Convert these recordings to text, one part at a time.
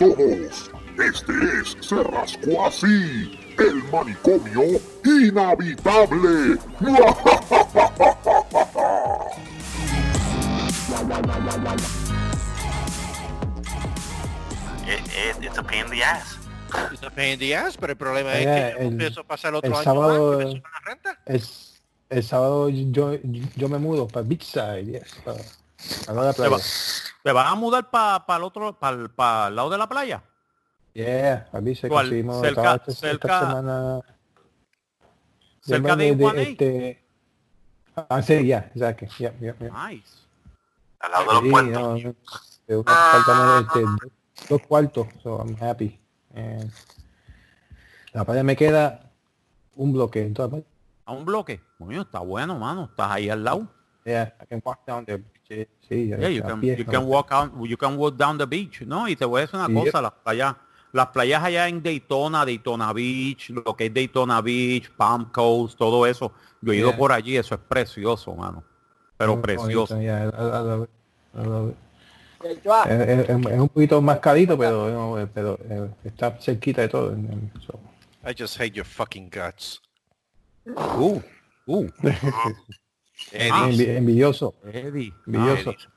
todos. Este es Se Rascó Así, el manicomio inhabitable. It, it, it's a pain in the ass. It's a pain in the ass, pero el problema es que el- pienso pasar otro el año sábado- más, que la renta. El, el sábado yo, yo me mudo para Beachside, yes, para, para la ¿Te, playa. Te vas a mudar para el otro, para el lado de la playa? Yeah, a mí se Cerca- esta, semana. cerca de Iguaney? este, Ah, sí, ya, exacto. ya, ya, ya. Nice. Al lado de los Sí, puertos. no, no, de un apartamento, este, dos, dos cuartos, so I'm happy. And la playa me queda un bloque en toda la playa. A un bloque. Coño, está bueno, mano. Estás ahí al lado. Yeah, I can walk down there. Sí, sí, Yeah, you can, you can walk out, you can walk down the beach, ¿no? Y te voy a decir una Sí. cosa, las playas, las playas allá en Daytona, Daytona Beach, lo que es Daytona Beach, Palm Coast, todo eso. Yo he ido Yeah. por allí, eso es precioso, mano. Pero Muy precioso. Es, es- es un poquito más carito, pero, no, eh, pero eh, está cerquita de todo. en- en- so. I just hate your fucking guts. Uh, uh, Eddie. Ah, Envi- envidioso, Eddie. envidioso. Ah,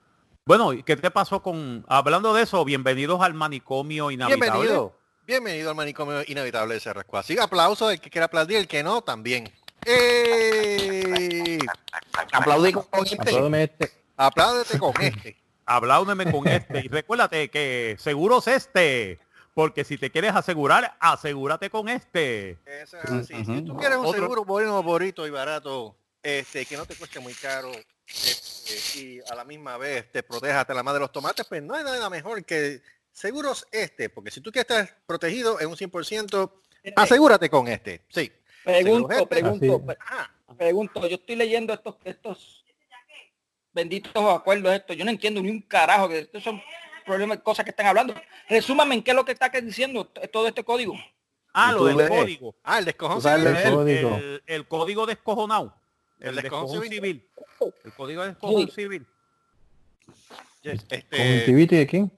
Bueno, ¿y qué te pasó con, hablando de eso, bienvenidos al manicomio inhabitable? Bienvenido. Bienvenido al manicomio inevitable de Cerrasco. Así aplauso el que quiera aplaudir, el que no, también. ¡Ey! aplaudí con este. Este. Apláudete con este. Apláudeme con este. Y recuérdate que seguros este. Porque si te quieres asegurar, asegúrate con este. Eso es así. Si tú quieres un Otro- seguro bueno, bonito y barato, este, que no te cueste muy caro este, y a la misma vez te proteja de la madre de los tomates, pues no hay nada mejor que seguros este. Porque si tú quieres estar protegido en un 100%, asegúrate con este. Sí. Pregunto, este. pregunto, pre- pregunto, yo estoy leyendo estos, estos benditos acuerdos estos, yo no entiendo ni un carajo, que estos son problemas, cosas que están hablando. Resúmame en qué es lo que está diciendo todo este código. Ah, ¿Y lo del lees? código. Ah, el código. el- el código descojonado. El, El descojón descojón civil. civil. El código de descojón Sí. civil. Yes, ¿Con Este, Activity de quién?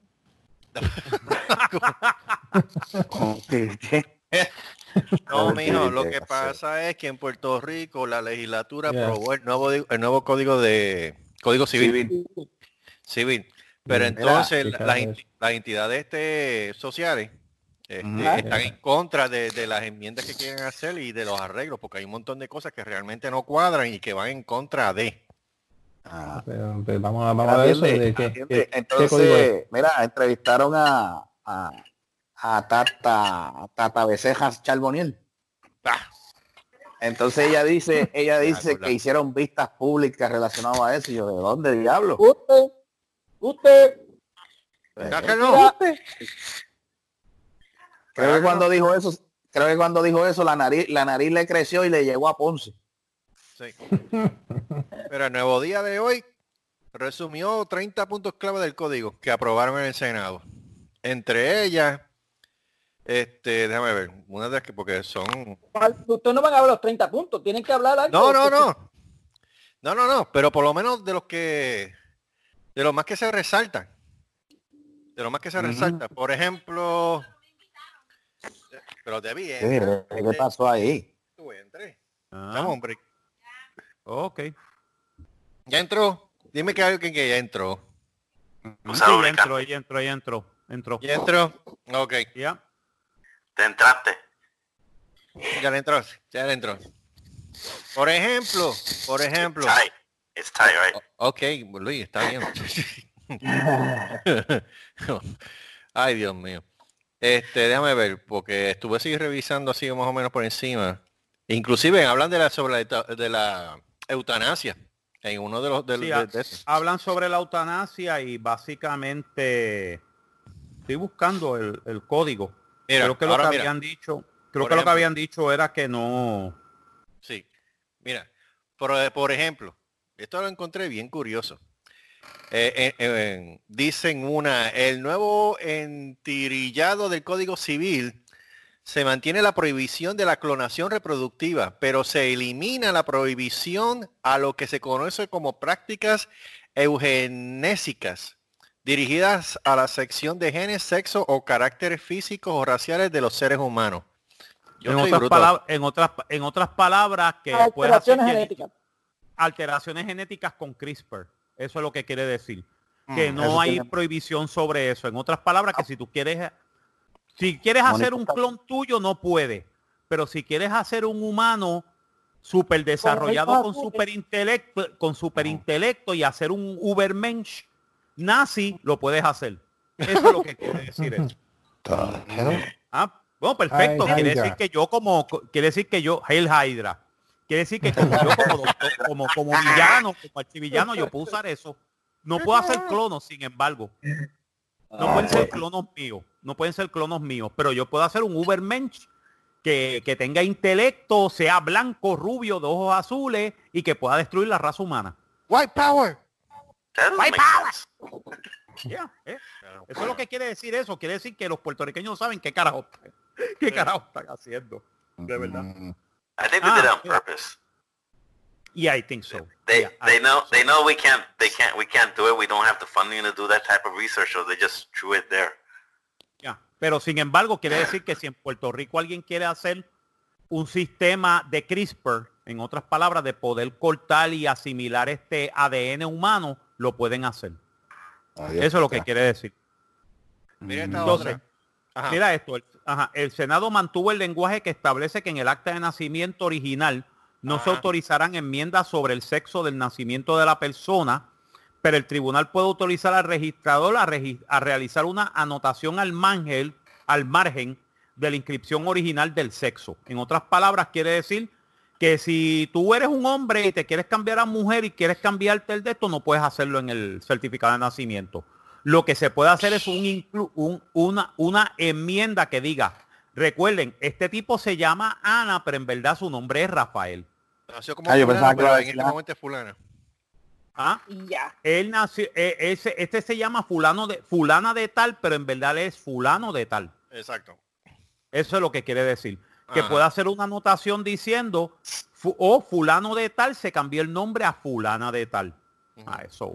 no, mijo, lo que pasa es que en Puerto Rico la legislatura Yeah. aprobó el nuevo, di- el nuevo código de código civil. Civil. Pero entonces las, las entidades este, sociales este, están en contra de, de las enmiendas que quieren hacer y de los arreglos, porque hay un montón de cosas que realmente no cuadran y que van en contra de. Ah, Pero, pero vamos a, vamos a ver eso. De qué, qué. Entonces, mira, entrevistaron a, a, a Tata, a Tata Becejas Charboniel. Ah, Entonces ella dice, ella dice que hicieron vistas públicas relacionadas a eso. Y yo, ¿de dónde diablo? Usted, usted, ¿verdad Creo que cuando dijo eso, creo que cuando dijo eso, la nariz, la nariz le creció y le llegó a Ponce. Sí. Pero el nuevo día de hoy resumió 30 puntos clave del código que aprobaron en el Senado. Entre ellas, este, déjame ver, una de las que porque son ustedes no van a hablar los 30 puntos, tienen que hablar algo. No, no, no. No, no, no, pero por lo menos de los que de los más que se resaltan. De los más que se Ujú. resaltan. Por ejemplo, pero debí ¿Qué, ¿Qué pasó ahí? Tú entres. Ah, Dame un break. ok. Ya entró. Dime que hay alguien que ya entró. Sí, ya entró, ya entró, ya entró. Entró. Ya entró. Ok. Ya. Te entraste. Ya le entró. Ya le entró. Por ejemplo, por ejemplo. Tight. It's tight, right? Ok, Luis, está bien. Ay, Dios mío. Este, déjame ver, porque estuve así revisando así más o menos por encima. Inclusive hablan de la sobre la, de la eutanasia en uno de los de, Sí, de- de esos. Hablan sobre la eutanasia y básicamente estoy buscando el, el código. Mira, creo que lo que mira, habían dicho, creo que lo que habían dicho era que no. Sí. Mira, por, por ejemplo, esto lo encontré bien curioso. Eh, eh, eh, dicen una, el nuevo entirillado del Código Civil se mantiene la prohibición de la clonación reproductiva, pero se elimina la prohibición a lo que se conoce como prácticas eugenésicas, dirigidas a la sección de genes, sexo o caracteres físicos o raciales de los seres humanos. Yo en, otras palabras, en, otras, en otras palabras, que Alteraciones genéticas. alteraciones genéticas con CRISPR. Eso es lo que quiere decir. Que Mm, no hay tiene- prohibición sobre eso. En otras palabras, que si tú quieres, si quieres hacer un clon tuyo, no puede. Pero si quieres hacer un humano super desarrollado con super intelecto, con super intelecto y hacer un Ubermensch nazi, lo puedes hacer. Eso es lo que quiere decir eso. Ah, bueno, perfecto. Quiere decir que yo como, quiere decir que yo, Hail Hydra. Quiere decir que como yo como, doctor- como, como villano, como archivillano, yo puedo usar eso. No puedo hacer clonos, sin embargo. No pueden ser clonos míos. No pueden ser clonos míos. Pero yo puedo hacer un Ubermensch que, que tenga intelecto, sea blanco, rubio, de ojos azules y que pueda destruir la raza humana. White Power. White power. eh. Eso es lo que quiere decir eso. Quiere decir que los puertorriqueños no saben qué carajo, qué carajo están haciendo. De verdad. I think they did it on Ah, yeah. purpose. Yeah, I think so. They Yeah, I they think know so. they know we can't they can't we can't do it. We don't have the funding to do that type of research, so they just threw it there. Ya, Pero sin embargo, quiere decir que si en Puerto Rico alguien quiere hacer un sistema de CRISPR, en otras palabras, de poder cortar y asimilar este ADN humano, lo pueden hacer. ahí Eso es lo que está. quiere decir. Mira esta Entonces, otra. Ajá. Mira esto, el, ajá, el Senado mantuvo el lenguaje que establece que en el acta de nacimiento original no se autorizarán enmiendas sobre el sexo del nacimiento de la persona, pero el tribunal puede autorizar al registrador a, regi- a realizar una anotación al margen, al margen de la inscripción original del sexo. En otras palabras, quiere decir que si tú eres un hombre y te quieres cambiar a mujer y quieres cambiarte el de esto, no puedes hacerlo en el certificado de nacimiento. Lo que se puede hacer es un, inclu- un- una, una enmienda que diga, recuerden, este tipo se llama Ana, pero en verdad su nombre es Rafael. Nació como Ah, yo pensaba que en este momento es fulana. ¿Ah? Y ya. Él nació, eh, ese, este se llama fulano de, fulana de tal, pero en verdad es fulano de tal. Exacto. Eso es lo que quiere decir. Que Ajá. puede hacer una anotación diciendo, fu- o fulano de tal se cambió el nombre a fulana de tal. Ah, eso.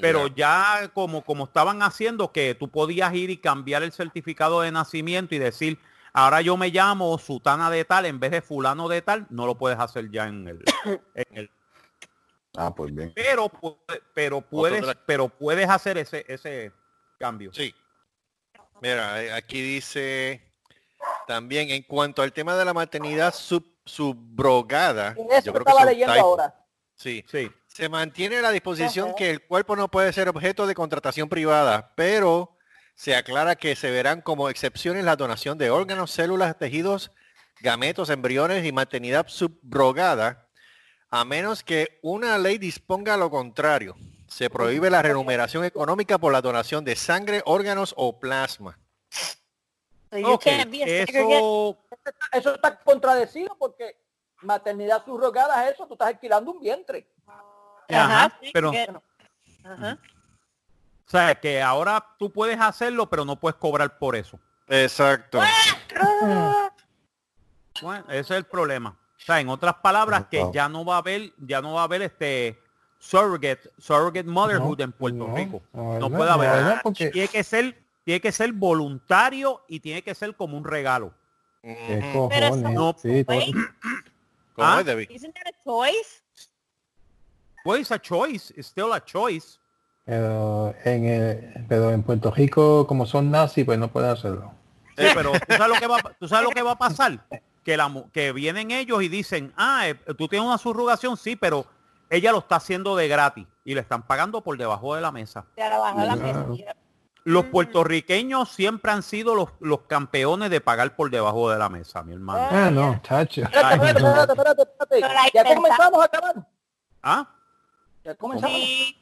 Pero ya como, como estaban haciendo que tú podías ir y cambiar el certificado de nacimiento y decir, ahora yo me llamo Sutana de tal en vez de fulano de tal, no lo puedes hacer ya en el, en el Ah, pues bien. pero pero puedes pero puedes hacer ese ese cambio. Sí. Mira, eh, aquí dice también en cuanto al tema de la maternidad sub, subrogada. Eso yo creo que estaba leyendo ahora. Sí. Sí. Se mantiene la disposición Ajá. que el cuerpo no puede ser objeto de contratación privada, pero se aclara que se verán como excepciones la donación de órganos, células, tejidos, gametos, embriones y maternidad subrogada, a menos que una ley disponga lo contrario. Se prohíbe la remuneración económica por la donación de sangre, órganos o plasma. So you Ok, can't be a surrogate. Eso Eso está contradecido porque maternidad subrogada es eso, tú estás alquilando un vientre. Ajá, sí, pero- que- Ajá. o sea, que ahora tú puedes hacerlo, pero no puedes cobrar por eso. Exacto. Bueno, ese es el problema. O sea, en otras palabras, que Wow. ya no va a haber, ya no va a haber este surrogate, surrogate motherhood en Puerto no, Rico. no, puede haber. ¿verdad? Porque- Tiene que ser, tiene que ser voluntario y tiene que ser como un regalo. ¿Qué Ujú. Pero cojones? no, Sí, todo- Wait, ¿Cómo ¿Ah? es, Debbie? That a choice? Well, it's a choice, it's still a choice. pero, en el- pero en Puerto Rico, como son nazis, pues no pueden hacerlo. Sí, pero ¿tú sabes lo que va, tú sabes lo que va a pasar? Que, la, que vienen ellos y dicen, ah, eh, tú tienes una subrogación, sí, pero ella lo está haciendo de gratis y le están pagando por debajo de la mesa. De abajo de la Claro. mesa. Los puertorriqueños siempre han sido los, los campeones de pagar por debajo de la mesa, mi hermano. Ah, no, chacho. Espérate, espérate, espérate, espérate, Ya comenzamos a acabar. ¿Ah? Ya comenzamos. Sí.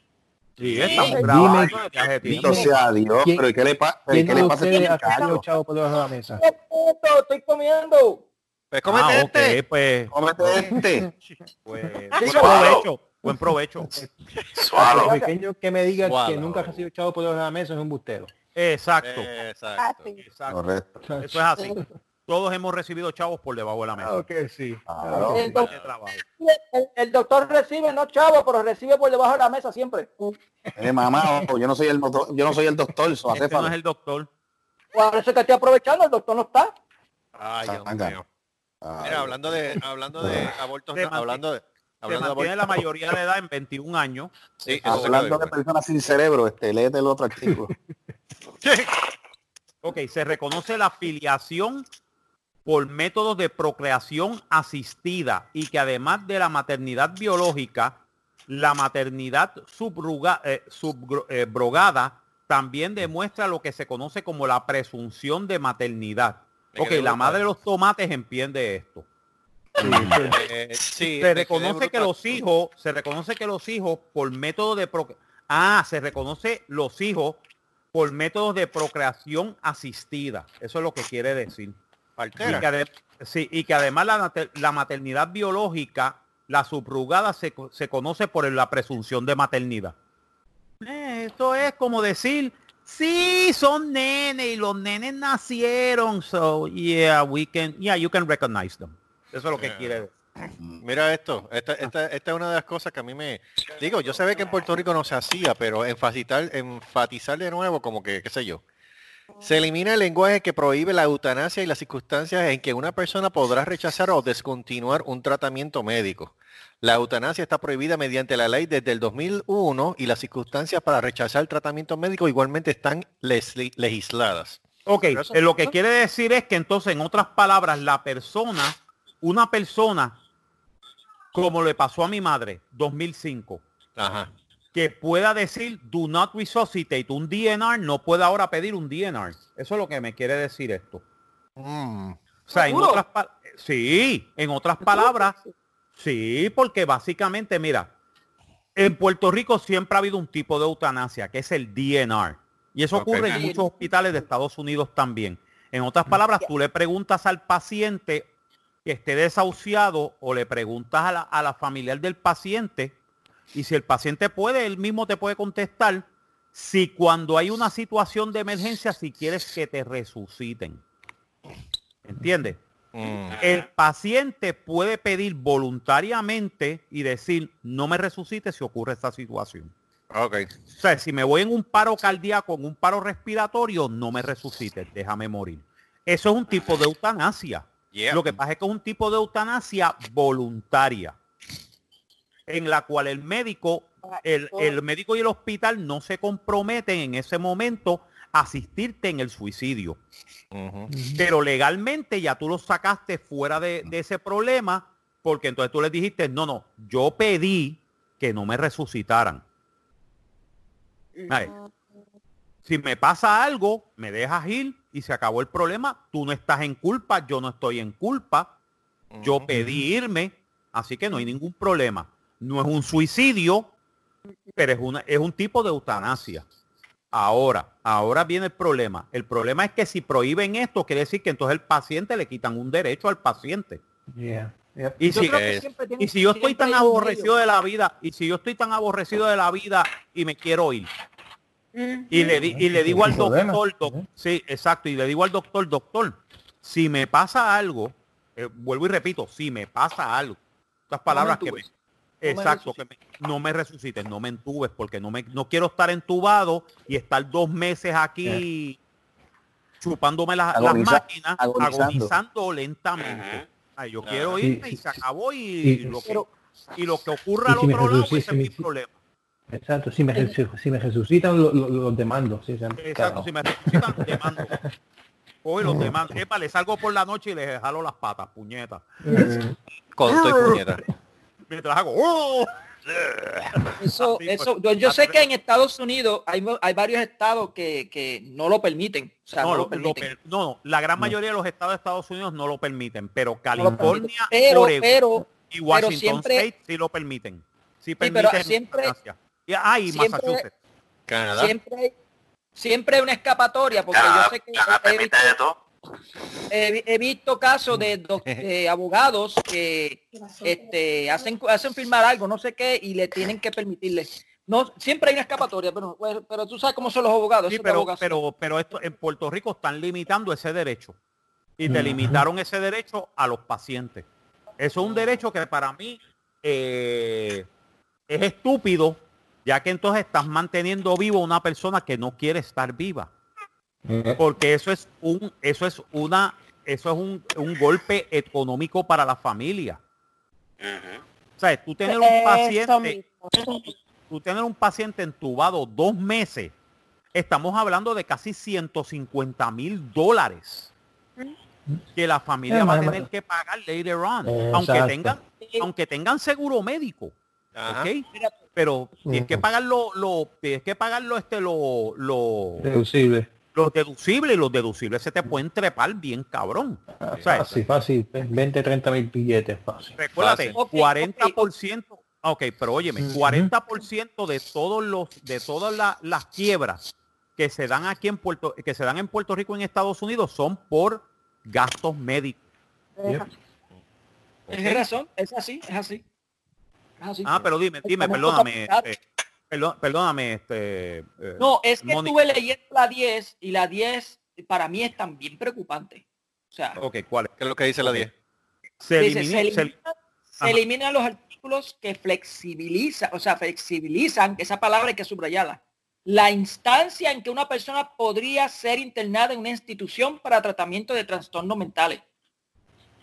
Sí, estamos grabando. Bendito sea Dios, ¿Quién- pero ¿y qué le, pa- pero ¿y ¿Quién qué le pasa a este muchacho? chavo por debajo de la mesa? ¡Qué puto! Estoy comiendo. Pues cómete Ah, este. pues, Cómete este. pues, buen provecho, buen provecho. Swallow. Los pequeños que me diga que nunca ha recibido chavo por debajo de la mesa es un bustero. Exacto, Exacto. Exacto. Correcto. Eso es así. Todos hemos recibido chavos por debajo de la mesa. Claro que sí. Claro. El, doctor recibe, no chavo, pero recibe por debajo de la mesa siempre. Eh, mamá, ojo, yo no soy el doctor, yo no soy el doctor, hace Este no es el doctor. Por eso que estoy aprovechando, el doctor no está. Ay, Dios mío. Mira, hablando de, hablando de abortos, Se mantiene- hablando de, Se hablando de mantiene la mayoría de edad en 21 años. Sí, eso se Hablando de personas sin cerebro, este, léete el otro artículo. Ok, se reconoce la filiación por métodos de procreación asistida y que además de la maternidad biológica, la maternidad subruga- eh, eh, también demuestra lo que se conoce como la presunción de maternidad. Me Ok, la madre de los tomates entiende esto. Eh, sí, se reconoce que los hijos, se reconoce que los hijos por método de procre- ah, se reconoce los hijos por métodos de procreación asistida. Eso es lo que quiere decir. Y que, ade- sí, y que además la, la maternidad biológica, la subrugada, se, se conoce por la presunción de maternidad. Eh, esto es como decir, sí, son nenes y los nenes nacieron, so yeah, we can, yeah, you can recognize them. Eso es lo que Yeah. quiere decir. Mira esto, esta, esta, esta es una de las cosas que a mí me... Digo, yo sé que en Puerto Rico no se hacía, pero enfatizar, enfatizar de nuevo como que, qué sé yo. Se elimina el lenguaje que prohíbe la eutanasia y las circunstancias en que una persona podrá rechazar o descontinuar un tratamiento médico. La eutanasia está prohibida mediante la ley desde el 2001 y las circunstancias para rechazar el tratamiento médico igualmente están legisladas. Ok, eso- eh, lo que quiere decir es que entonces, en otras palabras, la persona, una persona, como le pasó a mi madre, 2005, Ajá. Que pueda decir do not resuscitate un DNR, no puede ahora pedir un DNR. Eso es lo que me quiere decir esto. Mm. O sea, en otras sí, en otras palabras, sí, porque básicamente, mira, en Puerto Rico siempre ha habido un tipo de eutanasia, que es el DNR. Y eso ocurre en muchos hospitales de Estados Unidos también. En otras palabras, tú le preguntas al paciente que esté desahuciado o le preguntas a la, a la familiar del paciente y si el paciente puede, él mismo te puede contestar si cuando hay una situación de emergencia, si quieres que te resuciten. ¿Entiendes? Mm. El paciente puede pedir voluntariamente y decir, no me resucite si ocurre esta situación. Ok. O sea, si me voy en un paro cardíaco, en un paro respiratorio, no me resucite, déjame morir. Eso es un tipo de eutanasia. Yeah. Lo que pasa es que es un tipo de eutanasia voluntaria, en la cual el médico, el, el médico y el hospital no se comprometen en ese momento a asistirte en el suicidio. Pero legalmente ya tú lo sacaste fuera de, de ese problema, porque entonces tú les dijiste, no, no, yo pedí que no me resucitaran. Ay, si me pasa algo, me dejas ir y se acabó el problema. Tú no estás en culpa, yo no estoy en culpa. Yo pedí irme, así que no hay ningún problema. No es un suicidio, pero es, una, es un tipo de eutanasia. Ahora, ahora viene el problema. El problema es que si prohíben esto, quiere decir que entonces el paciente le quitan un derecho al paciente. Yeah. Yep. Y si, y si yo estoy tan aborrecido de la vida, y si yo estoy tan aborrecido de la vida y me quiero ir, y le, di- y le digo al doctor, doc- sí, exacto, y le digo al doctor, doctor, si me pasa algo, eh, vuelvo y repito, si me pasa algo, estas palabras que me exacto, que me- no me resucites, no me entubes, porque no me, no quiero estar entubado y estar dos meses aquí chupándome las, máquinas, agonizando. agonizando lentamente. Ay, yo quiero Sí, irme sí, y se acabó y, sí, lo, que, Pero- y lo que ocurra al si otro lado, resucita, ese es mi si problema. Exacto, si me, si me resucitan lo- lo- los demando. Han- Exacto, claro. si me resucitan, te mando. Hoy los demando. Epa, le salgo por la noche y le jalo las patas, puñeta. Mm, Con tu y puñeta. Mientras hago, ¡oh! Eso, eso, yo, yo sé que en Estados Unidos hay, hay varios estados que, que no lo permiten. O sea, no, No, lo lo- lo permiten. per- no, no, la gran mayoría de los estados de Estados Unidos no lo permiten, pero No lo California, permiten. Pero, Oregon pero, y Washington siempre- State sí lo permiten. Sí pero permiten siempre- eutanasia. Y, ah, y siempre- Massachusetts. Canadá. siempre, hay- siempre hay una escapatoria, porque Canadá, yo sé que Canadá he, permite visto, de todo. He- he visto casos de, abogados que este, hacen, hacen firmar algo, no sé qué, y le tienen que permitirle. No, siempre hay una escapatoria, pero, pero, pero tú sabes cómo son los abogados. Sí, pero, abogados. pero, pero esto en Puerto Rico están limitando ese derecho. y te limitaron ese derecho a los pacientes. Eso es un derecho que para mí eh, es estúpido, ya que entonces estás manteniendo vivo a una persona que no quiere estar viva. Porque eso es un, eso es una, eso es un, un golpe económico para la familia. Ujú. O sea, tú tener un paciente, tú tener un paciente entubado dos meses, estamos hablando de casi 150 mil dólares que la familia va a tener que pagar later on, aunque tengan, aunque tengan seguro médico, Ajá. ¿ok? Pero tienes que Ujú. pagar lo, tienes que pagar lo, este, lo, lo- Deducible. Los deducibles y los deducibles se te pueden trepar bien cabrón. Sea, Fácil, fácil. 20, 30 mil billetes, fácil. Recuérdate, Fácil. Ok, 40%, ok, pero óyeme, Ujú. 40% de todos los, de todas la- las quiebras que se dan aquí en Puerto, que se dan en Puerto Rico y en Estados Unidos son por gastos médicos. Yep. Es razón, es así, es así. Es así. Ah, pero dime, dime, Estamos perdóname, tocados. Perdón- perdóname, este, eh, No, es que Mónica. estuve leyendo la 10 y la 10 para mí es también preocupante. O sea, ok, ¿cuál es? ¿Qué es lo que dice la Ok. 10? Se elimina- se, se- elimina- se Ajá. eliminan los artículos que flexibilizan, o sea, flexibilizan, esa palabra hay que subrayarla, la instancia en que una persona podría ser internada en una institución para tratamiento de trastornos mentales.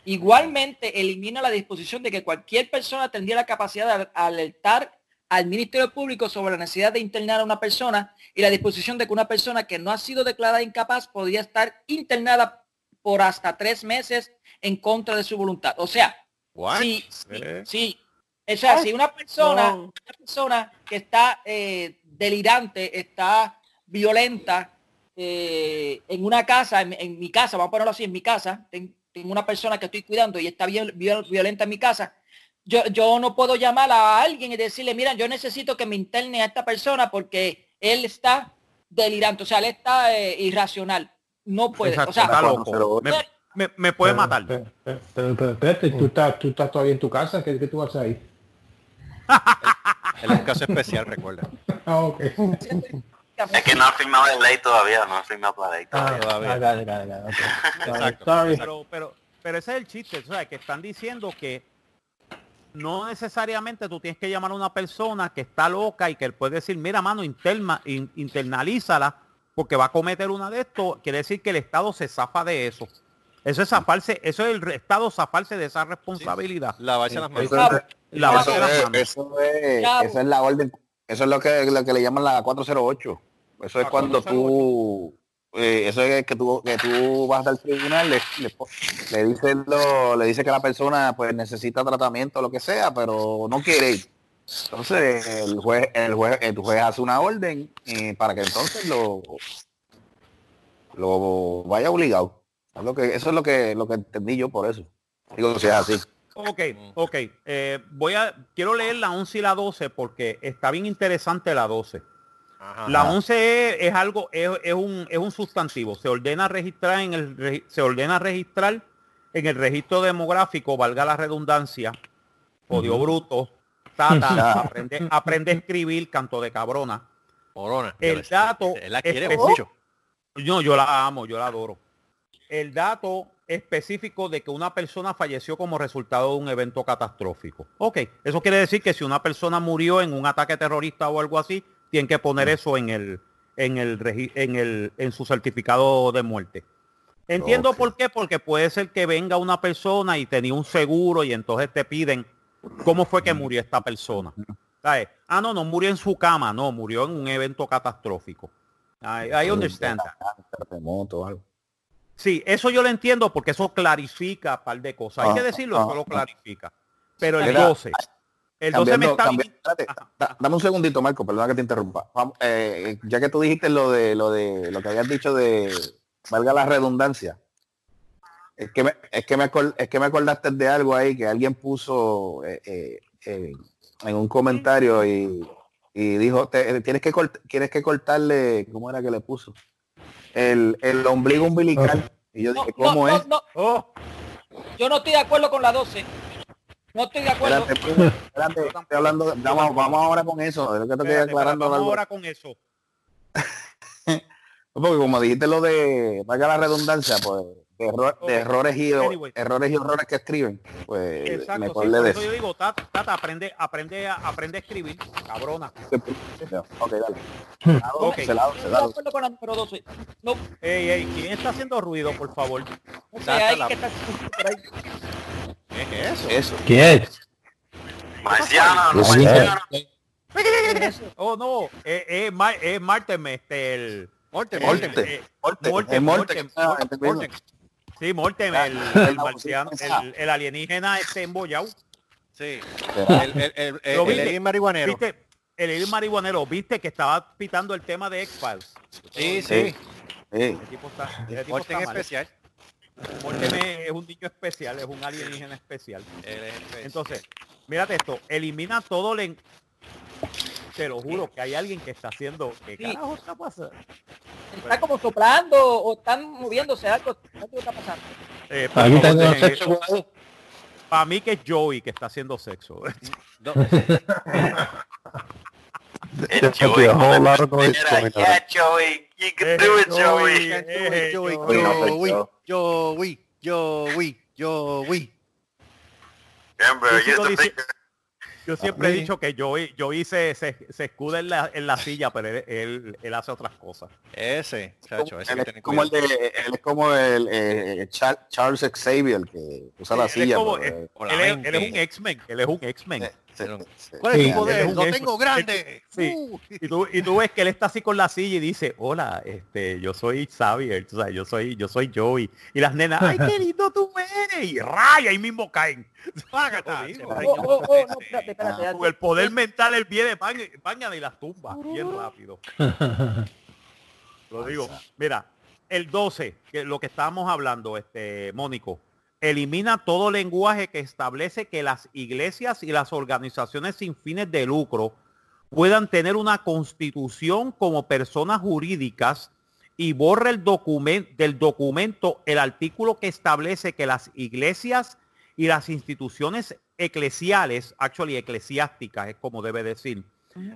Igualmente elimina la disposición de que cualquier persona tendría la capacidad de alertar al Ministerio Público sobre la necesidad de internar a una persona y la disposición de que una persona que no ha sido declarada incapaz podría estar internada por hasta tres meses en contra de su voluntad. O sea, sí, Eh. sí. O sea, si una persona, No. una persona que está eh, delirante, está violenta eh, en una casa, en, en mi casa, vamos a ponerlo así, en mi casa, ten- tengo una persona que estoy cuidando y está viol- viol- violenta en mi casa, yo, yo no puedo llamar a alguien y decirle, mira, yo necesito que me interne a esta persona porque él está delirante, o sea, él está eh, irracional. No puede. Exacto, o sea, está loco. 408. Me, me- me puede Pero- matar. Pero, pero- pero- pero espérate, ¿tú estás, tú estás todavía en tu casa, ¿qué, qué tú haces ahí? Él es un caso especial, recuerda. Ah. Es que no ha firmado el ley todavía, no ha firmado la ley Ah, todavía. ah, Exacto. sorry. Pero, pero, pero ese es el chiste, o sea, que están diciendo que no necesariamente tú tienes que llamar a una persona que está loca y que él puede decir, mira, mano, interna, in- internalízala porque va a cometer una de estos, quiere decir que el Estado se zafa de eso. Eso es zafarse, eso es el Estado zafarse de esa responsabilidad. Lavarse las manos. Eso es- Lavarse eso las manos. eso es, Chavo. esa es la orden, eso es lo que, lo que le llaman la 408. Eso es La cuando 408. tú, eh, eso es que tú, que tú vas al tribunal, le, le, le lo, le dice que la persona pues necesita tratamiento o lo que sea, pero no quiere ir. Entonces el juez, el juez, el juez hace una orden eh, para que entonces lo, lo vaya obligado. Lo que, eso es lo que, lo que entendí yo por eso. Digo, si es así. Ok, ok. eh, voy a, quiero leer la 11 y la 12 porque está bien interesante la 12. Ajá. La 11 es, es algo, es, es un, es un sustantivo. Se ordena registrar en el se ordena registrar en el registro demográfico, valga la redundancia, odio bruto, tata, aprende, aprende a escribir, canto de cabrona. Morona. El dato Él la quiere mucho. No, yo la amo, yo la adoro. El dato específico de que una persona falleció como resultado de un evento catastrófico. Ok, eso quiere decir que si una persona murió en un ataque terrorista o algo así, tienen que poner eso en el, en el, en el, en su certificado de muerte. Entiendo por qué, porque puede ser que venga una persona y tenía un seguro y entonces te piden cómo fue que murió esta persona. ¿Sabes? Ah, no, no murió en su cama, no, murió en un evento catastrófico. I, I understand that. Sí, eso yo lo entiendo porque eso clarifica un par de cosas. Hay que Ah, decirlo, ah, eso lo ah. clarifica. Pero el 12. El 12 me Cambiando- está cambia- bien- espérate, Ajá. da- dame un segundito, Marco, perdona que te interrumpa. Vamos, eh, ya que tú dijiste lo de lo de lo que habías dicho de valga la redundancia. Es que me, es que me, acor- es que me acordaste de algo ahí que alguien puso eh, eh, eh, en un comentario y, y dijo te- tienes que cort- tienes que cortarle, ¿cómo era que le puso? El, el ombligo umbilical. Y yo no, dije, ¿cómo no, es? no, Oh, yo no estoy de acuerdo con la 12. No estoy de acuerdo. Espérate, primo, espérate, estoy hablando, de- vamos, vamos ahora con eso, es lo que te estoy espérate, aclarando vamos algo. ahora con eso. Porque como dijiste lo de, valga la redundancia, pues de, error- de Ok. errores y Anyway. errores y horrores que escriben, pues Exacto, mejor sí, le des. eso yo digo, Tata, Tata, aprende, aprende, a, aprende a escribir, cabrona. Ok, dale. Ok. Se la- Estoy se de la- acuerdo con la número 12. No, Ey, ey, ¿quién está haciendo ruido, por favor? sé, Tata hay la- que ahí. ¿Qué es eso? Eso. ¿Quién es? Marciano, sí. marciano. Oh, no, es es Mar- es Martem, este, el... Morte, Morte. morte. eh, Morte, Mortem, es Morte, Mortem, Mortem, entendido. Mortem. Sí, Mortem, Ah, el, el marciano, el, el alienígena este embollado. Sí. El, el, el, el, marihuanero. ¿Viste? El marihuanero, ¿viste que estaba pitando el tema de X-Files? Sí, Sí. sí. Sí. El tipo está, el tipo Morte en está mal. especial. Mortem es, es un niño especial, es un alienígena especial. Entonces, mírate esto, elimina todo el... en- Te lo juro que hay alguien que está haciendo... ¿Qué Sí. carajo está pasando? Está como soplando o están moviéndose algo. algo está pasando. Eh, sexo eso. Para mí que es Joey que está haciendo sexo. No, It's There Joey. a whole lot of noise going on. yeah, Joey. You can Eh, do it, Joey. Joey. Eh, Joey, Joey. Joey, Joey, Joey, Joey. Remember, Yo use sigo the finger. Yo siempre he dicho que Joey, Joey se, se, se escuda en la, en la silla, pero él, él, él hace otras cosas. Ese, chacho, ese Él que es como el de, él es como el eh, Char- Charles Xavier que usa la él es silla. como- pero, él, eh, Por la él es, él es un X-Men, él es un X-Men. ¿Cuál es Sí, tu poder? él es un Lo tengo grande. Sí. Uh. Y tú, y tú ves que él está así con la silla y dice, hola, este, yo soy Xavier, tú sabes, yo soy, yo soy Joey. Y las nenas, ay, qué lindo tú eres. Y raya, ahí mismo caen. El poder mental él viene, van, van y las tumba bien rápido. Lo digo. Mira, el 12, que lo que estábamos hablando, este, Mónico, elimina todo lenguaje que establece que las iglesias y las organizaciones sin fines de lucro puedan tener una constitución como personas jurídicas y borra el documento del documento el artículo que establece que las iglesias y las instituciones eclesiales, actually eclesiásticas es como debe decir,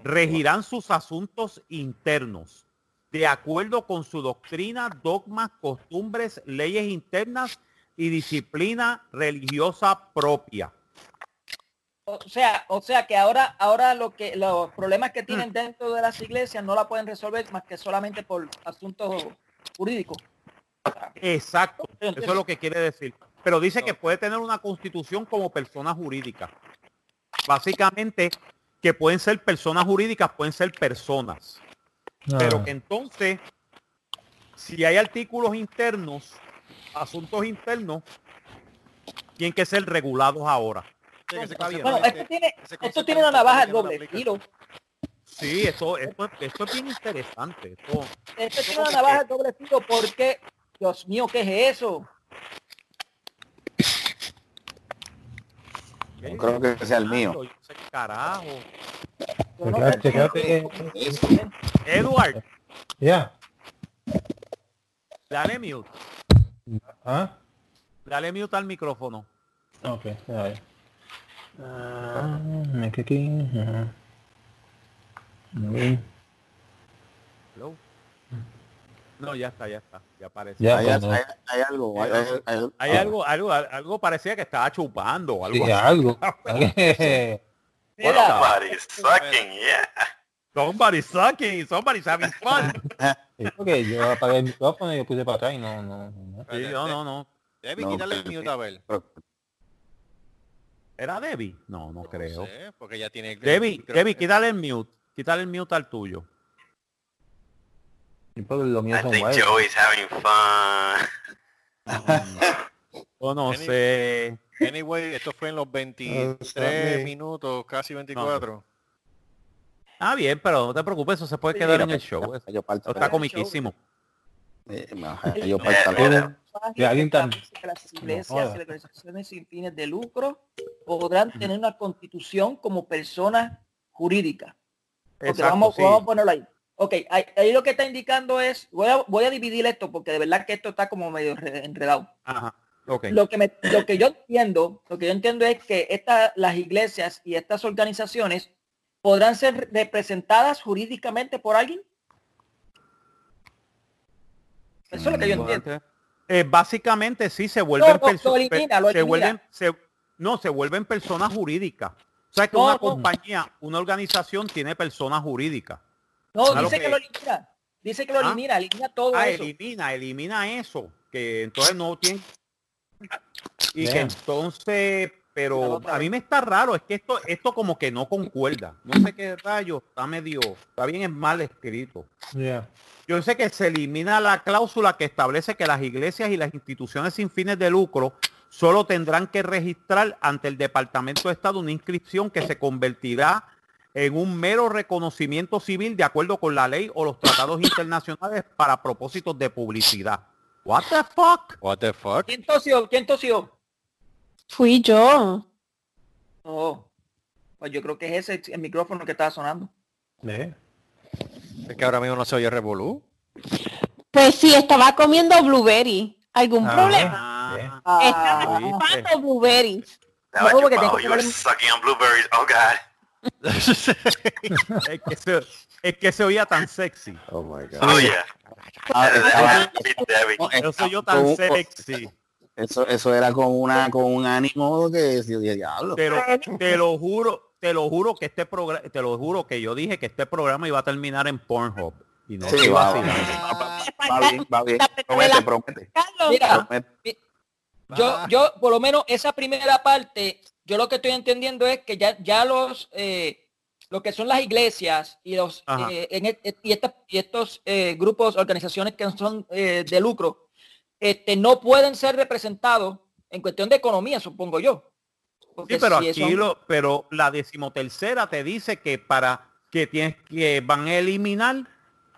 regirán sus asuntos internos de acuerdo con su doctrina, dogmas, costumbres, leyes internas y disciplina religiosa propia. O sea, o sea que ahora, ahora lo que los problemas que tienen dentro de las iglesias no la pueden resolver más que solamente por asuntos jurídicos. Exacto, eso es lo que quiere decir. Pero dice que puede tener una constitución como persona jurídica. Básicamente, que pueden ser personas jurídicas, pueden ser personas. Pero Ah. que entonces, si hay artículos internos, asuntos internos, tienen que ser regulados ahora. Sí, bien. concepto Bueno, esto tiene, ese esto tiene una navaja doble filo. Sí, eso, esto, esto es bien interesante. Esto- Esto tiene una navaja de doble filo porque, Dios mío, ¿qué es eso? No creo que sea el mío. Carajo. Checate. Edward, Ya. dale mute. ¿Ah? Dale mute al micrófono. Ok, ya, ya. Ah, me quedé aquí. Muy bien. Hello. No, ya está, ya está. Ya aparece. Ya, hay, hay- hay algo. Hay, hay- hay- Hay algo, algo, algo parecía que estaba chupando o algo. Sí, así. algo. Mira, Somebody's sucking, yeah. Somebody's sucking, somebody's having fun. Sí, porque yo apagué el micrófono y yo puse para atrás y no, no, no. Sí, no, no, no. Debbie, No, quítale el mute a ver. ¿Era Debbie? No, no creo. No sé, porque ya tiene el Debbie. Debbie, quítale el mute. Quítale el mute al tuyo. Sí, porque los míos I son think. Joey's having fun. O no Any- sé. Anyway, esto fue en los 23 bien. minutos, casi 24. Ah, bien, pero no te preocupes, eso se puede quedar en el show. Eso Yo parto- está comiquísimo. eh, ajá, yo parto- Mira, Y alguien tan- establece que las iglesias y las organizaciones sin fines de lucro podrán tener una constitución como persona jurídica. Ok, Exacto, vamos, sí. vamos a ponerlo ahí. Ok, ahí, ahí lo que está indicando es, voy a, voy a dividir esto porque de verdad que esto está como medio re- enredado. Ajá. Ok. Lo que, me, lo que yo entiendo, lo que yo entiendo es que esta, las iglesias y estas organizaciones podrán ser representadas jurídicamente por alguien. Eso es lo que yo entiendo. Eh, básicamente sí se vuelven elimina, lo se vuelven se- no se vuelven personas jurídicas. O sea que No, una no. compañía, una organización tiene personas jurídicas. No, Claro dice que- que lo elimina. Dice que lo Ah. elimina, elimina todo Ah, eso. elimina, elimina eso, que entonces no tiene y que entonces, pero a mí me está raro, es que esto, esto como que no concuerda. No sé qué rayo, está medio, está bien es mal escrito. Yeah. Yo sé que se elimina la cláusula que establece que las iglesias y las instituciones sin fines de lucro solo tendrán que registrar ante el Departamento de Estado una inscripción que se convertirá en un mero reconocimiento civil de acuerdo con la ley o los tratados internacionales para propósitos de publicidad. What the fuck? What the fuck? ¿Quién tosió? ¿Quién tosió? Fui yo. Oh, pues yo creo que es ese el micrófono que estaba sonando. Yeah. Es que ahora mismo no se oye revolú. Pues sí, estaba comiendo blueberry. ¿Algún Ah. problema? Ah, Estaba ¿viste? chupando blueberries. No, you, porque oh, tengo que sucking on blueberries. Oh God. es, que se, es que se oía tan sexy. Oh my God. Oh yeah. Ah, estaba- Debbie. no, Yo soy yo estaba tan sexy. Eso, eso era con una con un ánimo que yo dije, diablo. Te lo, te lo juro, te lo juro que este programa, te lo juro que yo dije que este programa iba a terminar en Pornhub. Y no Sí, va, vacilando. va bien, va bien. Promete, promete. Carlos, Mira, promete. yo, yo, por lo menos esa primera parte, yo lo que estoy entendiendo es que ya, ya los, eh, lo que son las iglesias y los, eh, en e- y, esta- y estos eh, grupos, organizaciones que son eh, de lucro, este, no pueden ser representados en cuestión de economía, supongo yo. Porque Sí, pero si aquí son- lo, pero la decimotercera te dice que para que tienes que van a eliminar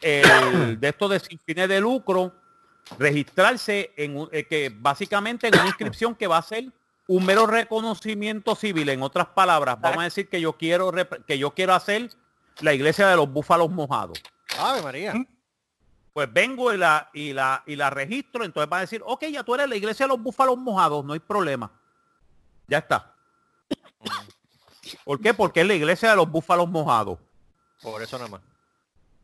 el de esto de sin fines de lucro, registrarse en un- eh, que básicamente en una inscripción que va a ser un mero reconocimiento civil. En otras palabras, vamos a decir que yo quiero que yo quiero hacer la iglesia de los búfalos mojados. Ave María. Pues vengo y la, y la, y la registro, entonces va a decir, ok, ya tú eres la iglesia de los búfalos mojados, no hay problema. Ya está. ¿Por qué? Porque es la iglesia de los búfalos mojados. Por eso nada más.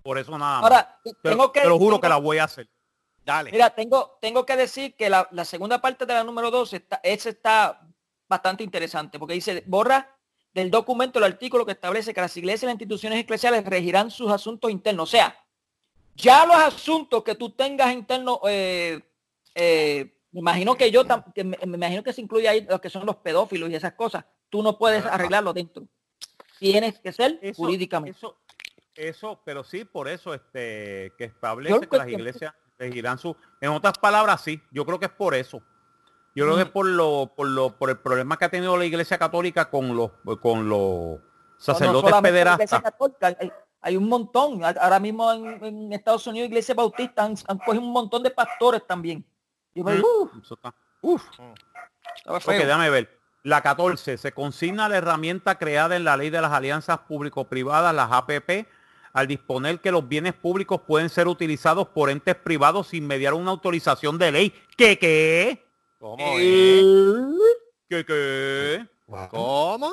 Por eso nada más. Ahora, te, tengo que, te lo juro tengo- que la voy a hacer. Dale. Mira, tengo, tengo que decir que la, la segunda parte de la número 2 está, esa está bastante interesante porque dice, borra del documento el artículo que establece que las iglesias y las instituciones eclesiales regirán sus asuntos internos. O sea, ya los asuntos que tú tengas internos, eh, eh, me imagino que yo, que me, me imagino que se incluye ahí los que son los pedófilos y esas cosas. Tú no puedes arreglarlo dentro. Tienes que ser Eso, jurídicamente. Eso, eso, pero sí, por eso este que establece Yo que las que- iglesias regirán su. En otras palabras, sí, yo creo que es por eso. Yo creo que es por lo, por lo, por el problema que ha tenido la iglesia católica con los, con los No, no sacerdotes la Iglesia pederastas. católica, hay, un montón. Ahora mismo en, en Estados Unidos, Iglesia Bautista han, han cogido un montón de pastores también. Yo me digo, "Uf, Eso está- Uf. estaba Ok, feo". déjame ver. La 14. Se consigna la herramienta creada en la ley de las alianzas público-privadas, las APP, al disponer que los bienes públicos pueden ser utilizados por entes privados sin mediar una autorización de ley. ¿Qué qué? ¿Cómo es? ¿Qué qué? ¿Cómo?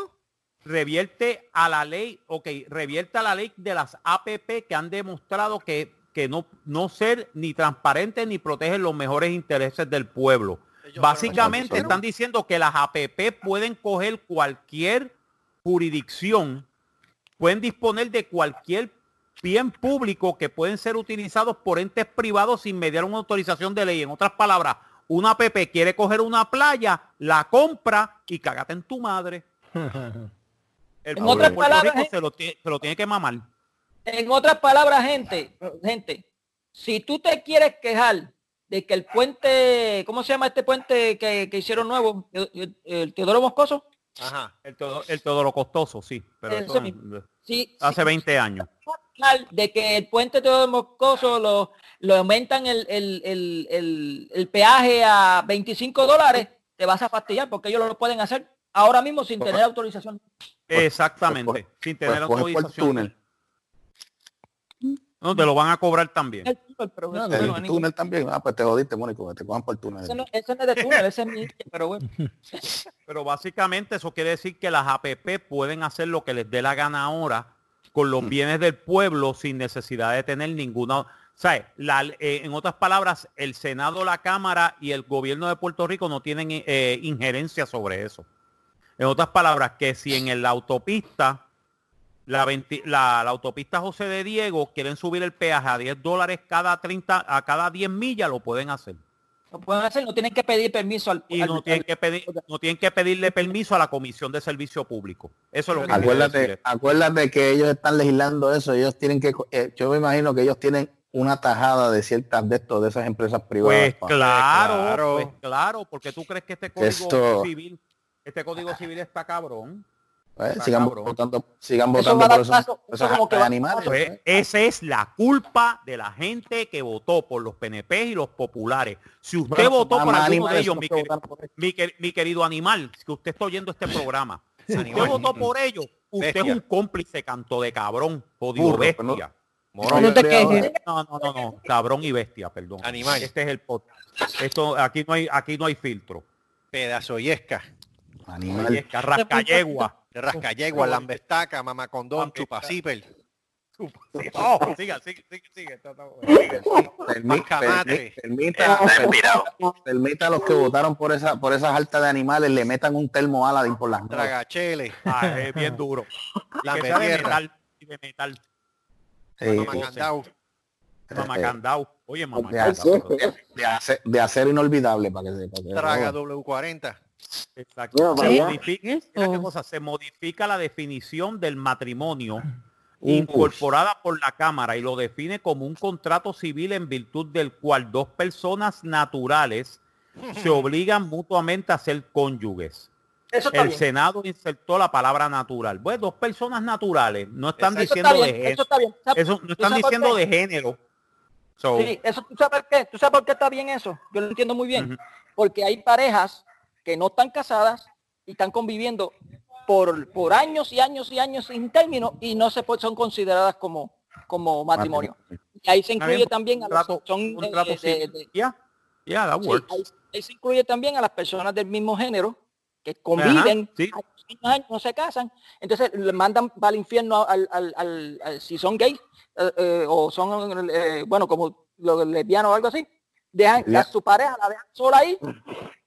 Revierte a la ley, ok, revierte a la ley de las APP que han demostrado que, que no, no ser ni transparentes ni protegen los mejores intereses del pueblo. Básicamente están diciendo que las APP pueden coger cualquier jurisdicción, pueden disponer de cualquier bien público que pueden ser utilizados por entes privados sin mediar una autorización de ley. En otras palabras, una APP quiere coger una playa, la compra y cágate en tu madre. El En otras palabras, Rico se lo, tie- se lo tiene que mamar. En otras palabras, gente, gente, si tú te quieres quejar de que el puente, ¿cómo se llama este puente que, que hicieron nuevo? El, el Teodoro Moscoso. Ajá. El todo, el todo lo costoso, sí, pero eso Sí, hace sí, 20 años. de que el puente Teodoro Moscoso lo, lo aumentan el, el, el, el, el peaje a 25 dólares, te vas a fastidiar porque ellos lo pueden hacer ahora mismo sin tener autorización. Exactamente, pues, sin Pues tener coge por el autorización. túnel. No, te lo van a cobrar también. El túnel, no también. Ah, pues te jodiste, Mónico, te cojan por el túnel. ese no, ese no es de túnel, ese es mi, pero bueno. Pero básicamente eso quiere decir que las APP pueden hacer lo que les dé la gana ahora con los bienes del pueblo sin necesidad de tener ninguna, ¿Sabes? La- eh, en otras palabras, el Senado, la Cámara y el gobierno de Puerto Rico no tienen eh, injerencia sobre eso. En otras palabras, que si en el- la autopista, la, 20 la- la autopista José de Diego, quieren subir el peaje a 10 dólares cada 30, a cada 10 millas, lo pueden hacer. Lo pueden hacer, no tienen que pedir permiso al, Y al- no tienen, que pedir, no tienen que pedirle permiso a la Comisión de Servicio Público. Eso es lo que Acuérdate, acuérdate que ellos están legislando eso, ellos tienen que, eh, yo me imagino que ellos tienen una tajada de ciertas de estos, de esas empresas privadas. Pues claro, claro. pues claro, porque tú crees que este código Esto- civil, este código civil está cabrón. Pues, está sigan cabrón. votando, sigan Eso votando por esos, paso, por eso esas como que animales. Pues, pues. esa es la culpa de la gente que votó por los PNP y los populares. Si usted Bueno, votó por alguno de ellos, mi, quer- quer- querido animal, que usted está oyendo este programa, si usted votó por ellos, usted Bestia. es un cómplice canto de cabrón, jodido no- bestia. Morón. No te quejes. No, no, no, no, cabrón y bestia, perdón. Animal. Este es el podcast. Esto, aquí no hay, aquí no hay filtro. Pedazo yesca. Animal. De rascayegua, lambestaca, mamacondón, chupacíper. Oh, siga, sigue, sigue, sigue. Permita, a los que votaron por esa por esas altas de animales le metan un termo Aladín por las nubes. Tragachele. Ah, es bien duro. La de metal. y De metal. Mamacandao. Oye, acero, de, acero, de acero inolvidable para que sepa. que- Traga W40. Exacto. Sí. Se modifica, cosa, se la definición del matrimonio incorporada por la Cámara y lo define como un contrato civil en virtud del cual dos personas naturales se obligan mutuamente a ser cónyuges. Eso El bien. Senado insertó la palabra natural. Bueno, dos personas naturales. No están. Eso diciendo está de género. eso está bien. ¿Sabes- Eso no están diciendo de género. So, Sí, eso tú sabes por qué, tú sabes por qué está bien eso. Yo lo entiendo muy bien. Porque hay parejas que no están casadas y están conviviendo por, por años y años y años sin término y no se son consideradas como, como matrimonio. Y ahí se incluye también a works. ahí, se incluye también a las personas del mismo género que conviven, sí. años, no se casan, entonces le mandan para el infierno al, al- al- al- si son gays eh, eh, o son, eh, bueno, como los lesbianos o algo así, dejan a su pareja, la dejan sola ahí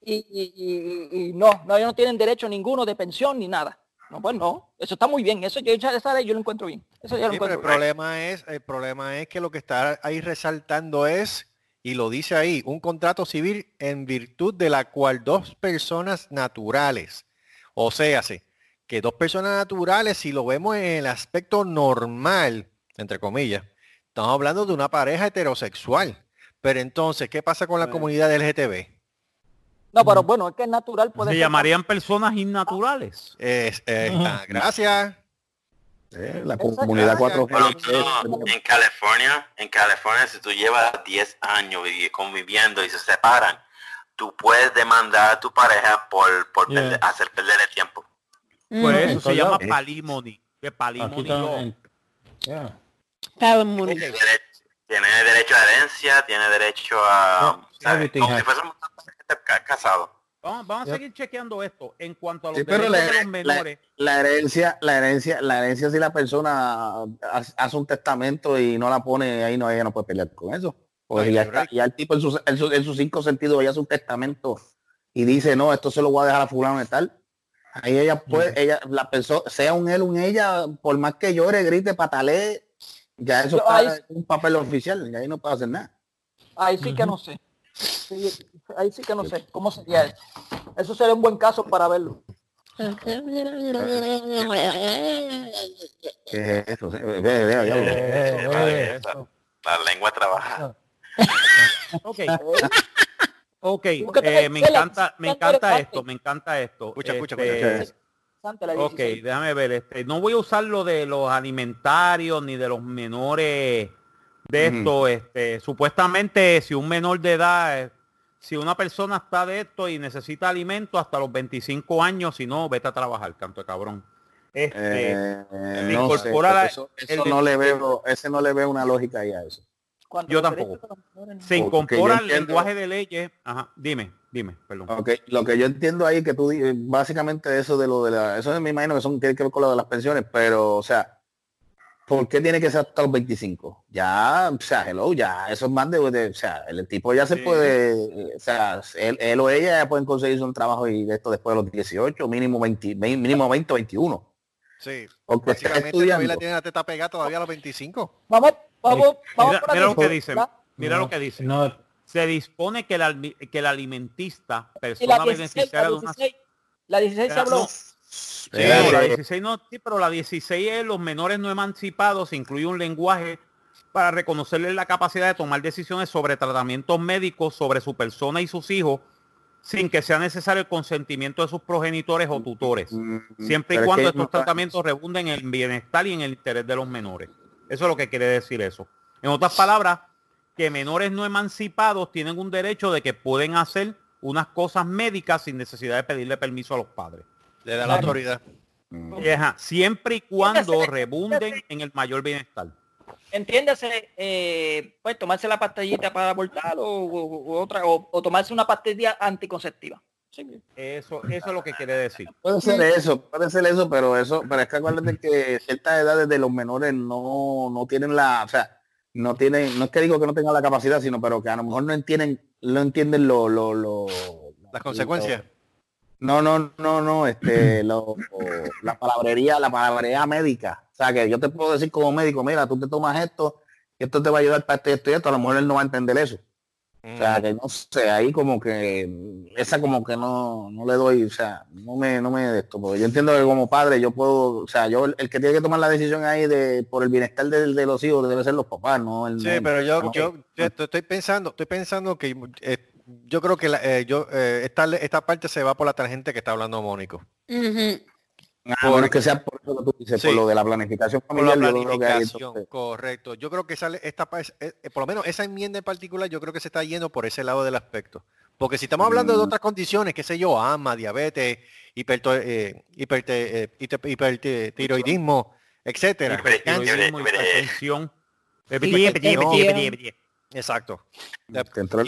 y, y- y- y no, no, ellos no tienen derecho ninguno de pensión ni nada. No, pues no, eso está muy bien, eso yo ya esa ley yo lo encuentro bien. Eso ya lo pero el encuentro bien. problema es, el problema es que lo que está ahí resaltando es, y lo dice ahí, un contrato civil en virtud de la cual dos personas naturales, o sea, sí, que dos personas naturales, si lo vemos en el aspecto normal, entre comillas, estamos hablando de una pareja heterosexual. Pero entonces, ¿qué pasa con la comunidad LGTB? No, pero bueno, es que es natural puede Se ser llamarían personas innaturales. Es, eh, gracias. Eh, la Exacto. comunidad 4G. Bueno, no, en California, en California, si tú llevas 10 años vivi- conviviendo y se separan, tú puedes demandar a tu pareja por, por Yeah. perder- hacer perder el tiempo. Pues Mm, eso se llama lados. palimony. Que palimony yeah. Palimony. Tiene derecho, tiene derecho a herencia, tiene derecho a... Yeah, ¿sabes? everything Como has- si fuésemos ca- casados. Vamos, vamos a seguir chequeando esto. En cuanto a los Sí, pero derechos la- de los menores, La herencia, la herencia, la herencia si la persona hace un testamento y no la pone ahí, no ella no puede pelear con eso. Porque Ay, ya, está, ya el tipo en sus en sus- en sus cinco sentidos ya hace un testamento y dice no, esto se lo voy a dejar a fulano de tal. Ahí ella puede, ella, la persona, sea un él, un ella, por más que llore, grite, patalee, ya eso Yo está ahí- un papel oficial, y ahí no puede hacer nada. Ahí sí que no sé. Sí, ahí sí que no sé. ¿Cómo sería eso? Eso sería un buen caso para verlo. ¿Qué es eso? Ve, ve, ve. Eh, eh, Esa- La lengua trabaja. ok. Ok, eh, me encanta, me encanta esto, me encanta esto. Escucha, escucha, Este, escucha. Ok, 16. déjame ver. Este, no voy a usar lo de los alimentarios ni de los menores de esto. Este, supuestamente, si un menor de edad, eh, si una persona está de esto y necesita alimento hasta los 25 años, si no, vete a trabajar, canto de cabrón. Este, Eh, no sé, la- eso, eso el- no le veo, ese no le veo una lógica ahí a eso. Cuando yo tampoco. se incorpora el lenguaje de leyes. Ajá, dime, dime, perdón. Ok, lo que yo entiendo ahí que tú básicamente eso de lo de la, eso me imagino que son tiene que ver con lo de las pensiones, pero o sea, ¿por qué tiene que ser hasta los 25? Ya, o sea, hello, ya, eso es más de, de- o sea, el tipo ya se Sí. puede, o sea, él, él o ella ya pueden conseguirse un trabajo y de esto después de los 18, mínimo 20, ve- mínimo 20, 21. Sí. Porque Básicamente todavía la tiene la teta pegada todavía a los 25. Vamos, vamos, vamos Mira, por mira lo que dice. ¿verdad? Mira No, lo que dice. No, Se dispone que el, que el alimentista, Y la persona 16, beneficiaria la de una 16, la 16 se habló. Sí, Espérate. la 16 no, sí, pero la 16 es los menores no emancipados, incluye un lenguaje para reconocerles la capacidad de tomar decisiones sobre tratamientos médicos sobre su persona y sus hijos sin que sea necesario el consentimiento de sus progenitores o tutores, Mm, siempre y pero es cuando estos tratamientos rebunden en el bienestar y en el interés de los menores. Eso es lo que quiere decir eso. En otras palabras, que menores no emancipados tienen un derecho de que pueden hacer unas cosas médicas sin necesidad de pedirle permiso a los padres. Le da la autoridad. Mm. Ajá, siempre y cuando rebunden en el mayor bienestar. Entiéndase, eh, pues tomarse la pastillita para abortar o, o- o otra, o, o tomarse una pastilla anticonceptiva. Sí. Eso, eso es lo que quiere decir. Puede ser eso, puede ser eso, pero eso, pero es que acuérdate que ciertas edades de los menores no, no tienen la, o sea, no tienen, no es que digo que no tengan la capacidad, sino pero que a lo mejor no entienden, no entienden lo, lo, lo Las consecuencias. No, no, no, no, este, lo, la palabrería, la palabrería médica. O sea, que yo te puedo decir como médico, mira, tú te tomas esto, esto te va a ayudar para esto y esto y esto, a lo mejor él no va a entender eso. O sea, Mm. que no sé, ahí como que, esa como que no, no le doy, o sea, no me, no me de esto, porque yo entiendo que como padre yo puedo, o sea, yo, el, el que tiene que tomar la decisión ahí de, por el bienestar de, de los hijos debe ser los papás, no el Sí, pero yo, no. yo, estoy pensando, estoy pensando que eh, yo creo que la- eh, yo eh, esta, esta parte se va por la tangente que está hablando Mónico. Ujú. Ah, bueno, es que sea por eso que tú dices, Sí. por lo de la planificación Por la familiar, yo creo que ahí planificación, correcto. Yo creo que sale esta eh, por lo menos esa enmienda en particular, yo creo que se está yendo por ese lado del aspecto. Porque si estamos hablando de Mm. otras condiciones, qué sé yo, asma, diabetes, hiperto- eh, hiperte- eh, hiper- hipertiroidismo, etcétera. Hipertensión. Exacto.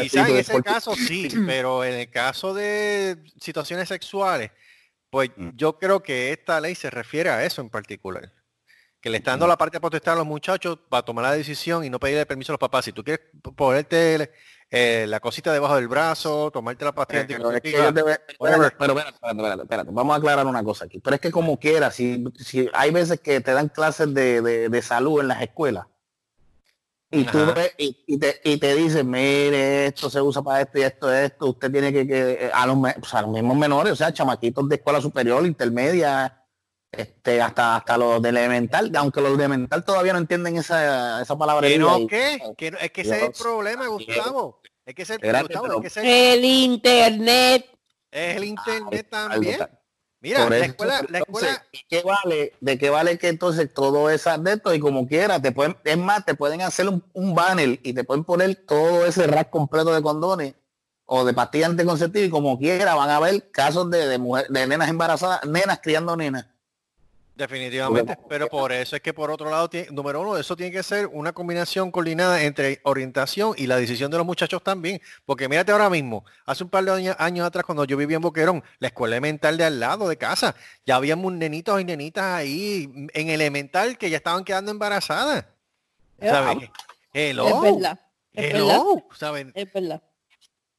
Quizá en de ese caso sí, pero en el caso de situaciones sexuales, pues Mm. yo creo que esta ley se refiere a eso en particular. Que le está dando Mm. la parte potestad a los muchachos para tomar la decisión y no pedirle permiso a los papás. Si tú quieres ponerte eh, la cosita debajo del brazo, tomarte la pastilla Pero es que whatever. pero espérate, vamos a aclarar una cosa aquí. Pero es que como quiera, si, si hay veces que te dan clases de, de- de salud en las escuelas y tú ves y, y te, y te dicen, mire, esto se usa para esto y esto, esto, usted tiene que, que a, los, sea, a los mismos menores, o sea, chamaquitos de escuela superior, intermedia, este, hasta, hasta los de elemental, aunque los de elemental todavía no entienden esa, esa palabra. ¿Que no qué? Que no- es que ese es el Dios problema, Gustavo. Es que ese es el, Gustavo, es que ese El internet. es el internet algo también. Mira, la eso, escuela, la escuela, ¿y ¿qué vale? ¿De qué vale que entonces todo esa de esto y como quiera te pueden, es más, te pueden hacer un, un banner y te pueden poner todo ese rack completo de condones o de pastillas anticonceptivas y como quiera van a haber casos de, de mujer, de nenas embarazadas, nenas criando nenas. Definitivamente, pero por eso es que por otro lado, tiene- número uno, eso tiene que ser una combinación coordinada entre orientación y la decisión de los muchachos también. Porque mírate ahora mismo, hace un par de años, años atrás cuando yo vivía en Boquerón, la escuela elemental de al lado de casa, ya habíamos nenitos y nenitas ahí en elemental que ya estaban quedando embarazadas. ¿Sabes? Hello. Es verdad. Es verdad. Es verdad.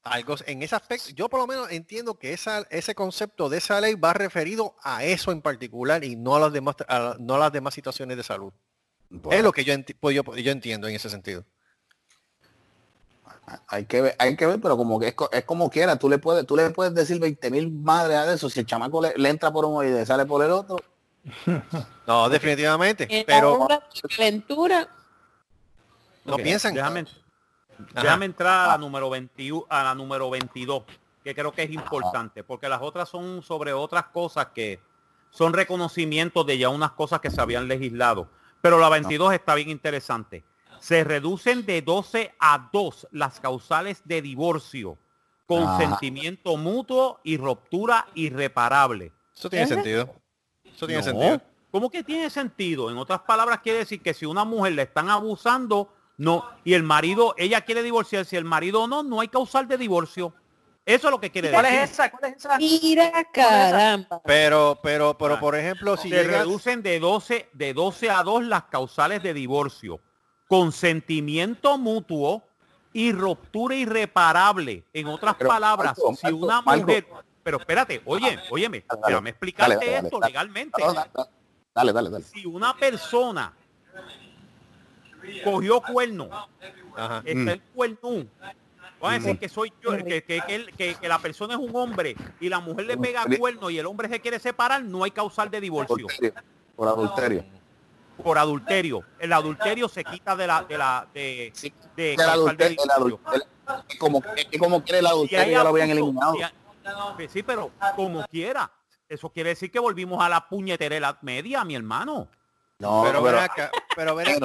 Algo en ese aspecto, yo por lo menos entiendo que esa, ese concepto de esa ley va referido a eso en particular y no a las demás, a- no a las demás situaciones de salud. Es lo que yo, enti- pues yo, yo entiendo en ese sentido. Hay que ver, hay que ver, pero como que es, co- es como quiera, tú le puedes, tú le puedes decir 20 mil madres a eso, si el chamaco le, le entra por un oído y le sale por el otro, No, definitivamente. En la Pero de calentura, no piensan. Déjame, Ajá. déjame entrar a la número 21, a la número 22, que creo que es importante, porque las otras son sobre otras cosas que son reconocimientos de ya unas cosas que se habían legislado. Pero la 22 está bien interesante. Se reducen de 12 a 2 las causales de divorcio, consentimiento mutuo y ruptura irreparable. Eso tiene Ajá. sentido. Eso tiene No. sentido. ¿Cómo que tiene sentido? En otras palabras, quiere decir que si una mujer le están abusando, no, y el marido, ella quiere divorciarse, si el marido no, no hay causal de divorcio. Eso es lo que quiere ¿Cuál decir. es esa? ¿Cuál es esa? Mira, caramba. Pero, pero, pero por ejemplo, si se llegas, reducen de 12, de 12 a 2 las causales de divorcio, consentimiento mutuo y ruptura irreparable. En otras Pero, palabras, Marco, si una Marco. mujer, pero espérate, oye, óyeme, Dale, déjame explicarte dale, dale, esto legalmente. Dale, dale, dale. Si una persona cogió cuerno, Ajá. está el cuerno, Vamos a decir que soy yo, que, que, que, el- que- que la persona es un hombre y la mujer le pega cuerno y el hombre se quiere separar, no hay causal de divorcio Por adulterio. por adulterio. El adulterio se quita de la de la de, Sí, de El causal de adulterio, el divorcio. adulterio- es como, como quiere el adulterio, ya lo habían eliminado. hay- Pues sí, pero como quiera. Eso quiere decir que volvimos a la puñetera edad media, mi hermano. No, pero, pero, ven acá, pero ven acá.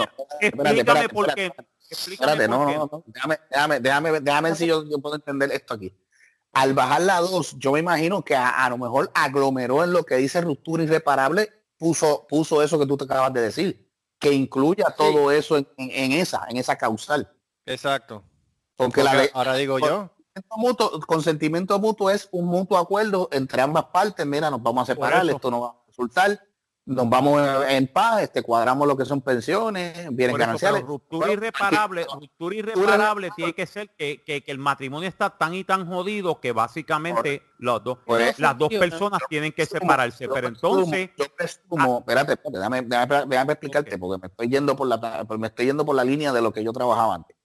espérate, Explícame espérate, por espérate. qué. Explícame Espérate, no, por no, qué. no, no. Déjame, déjame, déjame, déjame ver si yo, yo puedo entender esto aquí. Al bajar la 2, yo me imagino que a, a lo mejor aglomeró en lo que dice ruptura irreparable, puso, puso eso que tú te acabas de decir, que incluya todo eso en, en- en esa, en esa causal. Exacto. Porque la de ahora digo yo. consentimiento mutuo, consentimiento mutuo es un mutuo acuerdo entre ambas partes. Mira, nos vamos a separar, esto no va a resultar. Nos vamos en paz, este, cuadramos lo que son pensiones, bienes eso, gananciales. pero ruptura Bueno, irreparable, ruptura irreparable tiene que ser que, que- que el matrimonio está tan y tan jodido que básicamente los dos, las dos personas tienen que separarse. Pero presumo- entonces, yo presumo, espérate, espérate, déjame, déjame- déjame explicarte porque me estoy yendo por la me estoy yendo por la línea de lo que yo trabajaba antes.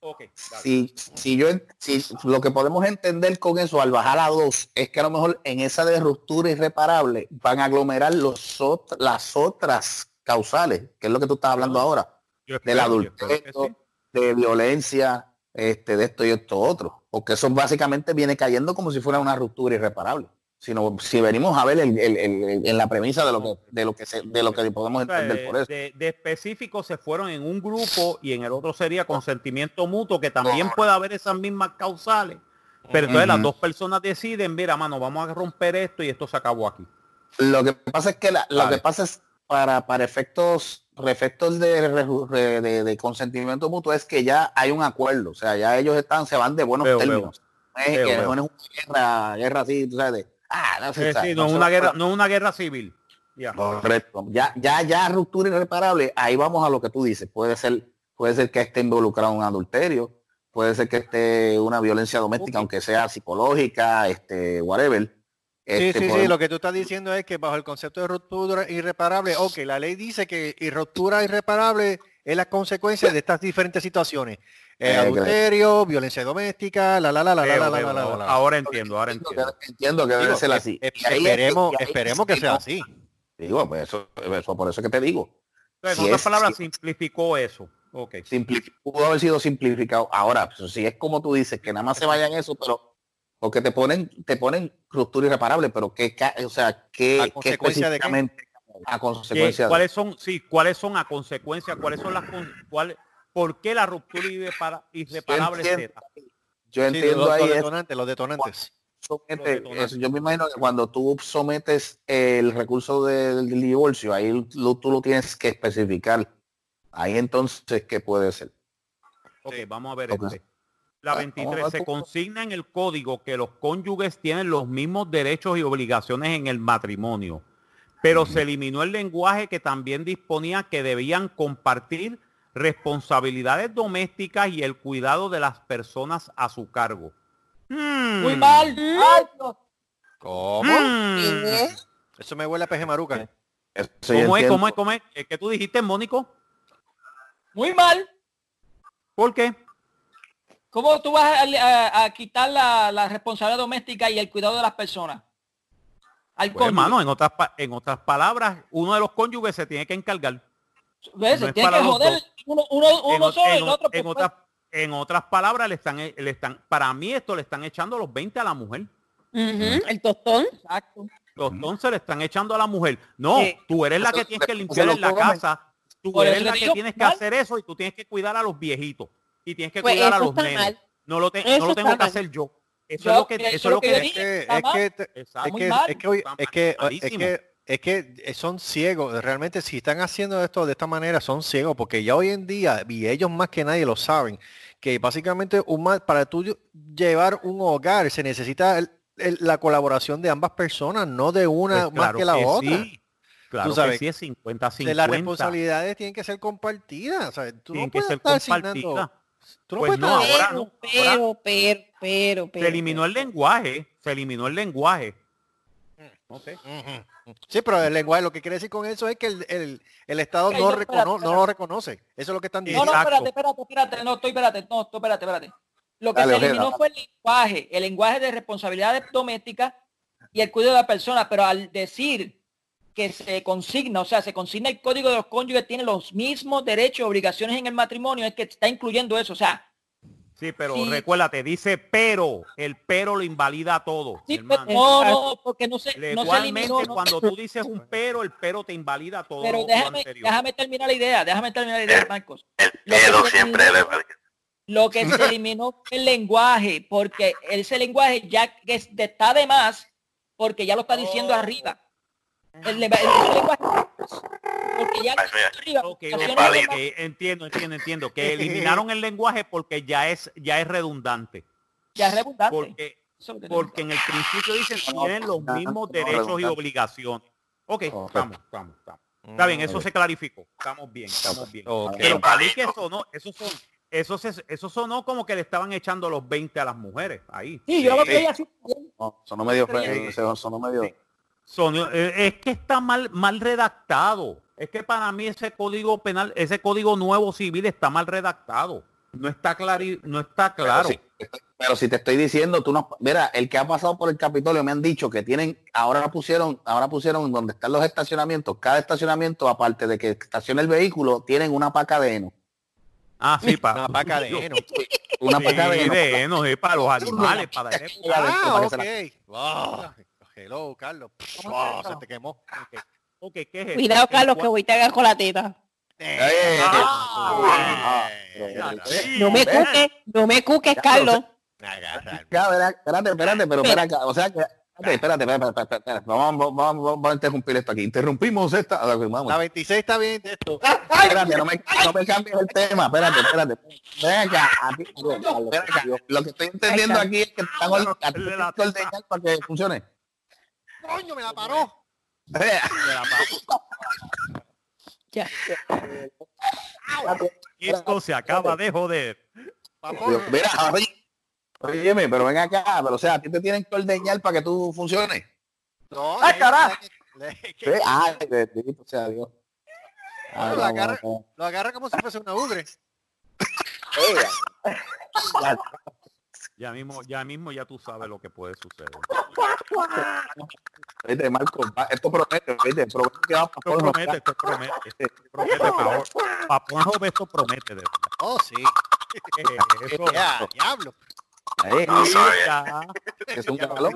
Ok, dale. Si, si yo si lo que podemos entender con eso al bajar a dos es que a lo mejor en esa de ruptura irreparable van a aglomerar los ot- las otras causales, que es lo que tú estás hablando ahora, del adulterio, sí. de violencia, este, de esto y esto otro, porque eso básicamente viene cayendo como si fuera una ruptura irreparable. Sino, si venimos a ver el- el- el- en la premisa de lo que de lo que se, de lo que podemos entender por eso. de, de específicos se fueron en un grupo y en el otro sería consentimiento mutuo, que también puede haber esas mismas causales. Pero entonces las dos personas deciden, mira, mano, vamos a romper esto y esto se acabó aquí. Lo que pasa es que la- lo que pasa es para, para efectos, efectos de, de, de consentimiento mutuo es que ya hay un acuerdo, o sea, ya ellos están, se van de buenos Veo, términos. Es Veo, es una guerra, guerra así, tú sabes, de, ah, no, Eh, sí, no es una guerra, no es una guerra civil. Ya. Correcto. Ya, ya, ya ruptura irreparable, ahí vamos a lo que tú dices. Puede ser, puede ser que esté involucrado en un adulterio, puede ser que esté una violencia doméstica, aunque sea psicológica, este, whatever. Sí, Este, sí, sí, podemos- lo que tú estás diciendo es que bajo el concepto de ruptura irreparable, ok, la ley dice que y ruptura irreparable es la consecuencia de estas diferentes situaciones. Eh, Eh, adulterio, violencia doméstica, la la la la la la la la la ahora, la. ahora entiendo, ahora Entiendo entiendo. que, entiendo que debe ser así. que- esperemos, esperemos que sea así. Digo, pues eso, eso por eso que te digo. Entonces, si en otras palabras, si- simplificó eso. Ok. Simplifi- pudo haber sido simplificado. Ahora, pues, si es como tú dices, que nada más se vaya en eso, pero porque te ponen, te ponen ruptura irreparable, pero qué, ca- o sea, qué, ¿A qué consecuencia de qué? específicamente a ¿Qué- consecuencia ¿Cuáles son, sí, cuáles son a consecuencia, cuáles son las con- cuál, por qué la ruptura irrepara- irreparable se entiendo. da? yo Sí, entiendo los, ahí los es detonantes, los detonantes. somete- detonantes. eso, yo me imagino que cuando tú sometes el recurso del divorcio, ahí lo- tú lo tienes que especificar. Ahí entonces, ¿qué puede ser? Ok, Sí. vamos a ver este. La Ah, 23 vamos a se consigna en el código que los cónyuges tienen los mismos derechos y obligaciones en el matrimonio, pero se eliminó el lenguaje que también disponía que debían compartir responsabilidades domésticas y el cuidado de las personas a su cargo. Muy Hmm. mal. Ay, Dios. ¿Cómo? Hmm. Eso me huele a peje maruca. Eso yo ¿Cómo es? ¿Cómo es? ¿Cómo es? ¿Qué que tú dijiste, Mónico? Muy mal. ¿Por qué? ¿Cómo tú vas a, a- a quitar la, la responsabilidad doméstica y el cuidado de las personas? Al Pues, hermano, en otras, en otras palabras, uno de los cónyuges se tiene que encargar. ¿Ves? no Se tiene que joder uno, uno, en, uno ot- solo y en el ot- otro. en pues, otras, en otras palabras, le están, le están, para mí esto le están echando los 20 a la mujer. Ujú, El tostón. Exacto. Los 11 le están echando a la mujer. No, Sí. tú eres la que tienes que limpiar en la casa. Tú Por eres la que digo, tienes que mal. hacer eso y tú tienes que cuidar a los viejitos. Y tienes que Pues cuidar a los nenes. mal. No lo, te- no lo tengo que mal. hacer yo. Eso Yo- es lo que, eso es es lo que Es que, es que, Exacto. es que, es que, hoy- Está es que, es malísimo. que, es que eh, son ciegos. Realmente si están haciendo esto de esta manera son ciegos porque ya hoy en día, y ellos más que nadie lo saben, que básicamente un para tú lle- llevar un hogar se necesita el- el- la colaboración de ambas personas, no de una Pues más que la otra. sí. Claro Tú sabes, que sí es 50 De las 50. responsabilidades tienen que ser compartidas. ¿sabes? Tú Tienen no que puedes ser estar asignando- compartidas. tú no Pues puedes no, estar- ahora no. Pero, Ahora pero, pero, pero. se eliminó el lenguaje. Se eliminó el lenguaje. Ok. Ujú. Sí, pero el lenguaje, lo que quiere decir con eso es que el, el- el Estado no, no, recono- espérate, no lo reconoce. Eso es lo que están No, diciendo. no, Exacto. espérate, espérate, espérate, no, estoy, espérate, no, estoy, espérate, espérate. Lo que Dale, se Ojeda. eliminó fue el lenguaje, el lenguaje de responsabilidades domésticas y el cuidado de la persona, pero al decir que se consigna, o sea, se consigna el código de los cónyuges tiene los mismos derechos y obligaciones en el matrimonio, es que está incluyendo eso, o sea, Sí, pero Sí. recuérdate, dice pero. El pero lo invalida todo. pero- no, no, porque no se, no se Legalmente, eliminó, no- cuando tú dices un pero, el pero te invalida todo pero lo déjame, anterior. déjame terminar la idea, déjame terminar la idea, Marcos. El Lo que pedo se siempre eliminó- Lo que se eliminó fue el lenguaje, porque ese lenguaje ya que es- está de más, porque ya lo está diciendo arriba. El, le- el lenguaje, porque ya lo está arriba. Ok, porque ok, así no válido. es ok, entiendo, entiendo, entiendo. Que eliminaron el lenguaje porque ya es, ya es redundante. Ya es redundante. Porque, Eso porque en el principio dicen que No, tienen los no, mismos no, derechos y obligaciones. Ok, Correcto. estamos, estamos, estamos. Está bien, eso se clarificó. Estamos bien, estamos bien. Pero para mí que sonó, eso son, eso se, eso sonó como que le estaban echando los 20 a las mujeres ahí. Sí, yo lo veía así. No, sonó medio Sí. feo, sonó medio. Sí. Eh, es que está mal, mal redactado. Es que para mí ese código penal, ese código nuevo civil está mal redactado. No está clari, no está claro. Pero, si, pero si te estoy diciendo, tú no, mira, el que ha pasado por el Capitolio me han dicho que tienen, ahora pusieron, ahora pusieron donde están los estacionamientos, cada estacionamiento, aparte de que estaciona el vehículo, tienen una paca de heno. Ah, sí, para Una paca de heno. Una paca de heno. de heno, sí, para los animales, para Ah, para Wow. Hello, Carlos. Wow, se te quemó. Ok, ¿qué es? Cuidado, ¿En Carlos, que voy a cagar con la teta. Eh, Ah, Eh, sí, No me cuques, no me cuques, Carlos. espérate, espérate, pero espera acá, o sea que, espérate, espérate, espérate, espérate, espérate, vamos, vamos, vamos, vamos a interrumpir esto aquí. Interrumpimos esta, vamos. La 26 está bien de esto. Espérate, no me, no me cambies el tema, espérate, espérate. Ven acá, ven acá. Lo que estoy entendiendo aquí es que están te ordeñar para que funcione. Coño, me la paró. Eh, Ya. Esto se acaba de joder. Papón. Mira, oye, pero ven acá, pero o sea, a ti te tienen que ordeñar para que tú funcione. No, ¡Ay, le- carajo! Ay, bendito sea Dios. Bueno, la agarra- Lo agarra como si fuese una ugre. Ya mismo, ya mismo ya tú sabes lo que puede suceder. Viste, Marco, esto promete, viste, promete que vamos a Esto promete, esto promete. Esto promete, para pa Pornhub esto promete de verdad. Oh, sí. Eso, Ya, diablo. Sorry. ya, es un calón.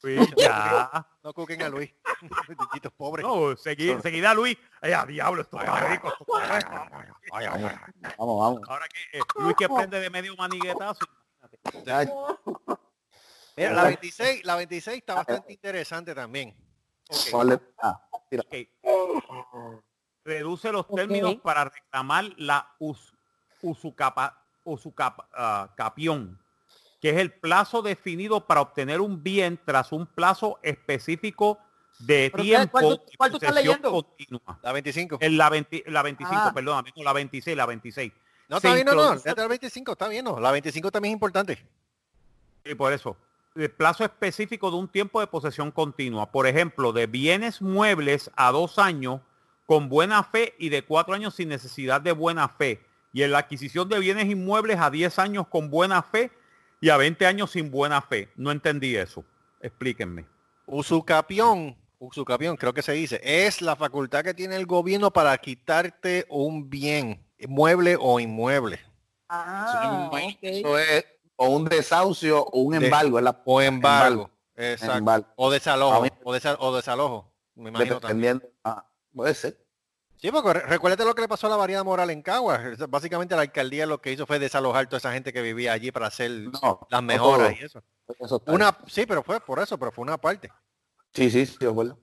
pues ya. No cuquen a Luis. Benditos pobres. No, segui- seguida Luis. Ay, a diablo, esto está rico. Vamos, vamos. Ahora que eh, Luis que prende de medio maniguetazo. Mira, la 26, la 26 está bastante interesante también. ponle- ah, tira. Ok. Reduce los términos Ok. para reclamar la us, usucapa, capión, que es el plazo definido para obtener un bien tras un plazo específico de tiempo ¿cuál cuál tú estás leyendo? continua. La 25. En la, 20 la 25, Ah. perdón, amigo, la 26, la 26. No, está bien, no, no. Vete al 25, está bien, no. La 25 también es importante. Y por eso, el plazo específico de un tiempo de posesión continua. Por ejemplo, de bienes muebles a dos años con buena fe y de cuatro años sin necesidad de buena fe. Y en la adquisición de bienes inmuebles a 10 años con buena fe y a 20 años sin buena fe. No entendí eso. Explíquenme. Usucapión, usucapión, creo que se dice, es la facultad que tiene el gobierno para quitarte un bien, mueble o inmueble. Ah. Eso es o un desahucio o un embargo, O embargo. Exacto. embargo. O desalojo. Mí- O, desa- o desalojo. Me imagino también. Ah, puede ser. Sí, porque re- recuérdate lo que le pasó a la variedad moral en Caguas. Básicamente la alcaldía lo que hizo fue desalojar toda esa gente que vivía allí para hacer No, las mejoras y eso. Una, sí, pero fue por eso, pero fue una parte. Sí, sí, sí, de acuerdo.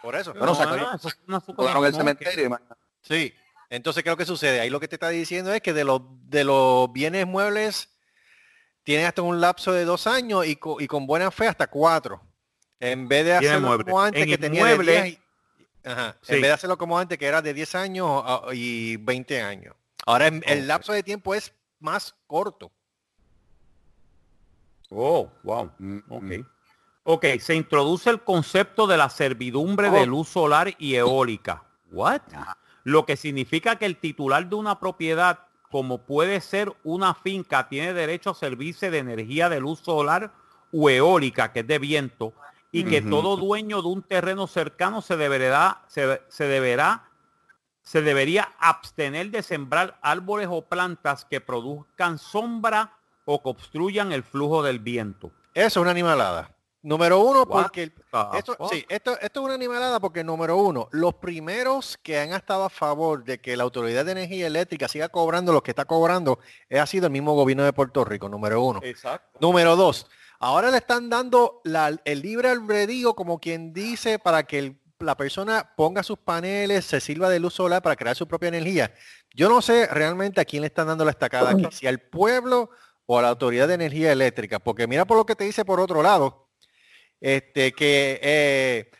Por eso. Bueno, sacó- eso es una azúcar Colocaron el no, cementerio. imagínate. Sí. Entonces, ¿qué es lo que sucede? Ahí lo que te está diciendo es que de los de los bienes muebles tienen hasta un lapso de dos años y, co- y con buena fe hasta cuatro. En vez de hacerlo como antes En que tenía de inmueble- 10 y- Ajá. Sí. En vez de hacerlo como antes que era de 10 años y 20 años. Ahora el lapso de tiempo es más corto. Oh, wow. Mm, Ok. mm. Ok, se introduce el concepto de la servidumbre de Oh. luz solar y eólica. What? Lo que significa que el titular de una propiedad, como puede ser una finca, tiene derecho a servirse de energía de luz solar o eólica, que es de viento, y que todo dueño de un terreno cercano se deberá, se, se deberá, se debería abstener de sembrar árboles o plantas que produzcan sombra o que obstruyan el flujo del viento. Eso es una animalada. Número uno, What porque el- esto, sí, esto, esto es una animalada porque número uno, los primeros que han estado a favor de que la Autoridad de Energía Eléctrica siga cobrando lo que está cobrando eh, ha sido el mismo gobierno de Puerto Rico, número uno. Exacto. Número dos, ahora le están dando la- el libre albedrío como quien dice para que el- la persona ponga sus paneles, se sirva de luz solar para crear su propia energía. Yo no sé realmente a quién le están dando la estacada aquí, si al pueblo o a la Autoridad de Energía Eléctrica, porque mira por lo que te dice por otro lado, este, que eh,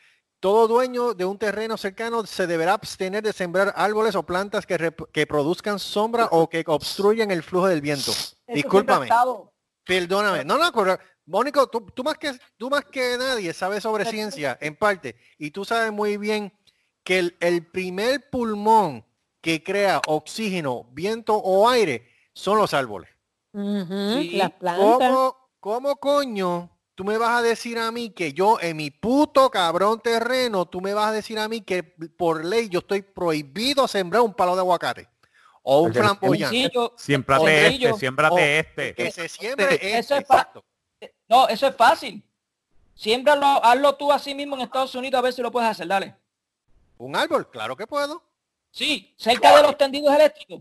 todo dueño de un terreno cercano se deberá abstener de sembrar árboles o plantas que, rep- que produzcan sombra o que obstruyan el flujo del viento. Eso Discúlpame. Perdóname. No, no, Mónico, tú, tú más que tú más que nadie sabes sobre ciencia, en parte, y tú sabes muy bien que el, el primer pulmón que crea oxígeno, viento o aire son los árboles. Las plantas. ¿Cómo, cómo coño tú me vas a decir a mí que yo en mi puto cabrón terreno, tú me vas a decir a mí que por ley yo estoy prohibido sembrar un palo de aguacate o un flamboyante? Sencillo. este, siémbrate O este. Que se siembre Eso este, es fa- exacto. No, eso es fácil. Siémbralo, hazlo tú así mismo en Estados Unidos a ver si lo puedes hacer, dale. Un árbol, claro que puedo. Sí, cerca de los tendidos eléctricos.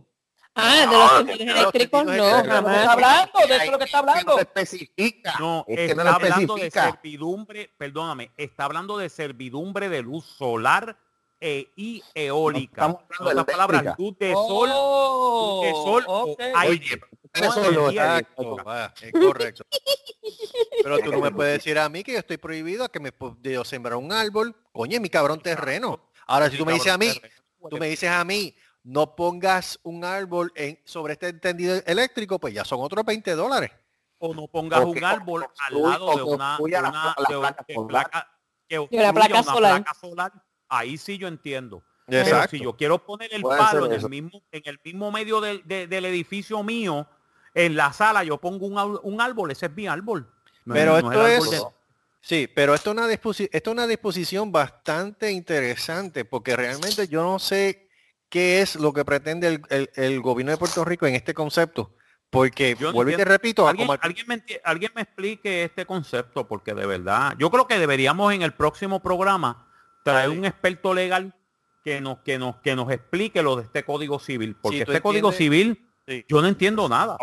Ah, de No, los tendidos los eléctricos no. Está jamás. hablando, de eso es lo que está no hablando. lo especifica. No, es que está no hablando de servidumbre, perdóname, está hablando de servidumbre de luz solar e, y eólica. No estamos hablando de palabras, luz de sol, Oh, luz de sol o ok. aire. Oye, No eso. Exacto, va, es correcto. Pero tú no me puedes decir a mí que yo estoy prohibido a que me pu- de yo sembrar un árbol, coño, en mi cabrón terreno. Ahora, si tú me dices a mí, tú me dices a mí, no pongas un árbol en, sobre este entendido eléctrico, pues ya son otros 20 dólares. o no pongas un árbol o al lado o de una, placa solar. placa- que la obstruya placa una solar. placa solar. Ahí sí yo entiendo. Pero Exacto. si yo quiero poner el Puede palo en el mismo, en el mismo medio del, de- del edificio mío, en la sala yo pongo un, árbol- un árbol, ese es mi árbol. No Pero no esto es- árbol de- Sí, pero esto es una esto es una disposición bastante interesante porque realmente yo no sé qué es lo que pretende el, el- el gobierno de Puerto Rico en este concepto. Porque, Yo no vuelvo y te repito, ¿Alguien, como alguien me, enti- alguien me explique este concepto, porque de verdad, yo creo que deberíamos en el próximo programa traer un experto legal que nos, que nos, que nos explique lo de este código civil, porque este código civil, Sí. yo no entiendo nada.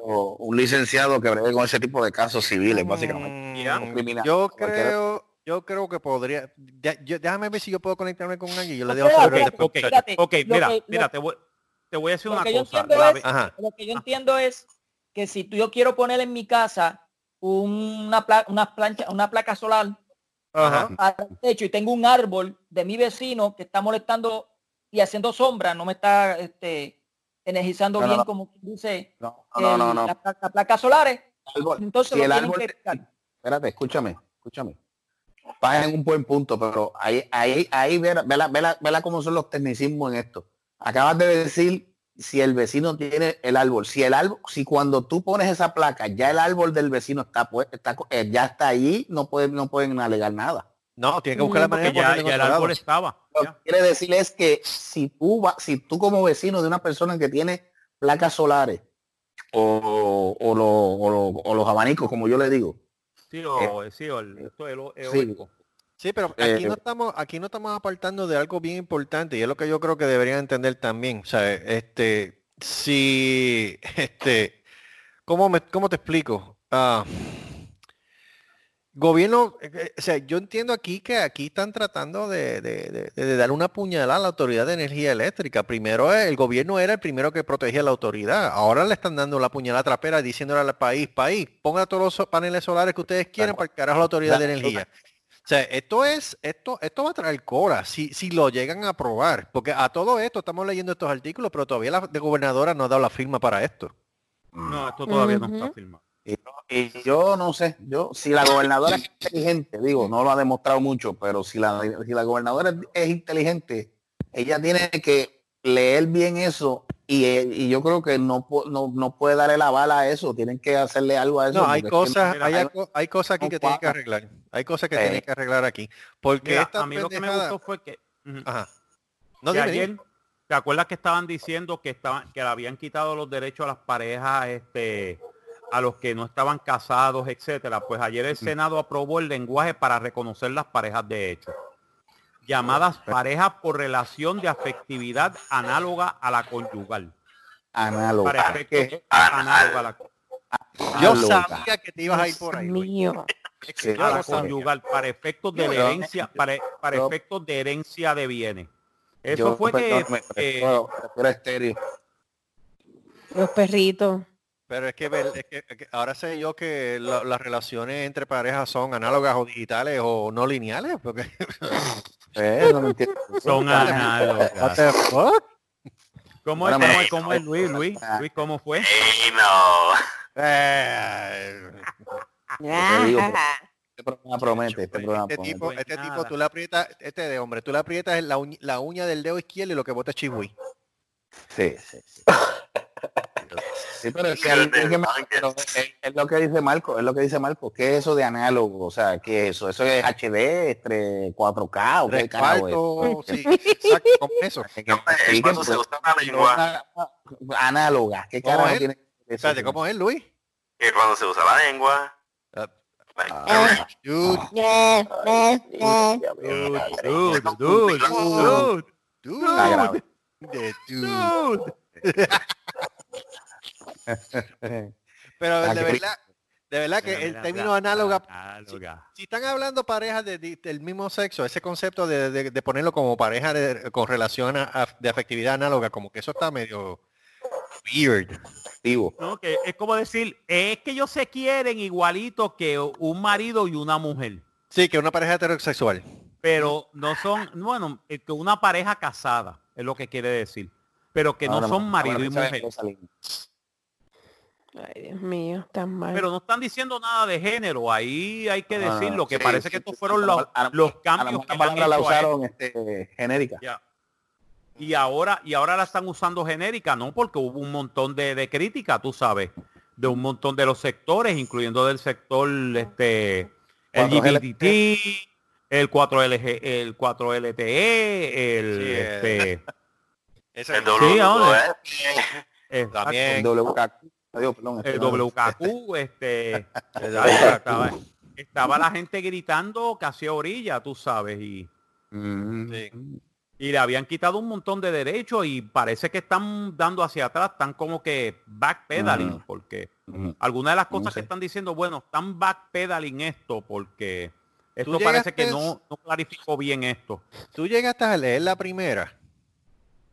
o un licenciado que bregue con ese tipo de casos civiles, básicamente. Mm, criminal, Yo creo, yo creo que podría. ya- yo- déjame ver si yo puedo conectarme con alguien. Yo le Ok, dejo ok, saber Ok, después, ok, muchachos. Fíjate, ok, lo mira, que- mira, lo- te voy, te voy a decir una cosa. La es- Ajá. Lo que yo entiendo es que si tú, yo quiero poner en mi casa una, pla- una plancha, una placa solar Ajá. al techo y tengo un árbol de mi vecino que está molestando y haciendo sombra, no me está este, energizando No, bien no. como dice No, no, el- no, no. Las, pla- las placas solares, entonces si lo el tienen árbol que espérate, escúchame, escúchame. En un buen punto, pero ahí, ahí, ahí, vela, vela, vela, vela cómo son los tecnicismos en esto. Acabas de decir si el vecino tiene el árbol, si el árbol, si cuando tú pones esa placa, ya el árbol del vecino está, pues, está eh, ya está ahí, no pueden, no pueden alegar nada. No, tiene que buscar la manera ya, el árbol estaba. Lo que quiere decir es que si tú va- si tú como vecino de una persona que tiene placas solares o, o, lo- o lo- o los abanicos, como yo le digo, Sí, o, sí, o el- esto es lo. Sí, pero Eh, aquí no estamos, aquí no estamos apartando de algo bien importante y es lo que yo creo que deberían entender también. O sea, este, si, este, ¿cómo me, cómo te explico? Ah, Gobierno, eh, eh, o sea, yo entiendo aquí que aquí están tratando de, de- de- de dar una puñalada a la autoridad de energía eléctrica. Primero eh, el gobierno era el primero que protegía a la autoridad. Ahora le están dando la puñalada trapera diciéndole al país, país, ponga todos los paneles solares que ustedes quieran para el carajo a la autoridad de energía. O sea, esto es, esto, esto va a traer cola si, si lo llegan a aprobar. Porque a todo esto estamos leyendo estos artículos, pero todavía la de gobernadora no ha dado la firma para esto. No, esto todavía no está firmado. Y yo, y yo no sé, yo si la gobernadora es inteligente, digo, no lo ha demostrado mucho, pero si la, si la gobernadora es, inteligente, ella tiene que leer bien eso y, eh, y yo creo que no, no, no puede darle la bala a eso, tienen que hacerle algo a eso. No, hay porque es que cosas, mira, hay, hay- cosas aquí que tienen que arreglar. Hay cosas que Sí. tienen que arreglar aquí. Porque Mira, esta a mí lo que me gustó fue que... Ajá. No, que dime, dime. ayer, ¿te acuerdas que estaban diciendo que estaban, que le habían quitado los derechos a las parejas, este, a los que no estaban casados, etcétera? Pues ayer el Senado aprobó el lenguaje para reconocer las parejas de hecho. Llamadas parejas por relación de afectividad análoga a la conyugal. análogo. Para efectos análoga a la, Yo análoga. sabía que te ibas a ir por ahí. Luis. mío. A la conyugal para efectos de herencia, para, para efectos de herencia de bienes. Eso Yo, fue que eh. Los perritos. Pero es que, es que- es que ahora sé yo que la- las relaciones entre parejas son análogas o digitales o no lineales. Porque Eh, no me son What análogas. the fuck? ¿Cómo es, Bueno, cómo es, cómo es Luis, Luis? Luis, ¿cómo fue? Ey, no. Eh, digo, Este programa promete, este programa este promete. tipo, este tipo, tú le aprietas, este de hombre, tú le aprietas la, uñ- la uña del dedo izquierdo y lo que bota es chihui. Sí, sí, sí. Sí, pero es que, es, que me- pero es- es lo que dice Marco, es lo que dice Marco, ¿qué es eso de análogo? O sea, ¿qué es eso? ¿Eso es HD, este, 4K o qué es? sí, exacto, como eso. Que- que- No, es expliquen, cuando se pues, usa la lengua. una- Análoga, ¿qué ¿Cómo carajo es? tiene eso? Espérate, ¿cómo es, Luis? Que cuando se usa la lengua. Ah. Like, Ah. Dude, Eh, eh, eh. Dude, dude, dude, dude, Está grave. de dude. dude. Pero Ah, de verdad, de verdad que el término análoga, análoga. si están hablando parejas de- de- del mismo sexo, ese concepto de, de- ponerlo como pareja con relación a- de afectividad análoga, como que eso está medio weird. No, que es como decir, es que ellos se quieren igualito que un marido y una mujer, Sí, que una pareja heterosexual. pero no son, bueno, eh, que una pareja casada, es lo que quiere decir, pero que no son marido y mujer. Ay, Dios mío, tan mal. Pero no están diciendo nada de género, ahí hay que no, decirlo, que sí, parece sí, que estos sí, fueron a los, lo- a lo- los A lo cambios que la palabra la a usaron este, genérica. Ya. Y ahora, y ahora la están usando genérica, ¿no? Porque hubo un montón de, de crítica, tú sabes, de un montón de los sectores, incluyendo del sector este 4L. LGBT, el 4LG, el 4LTE, el Sí, eh. este el Sí, WWF. ahora. exacto, También. WKQ. Adiós, perdón, el este, WKQ, este estaba, estaba la gente gritando casi a orilla, tú sabes, y Mm. Sí. y le habían quitado un montón de derechos y parece que están dando hacia atrás, están como que backpedaling, Ujú. porque Mm. algunas de las No cosas sé. que están diciendo, bueno, están backpedaling esto porque esto parece que no, no clarificó bien esto. Tú llegaste a leer la primera.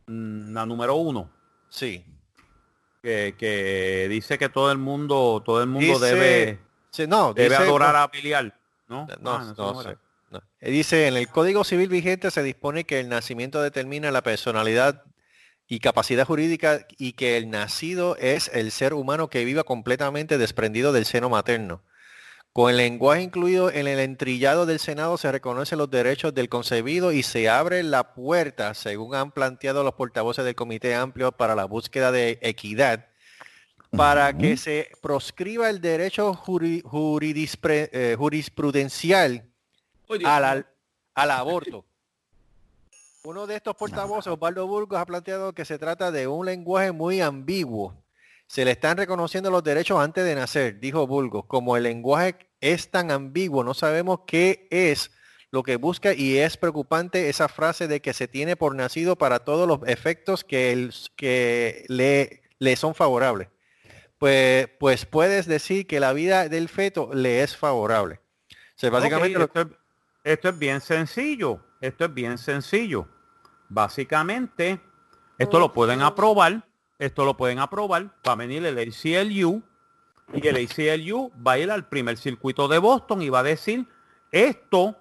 Mm, La número uno, Sí. que, que dice que todo el mundo, todo el mundo Dice- debe, Sí, no, debe dice- adorar a Belial, ¿no? No, Ah, no no sé, era. no. Eh, Dice, en el Código Civil vigente se dispone que el nacimiento determina la personalidad y capacidad jurídica y que el nacido es el ser humano que viva completamente desprendido del seno materno. Con el lenguaje incluido en el entrillado del Senado se reconocen los derechos del concebido y se abre la puerta, según han planteado los portavoces del Comité Amplio para la búsqueda de equidad, para que se proscriba el derecho juri- eh, jurisprudencial al, al- al aborto. Uno de estos portavoces, Osvaldo Burgos, ha planteado que se trata de un lenguaje muy ambiguo. Se le están reconociendo los derechos antes de nacer, dijo Burgos. Como el lenguaje es tan ambiguo, no sabemos qué es lo que busca y es preocupante esa frase de que se tiene por nacido para todos los efectos que, el- que le, le son favorables. Pues, pues puedes decir que la vida del feto le es favorable. sea, básicamente lo- esto, es, esto es bien sencillo. Esto es bien sencillo. Básicamente, esto lo pueden aprobar. Esto lo pueden aprobar. Va a venir el ACLU y el ACLU va a ir al primer circuito de Boston y va a decir esto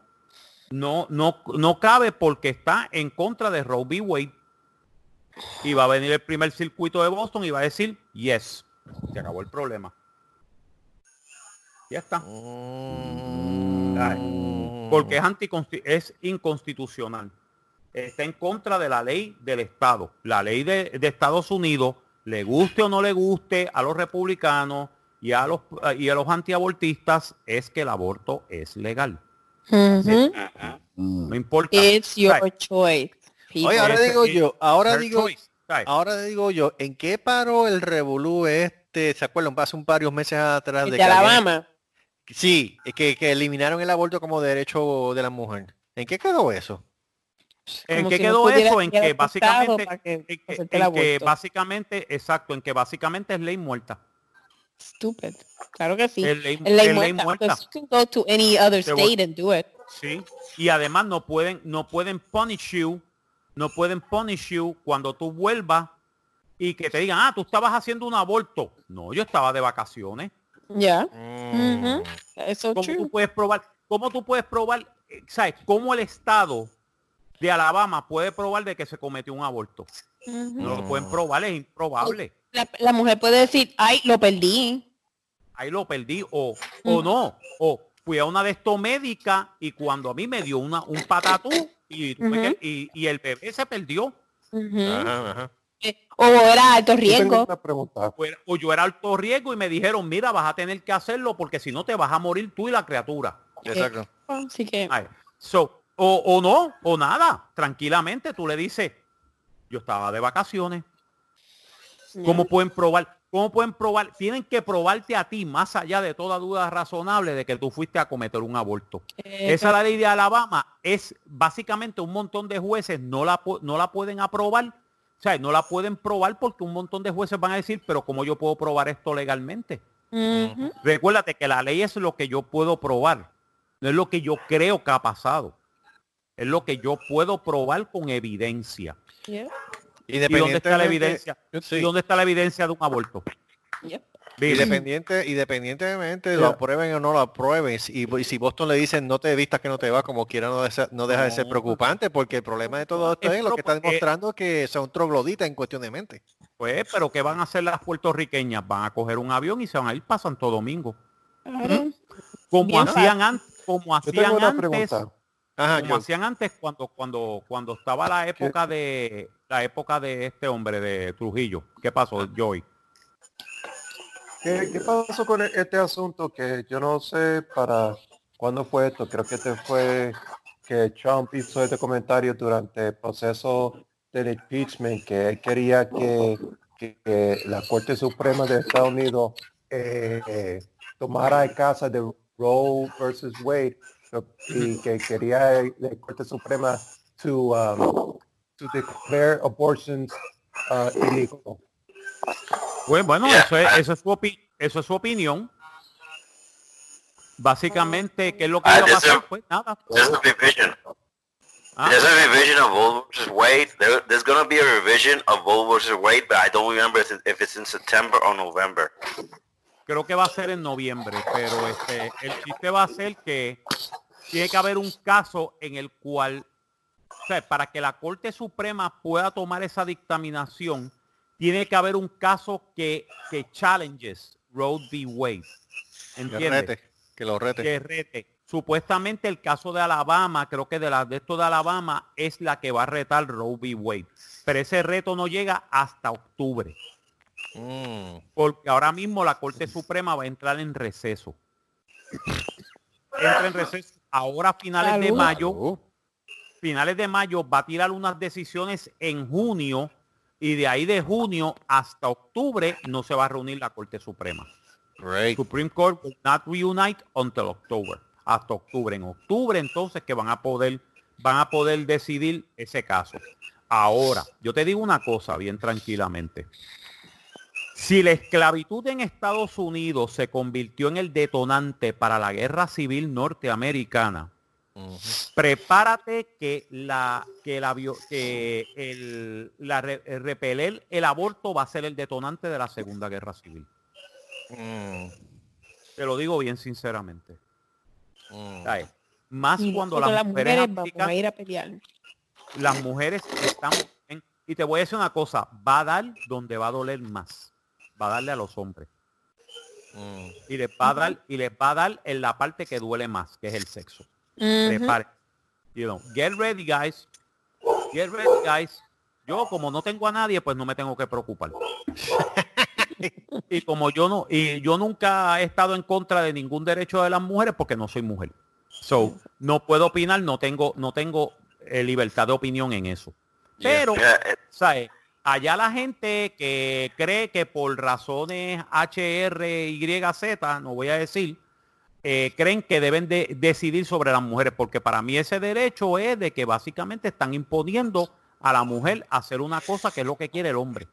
no, no, no cabe porque está en contra de Roe v. Wade. Y va a venir el primer circuito de Boston y va a decir yes. Se acabó el problema. Ya está. Porque es, es inconstitucional. Está en contra de la ley del Estado. La ley de, de Estados Unidos, le guste o no le guste a los republicanos y a los, y a los antiabortistas, es que el aborto es legal. Ujú. Mm. No importa. It's your Right. choice. people. Oye, ahora digo yo, ahora digo, ahora digo yo, ¿en qué paró el revolú este? ¿Se acuerdan? Hace un varios meses atrás de de Alabama. Sí, que, que eliminaron el aborto como derecho de la mujer. ¿En qué quedó eso? ¿En Como qué si quedó eso? En que básicamente, que en que, básicamente, exacto, en que básicamente es ley muerta. Stupid. Claro que sí. Es ley, Es ley es ley muerta. muerta. You can go to any other Te voy- state and do it. Sí. Y además no pueden, no pueden punish you, no pueden punish you cuando tú vuelvas y que te digan, ah, tú estabas haciendo un aborto. No, yo estaba de vacaciones. Ya. Mm. Eso ¿Cómo true. tú puedes probar? ¿Cómo tú puedes probar? eh, ¿Sabes? ¿Cómo el estado de Alabama puede probar de que se cometió un aborto? No lo pueden probar, es improbable. la, la mujer puede decir, ay, lo perdí. Ahí lo perdí. O, o no. O fui a una de estos médica y cuando a mí me dio una, un patatú y, y, y el bebé se perdió. Ajá, ajá. Eh, O era alto riesgo. o era- o yo era alto riesgo y me dijeron, mira, vas a tener que hacerlo porque si no te vas a morir tú y la criatura. Exacto. Así que, Ay, so, o, o no, o nada. Tranquilamente tú le dices, yo estaba de vacaciones. ¿Cómo pueden probar? ¿Cómo pueden probar? Tienen que probarte a ti más allá de toda duda razonable de que tú fuiste a cometer un aborto. eh, Esa la ley de Alabama es básicamente un montón de jueces no la, no la pueden aprobar. O sea, no la pueden probar porque un montón de jueces van a decir, pero ¿cómo yo puedo probar esto legalmente? Recuérdate que la ley es lo que yo puedo probar, no es lo que yo creo que ha pasado. Es lo que yo puedo probar con evidencia. Yeah, ¿Y dónde está la evidencia? Sí. ¿Y dónde está la evidencia de un aborto? yeah. Independiente, independientemente lo aprueben o no lo aprueben, y, y si Boston le dicen no te vistas que no te va, como quiera no, desa- no deja de ser preocupante, porque el problema de todo esto Es es lo que está eh, demostrando que son trogloditas en cuestión de mente. Pues, pero ¿qué van a hacer las puertorriqueñas? Van a coger un avión y se van a ir para Santo Domingo. Claro. Como Bien hacían antes, como Yo hacían tengo una antes, pregunta. Ajá, como yo- hacían antes cuando cuando cuando estaba la época de la época de este hombre de Trujillo. ¿Qué pasó, Joey? ¿Qué, qué pasó con e- este asunto? Que yo no sé para cuándo fue esto. Creo que este fue que Trump hizo este comentario durante el proceso del impeachment, que él quería que, que- que la Corte Suprema de Estados Unidos eh, eh, tomara en casa de Roe versus Wade y que quería el- la Corte Suprema to, um, to declare abortions uh, illegal. Pues bueno, Yeah. eso es, eso es su opi- eso es su opinión. Básicamente, ¿qué es lo que Ah, iba a pasar? Pues nada. There's a revision. Ah, There's a revision of Roe versus Wade. There, there's gonna be a revision of Roe versus Wade, but I don't remember if it's in September or November. creo que va a ser en noviembre, pero este, el chiste va a ser que tiene que haber un caso en el cual, o sea, para que la Corte Suprema pueda tomar esa dictaminación, tiene que haber un caso que, que challenges Roe v. Wade. que ¿Entiendes? rete, que lo rete. que rete. Supuestamente el caso de Alabama, creo que de la de esto de Alabama es la que va a retar Roe v. Wade. Pero ese reto no llega hasta octubre, Mm. porque ahora mismo la Corte Suprema va a entrar en receso. Entra en receso ahora a finales de mayo, finales de mayo va a tirar unas decisiones en junio y de ahí de junio hasta octubre no se va a reunir la Corte Suprema. great. Supreme Court will not reunite until October. Hasta octubre. En octubre entonces que van a poder van a poder decidir ese caso. Ahora, yo te digo una cosa bien tranquilamente. Si la esclavitud en Estados Unidos se convirtió en el detonante para la guerra civil norteamericana, prepárate que la que la que el, la re- el repeler el aborto va a ser el detonante de la segunda guerra civil. Mm, Te lo digo bien sinceramente. mm. Más Y cuando las mujeres, aplican- a ir a pelear. las mujeres están en- y te voy a decir una cosa, va a dar donde va a doler más. Va a darle a los hombres. Mm. Y les va a dar, y les va a dar en la parte que duele más, que es el sexo. Prepare. You know, get ready, guys. Get ready, guys. Yo como no tengo a nadie, pues no me tengo que preocupar. y como yo no, y yo nunca he estado en contra de ningún derecho de las mujeres porque no soy mujer. So, no puedo opinar, no tengo, no tengo eh, libertad de opinión en eso. Pero, eh, ¿sabes? Allá la gente que cree que por razones HR, Y, Z, no voy a decir, eh, creen que deben de decidir sobre las mujeres, porque para mí ese derecho es de que básicamente están imponiendo a la mujer hacer una cosa que es lo que quiere el hombre.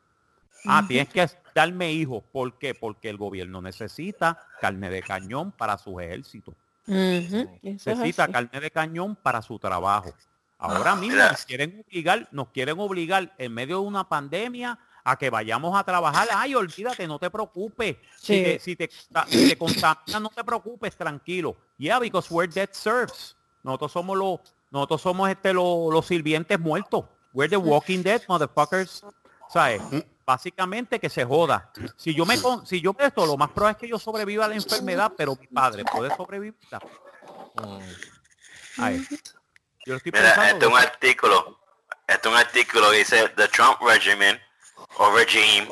Ah, tienes que darme hijos. ¿Por qué? Porque el gobierno necesita carne de cañón para sus ejércitos. Eso es Necesita carne de cañón para su trabajo. Ahora mismo Mira. nos quieren obligar, nos quieren obligar en medio de una pandemia a que vayamos a trabajar. Ay, olvídate, no te preocupes. Si, Sí. te, si, te, si te contaminas, no te preocupes, tranquilo. Yeah, because we're dead serfs. Nosotros somos los, nosotros somos este los, los sirvientes muertos. We're the walking dead, motherfuckers. ¿Sabes? Básicamente que se joda. Si yo me con, si yo esto, lo más probable es que yo sobreviva a la enfermedad, pero mi padre puede sobrevivir. Ay, yo estoy Mira, pensando este es un artículo, este es un artículo que dice The Trump regime or regime,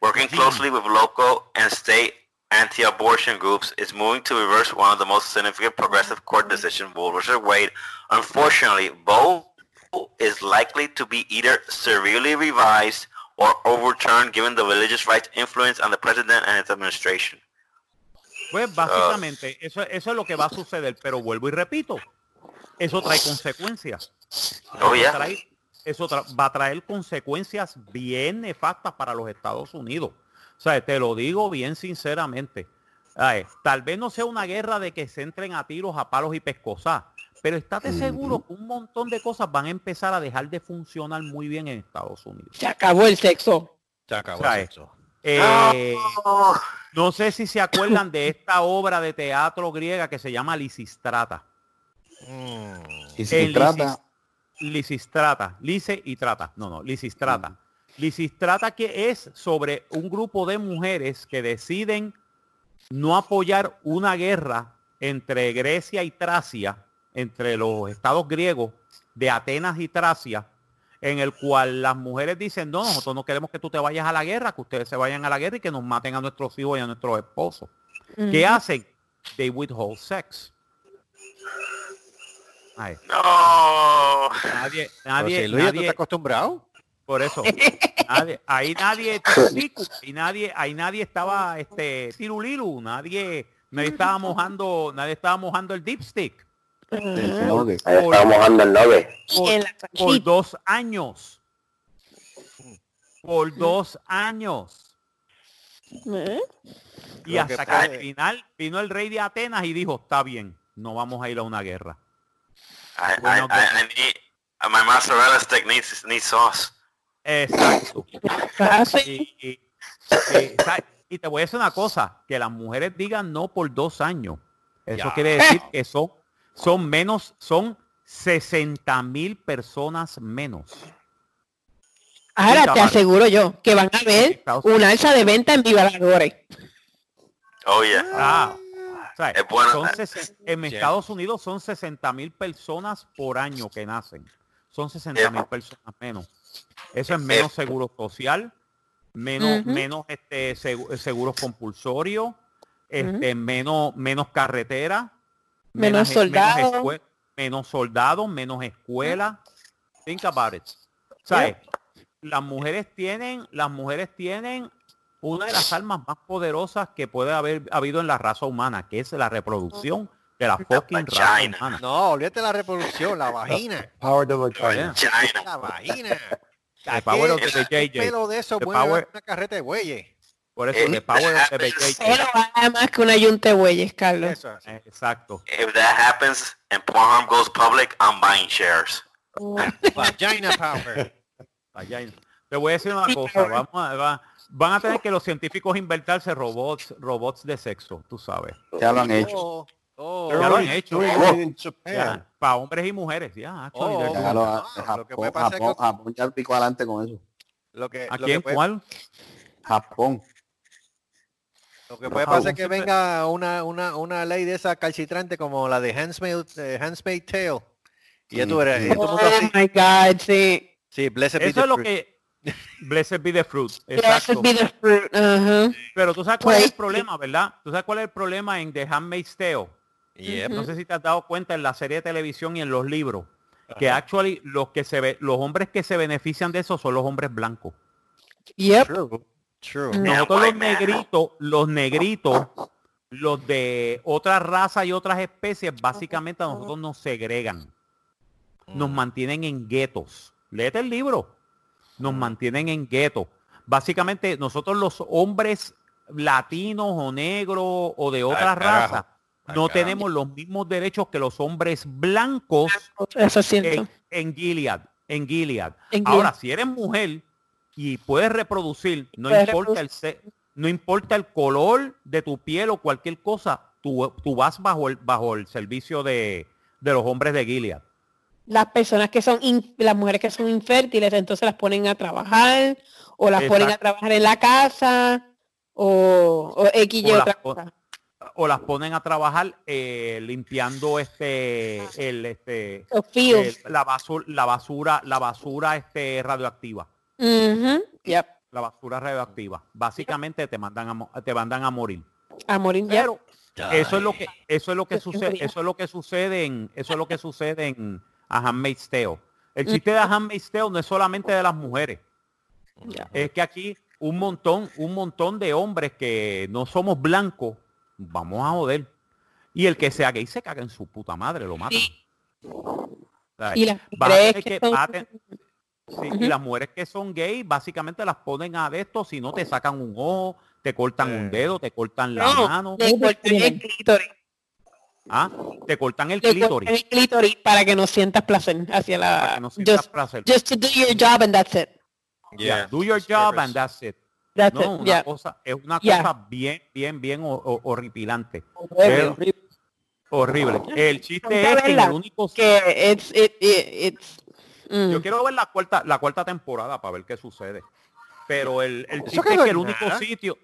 working closely with local and state anti-abortion groups, is moving to reverse one of the most significant progressive court decisions, Roe versus Wade. Unfortunately, Roe is likely to be either severely revised or overturned given the religious rights influence on the president and his administration. Pues básicamente, eso, eso es lo que va a suceder, pero vuelvo y repito, eso trae consecuencias. Oh, Eso yeah. trae- eso tra- va a traer consecuencias bien nefastas para los Estados Unidos. O sea, te lo digo bien sinceramente. Ay, tal vez no sea una guerra de que se entren a tiros, a palos y pescosas, pero estate seguro que un montón de cosas van a empezar a dejar de funcionar muy bien en Estados Unidos. Se acabó el sexo. Se acabó ¿Sabes? el sexo. Eh, no sé si se acuerdan de esta obra de teatro griega que se llama Lisistrata. Mm. Y si El trata, Lisistrata, lice y trata. No, no, Lisistrata. Lisistrata que es sobre un grupo de mujeres que deciden no apoyar una guerra entre Grecia y Tracia, entre los estados griegos de Atenas y Tracia, en el cual las mujeres dicen, no, nosotros no queremos que tú te vayas a la guerra, que ustedes se vayan a la guerra y que nos maten a nuestros hijos y a nuestros esposos. ¿Qué hacen? They withhold sex. Ay, No. nadie, nadie, si Luis, ¿tú nadie- estás acostumbrado? por eso. nadie- ahí nadie, ahí nadie, ahí nadie estaba este tirulilu, nadie, nadie estaba mojando, nadie estaba mojando el dipstick. Por, mojando el por- dos años. Por dos años. ¿Eh? Y Lo hasta que al final vino el rey de Atenas y dijo, está bien, no vamos a ir a una guerra. I, Bueno, I, I, I need, uh, my mozzarella stick needs, needs sauce. Exacto. Y, y- y, ¿sabes? Y te voy a decir una cosa, que las mujeres digan no por dos años. Eso Ya. quiere decir que son, son menos, son 60 mil personas menos. Ahora te aseguro yo que van a ver una alza de venta en Vivaladores. Oh yeah. Ah, ¿sabes? Es bueno. Son sesen- en. Estados Unidos son 60 mil personas por año que nacen. Son 60 mil personas menos. Eso es menos seguro social, menos, menos este segu- seguros compulsorios, este, menos, menos carretera, Menos menos, soldados. escue- menos soldados, menos escuela. Think about it. ¿Sabes? Las mujeres tienen, las mujeres tienen una de las armas más poderosas que puede haber habido en la raza humana, que es la reproducción de la fucking raza vagina. humana. No, olvídate la reproducción, la vagina. Power the vagina. China. La vagina. The power of ¿Qué the JJ. pelo de eso power- una carreta de bueyes? Por eso, the power of the vacation. Pero más que una yunta de bueyes, Carlos. Eso. Eh, Exacto. If that happens and Pornhub goes public, I'm buying shares. Vagina power. Hay- Te voy a decir una cosa, vamos a, va- van a tener que los científicos inventarse robots, robots de sexo, tú sabes. Ya lo han hecho. Oh, oh, Ya lo han hecho. Para hombres y mujeres, ya. actually, Oh, Ya lo- no, Japón, lo que puede pasar es Japón, que- Japón ya picó adelante con eso. Lo que, it. lo ¿A que quién? puede, ¿Cuál? Japón. lo que puede pasar es que venga una, una, una ley de esa calcitrante como la de Handmaid's, eh, Handmaid's Tale. Y ya tú el Oh my God, sí. Sí, blessed be Eso the es lo que... Blessed be the fruit. Blessed Exacto. be the fruit. Ajá. Pero tú sabes cuál es el Pues- problema, ¿verdad? Tú sabes cuál es el problema en The Handmaid's Tale. Yep. No sé si te has dado cuenta en la serie de televisión y en los libros que actually los que se ve, los hombres que se benefician de eso son los hombres blancos. Yep. True. True. Mm. Nosotros los negritos, los negritos, los de otras razas y otras especies, básicamente a nosotros nos segregan. Nos mantienen en guetos. Léete el libro. Nos mantienen en guetos. Básicamente nosotros los hombres latinos o negros o de carajo. razas Al no carajo. tenemos los mismos derechos que los hombres blancos Eso en, en Gilead. En Gilead. En Ahora, Gilead. si eres mujer y puedes reproducir, no Puedes importa el se- no importa el color de tu piel o cualquier cosa, tú, tú vas bajo el bajo el servicio de, de los hombres de Gilead. Las personas que son, in- las mujeres que son infértiles, entonces las ponen a trabajar o las ponen a Exacto. trabajar en la casa o, o X y O las otra pon- cosa. O las ponen a trabajar eh, limpiando este el este el- la basura la basura la basura este radioactiva. Ujú. Yep. La basura radioactiva. Básicamente te mandan a, te mandan a morir. A morir ya. Pero eso es lo que eso es lo que sucede eso es lo que sucede en eso es lo que sucede en A Handmaid's Tale. El chiste de Handmaid's Tale no es solamente de las mujeres. Es que aquí un montón un montón de hombres que no somos blancos vamos a joder. Y el que sea gay se caga en su puta madre, lo mata. Y las mujeres que son-. Y las mujeres que gay básicamente las ponen a de esto, si no te sacan un ojo, te cortan un Eh. dedo, te cortan la No, mano, le cortan el clítoris. ¿Ah? te cortan el clítoris. cortan el clítoris para que no sientas placer hacia para la que no sientas just, placer. just to do your job and that's it. Yeah, Do your job and that's it. That's No, it. una Yeah. cosa, es una Yeah. cosa bien, bien, bien ho- ho- horripilante. Horrible, Pero- horrible. Horrible. El chiste es que el único que it's it, it- it's mm. Yo quiero ver la cuarta, la cuarta temporada para ver qué sucede. Pero el, el chiste es que el único sitio.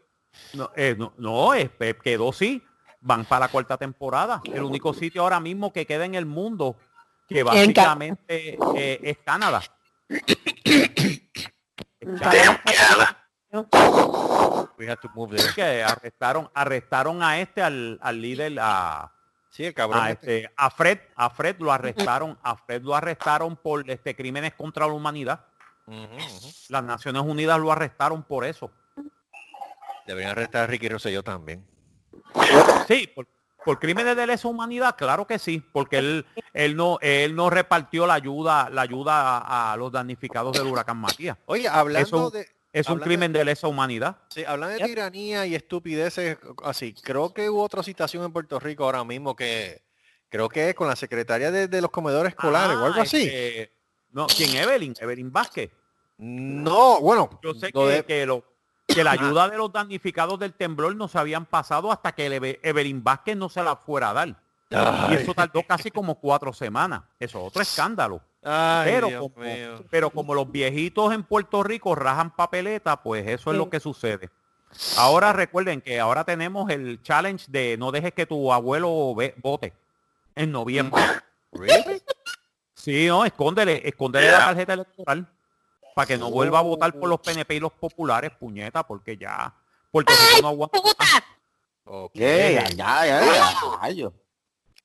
No, eh, no, no, es, quedó sí. Van para la cuarta temporada. El único sitio ahora mismo que queda en el mundo que En Ca- básicamente eh, es Canadá. Es Canadá. Damn Canada. We have to move there. que arrestaron, arrestaron a este, al, al líder, a, Sí, el cabrón. a, este. este, a Fred, a Fred lo arrestaron, a Fred lo arrestaron por este crímenes contra la humanidad. Las Naciones Unidas lo arrestaron por eso. Deberían arrestar a Ricky Rosselló también. Sí, por, por crímenes de lesa humanidad, claro que sí, porque él, él no, él no repartió la ayuda, la ayuda a, a los damnificados del huracán Matías. Oye, hablando Eso- de... Es un crimen de lesa humanidad. Sí, hablando de tiranía y estupideces así, creo que hubo otra situación en Puerto Rico ahora mismo que creo que es con la secretaria de, de los comedores escolares o algo Ah, así. este, no, ¿quién? Evelyn, Evelyn Vázquez. No, bueno, Yo sé lo que, de- que lo- que la ayuda de los damnificados del temblor no se habían pasado hasta que el Eve- Evelyn Vázquez no se la fuera a dar. Y eso tardó casi como cuatro semanas. Eso es otro escándalo. ay, Pero Dios como, mío. pero como los viejitos en Puerto Rico rajan papeleta, pues eso es Sí. lo que sucede. Ahora recuerden que ahora tenemos el challenge de no dejes que tu abuelo vote en noviembre. Really? Sí, no, escóndele, escóndele la tarjeta electoral para que no vuelva a votar por los PNP y los populares, puñeta, porque ya Puerto Rico no aguanta. ¡Puta! Ok. Yeah, ya, ya, ya, rayo.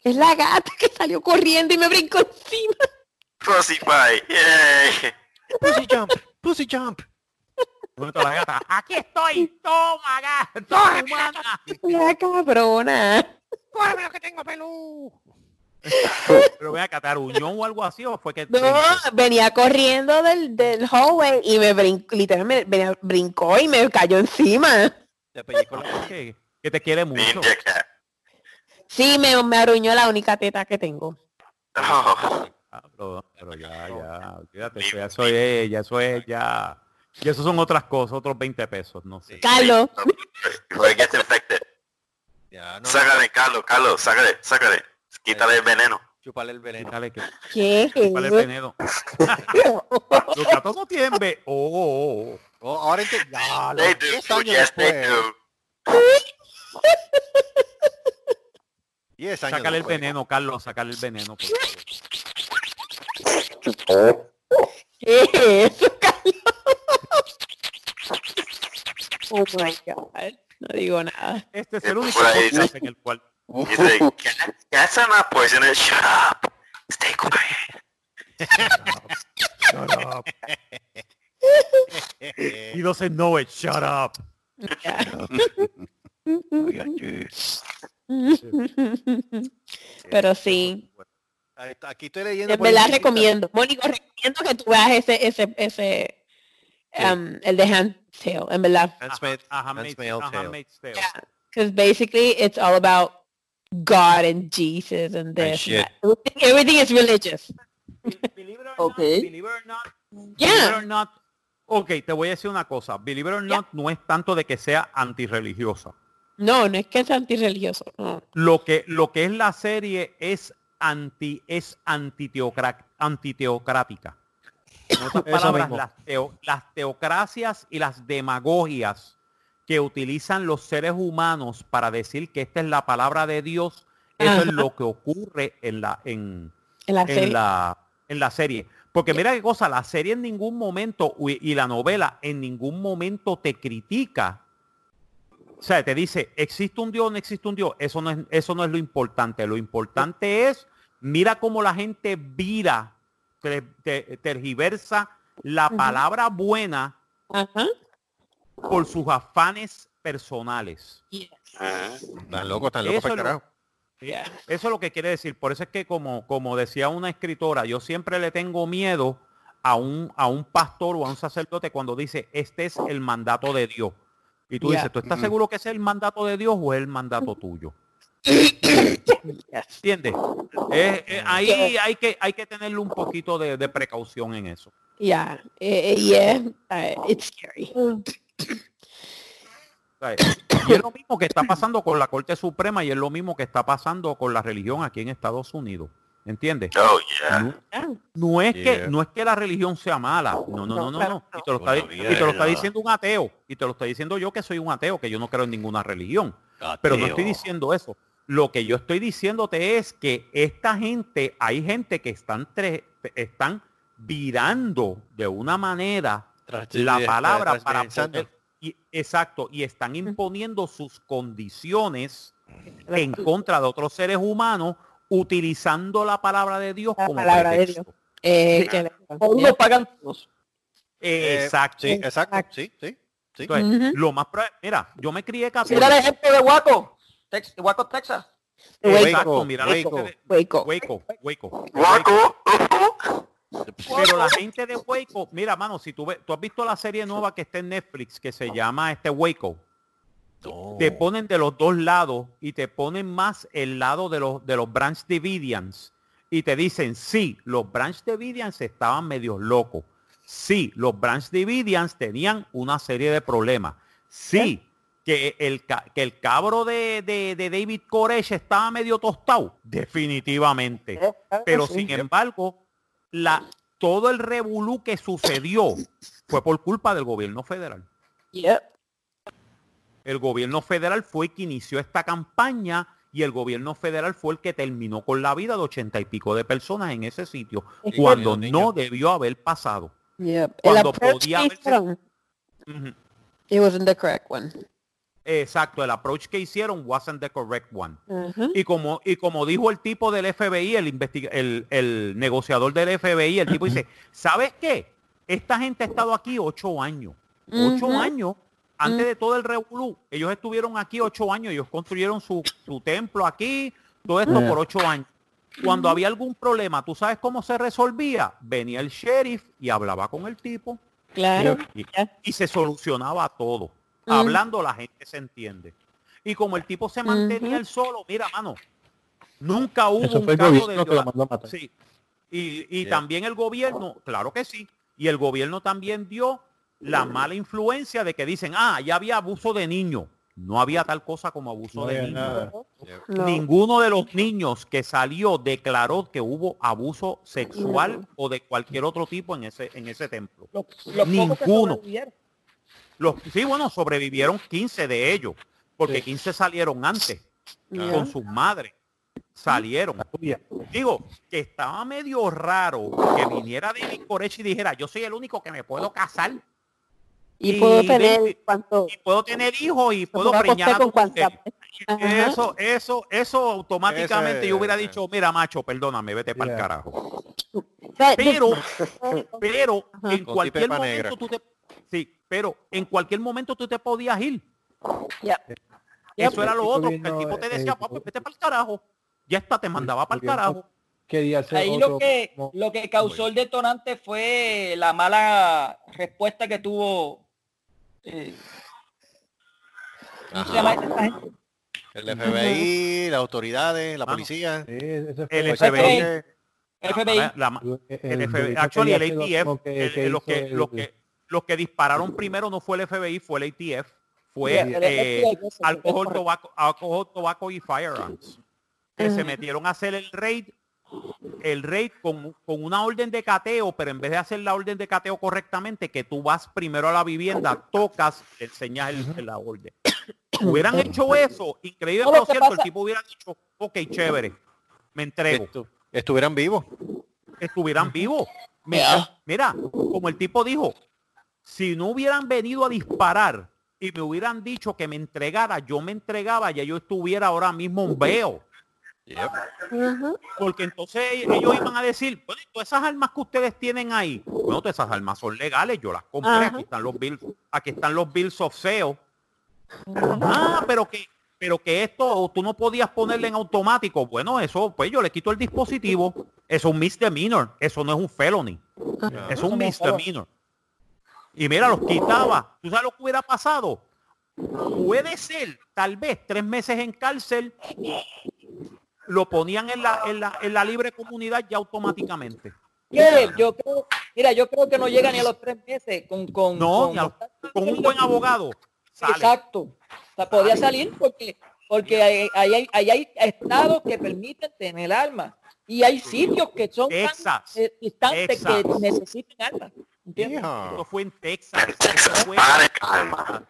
Es la gata que salió corriendo y me brincó encima. Pussy pie. Yay. Pussy jump, pussy jump. La gata, Aquí estoy, toma, gata, toma. La cabrona. ¡Cógeme lo que tengo, pelú! Pero vea, que te aruñó o algo así, o fue que No, venía corriendo del, del hallway y me brincó, literalmente venía- brincó y me cayó encima. Te pellizcó la- que, que te quiere mucho. Sí, me, me arruñó la única teta que tengo. Oh, Ah, pero, pero ya, ya, olvídate, eso ya eso es, ya eso es, ya, y eso son otras cosas, otros 20 pesos, no sé. Carlos, infected. Ya, no, Sácale, Carlos, Carlos, sácale, sácale. Quítale el veneno. chúpale el veneno. Dale que ¿qué? vale veneno. Los gatos no tienen ve. Oh, oh, oh. Oh, ahora ente- ya, They los do, 10 dude, años yes, they después. do. 10 años Sácale el veneno, Carlos, sácale el veneno, por favor. ¿Qué es eso, Carlos? Oh my God. No digo nada. Este es el único podcast en el cual Dice, "Cat- cats are not poisonous. Shut up. Stay quiet. Shut up. He doesn't know it. Shut up. Pero sí, Ahí está, Aquí estoy leyendo. en por verdad encimita. recomiendo. Mónico, recomiendo que tú veas ese, ese, ese, um, el de Hand's Tale, en verdad. Handmaid- A Handmaid's- Handmaid's a Tale. Handmaid's Tale. Yeah, because basically it's all about God and Jesus and this. and shit. that. Everything, everything is religious. Believe it or Okay. not, believe it or not, believe it Yeah. or not, ok, te voy a decir una cosa. Believe it or not no es tanto de que sea antirreligiosa. No, no es que es antirreligioso. No. Lo que, lo que es la serie es anti, es antiteocrática. En otras Eso palabras, mismo. las, teo- las teocracias y las demagogias que utilizan los seres humanos para decir que esta es la palabra de Dios, eso Ajá. es lo que ocurre en la, en, En la serie. en la, en la serie. Porque mira qué cosa, la serie en ningún momento y la novela en ningún momento te critica. O sea, te dice, ¿existe un Dios o no existe un Dios? Eso no es, eso no es lo importante. Lo importante es, mira cómo la gente vira, te- te- tergiversa la palabra buena Ajá. Por sus afanes personales. Están locos, están locos Eso para es lo-. Yeah. Eso es lo que quiere decir. Por eso es que como, como decía una escritora, yo siempre le tengo miedo a un, a un pastor o a un sacerdote cuando dice, este es el mandato de Dios. Y tú Yeah. dices, ¿tú estás seguro que es el mandato de Dios o es el mandato tuyo? ¿Entiendes? Eh, eh, ahí hay que, hay que tenerle un poquito de, de precaución en eso. Yeah. Eh, eh, yeah. Uh, it's scary. ¿Sabes? Y es lo mismo que está pasando con la Corte Suprema y es lo mismo que está pasando con la religión aquí en Estados Unidos. ¿Entiendes? Oh, yeah. No, es Yeah. que no es que la religión sea mala. No, no, no, no, no. Y te lo está, Todavía y te lo está no. diciendo un ateo. Y te lo está diciendo yo que soy un ateo, que yo no creo en ninguna religión. Pero no estoy diciendo eso. Lo que yo estoy diciéndote es que esta gente, hay gente que están, tre- están virando de una manera Tras- la palabra para poder, y, exacto, y están imponiendo sus condiciones en contra de otros seres humanos utilizando la palabra de Dios La como palabra de pretexto. Eh, que le- Todos lo pagan todos. Eh, Exacto. Sí, exacto. Sí, sí. sí. Entonces, Ujú. lo más mira, yo me crié Mira el católico. ejemplo de Waco. Tex- Waco, Texas. Exacto, mira la Waco. de- Waco. Waco, Waco, Waco. Pero la gente de Waco, mira, mano, si tú ves, tú has visto la serie nueva que está en Netflix que se llama este Waco. Te ponen de los dos lados y te ponen más el lado de los de los Branch Davidians y te dicen, sí, los Branch Davidians estaban medios locos. Sí, los Branch Davidians tenían una serie de problemas. Sí, que el, que el cabro de, de- de David Koresh estaba medio tostado. Definitivamente. Pero sin embargo, la, todo el revolú que sucedió fue por culpa del gobierno federal. Yep. El gobierno federal fue el que inició esta campaña y el gobierno federal fue el que terminó con la vida de ochenta y pico de personas en ese sitio, cuando no debió haber pasado. Yep. Cuando podía haberse-. It wasn't the correct one. Exacto, el approach que hicieron wasn't the correct one. Y como, y como dijo el tipo del FBI, el, el, el negociador del FBI, el tipo dice, ¿sabes qué? Esta gente ha estado aquí ocho años. Ocho años antes de todo el revolú. Ellos estuvieron aquí ocho años. Ellos construyeron su, su templo aquí. Todo esto por ocho años. Cuando había algún problema, ¿tú sabes cómo se resolvía? Venía el sheriff y hablaba con el tipo Claro. y se solucionaba todo. Hablando la gente se entiende. Y como el tipo se mantenía él solo, mira, mano, nunca hubo Eso un fue el caso de que lo viola- mandó a matar. Sí. Y, y Yeah. también el gobierno, claro que sí. Y el gobierno también dio la mala influencia de que dicen, ah, ya había abuso de niños. No había tal cosa como abuso No de niños. No. Ninguno de los niños que salió declaró que hubo abuso sexual No. o de cualquier otro tipo en ese, en ese templo. Los, los pocos que Ninguno. Los, sí, bueno, sobrevivieron 15 de ellos, porque Sí. 15 salieron antes con sus madres. Salieron. Digo, que estaba medio raro que viniera David Koresh y dijera, yo soy el único que me puedo casar Y y puedo de- tener cuánto. y puedo tener hijos y puedo preñar a acostar con tu mujer". cuánta. Ajá. Eso, eso, eso automáticamente Ese- yo hubiera dicho, mira macho, perdóname, vete para el Yeah. carajo. Pero, Pero, Ajá. en Con cualquier momento negra. tú te, sí, pero en cualquier momento tú te podías ir. Ya. Eso era el lo otro, que el tipo te eh, decía, papi, vete para el carajo. Ya está, te mandaba para el carajo. Quería hacer Ahí otro lo que, como- lo que causó el detonante fue la mala respuesta que tuvo eh. El FBI, las autoridades, la Mano. policía. Sí, ese fue El el- FBI, FBI. la- la- el- FBI, delito actually el ATF, como que- el- que los, que, los, que, los que dispararon primero no fue el FBI, fue el ATF, fue el eh, FBI, alcohol, tobacco, alcohol, tobacco y firearms. Que se metieron a hacer el raid, el raid con, con una orden de cateo, pero en vez de hacer la orden de cateo correctamente, que tú vas primero a la vivienda, tocas, enseñas el- la orden. Hubieran hecho eso, increíble No, lo pero que cierto, el tipo hubiera dicho, ok, chévere, me entrego Estu- estuvieran vivos. estuvieran vivos. Mira, mira, como el tipo dijo, si no hubieran venido a disparar y me hubieran dicho que me entregara, yo me entregaba, ya yo estuviera ahora mismo un veo. Porque entonces ellos iban a decir, bueno, ¿y todas esas armas que ustedes tienen ahí, bueno, todas esas armas son legales, yo las compré, Ajá. aquí están los bills, aquí están los bills of sale. Ah, pero que, pero que esto tú no podías ponerle en automático. Bueno, eso, pues yo le quito el dispositivo. Eso es un misdemeanor, eso no es un felony. Es un Como misdemeanor. Y mira, los quitaba. ¿Tú sabes lo que hubiera pasado? Puede ser, tal vez, tres meses en cárcel, lo ponían en la, en la, en la libre comunidad ya automáticamente. ¿Qué? Yo creo, mira, yo creo que no llega ni a los tres meses con, con, No, con, ni a- Con un buen abogado. sale. Exacto. O sea, podía salir porque porque hay, hay, hay- hay- estados que permiten tener armas y hay sitios que son tan eh, distantes Texas. que necesitan armas. ¿Entiendes? Eso fue en Texas. En Texas fue paren alma.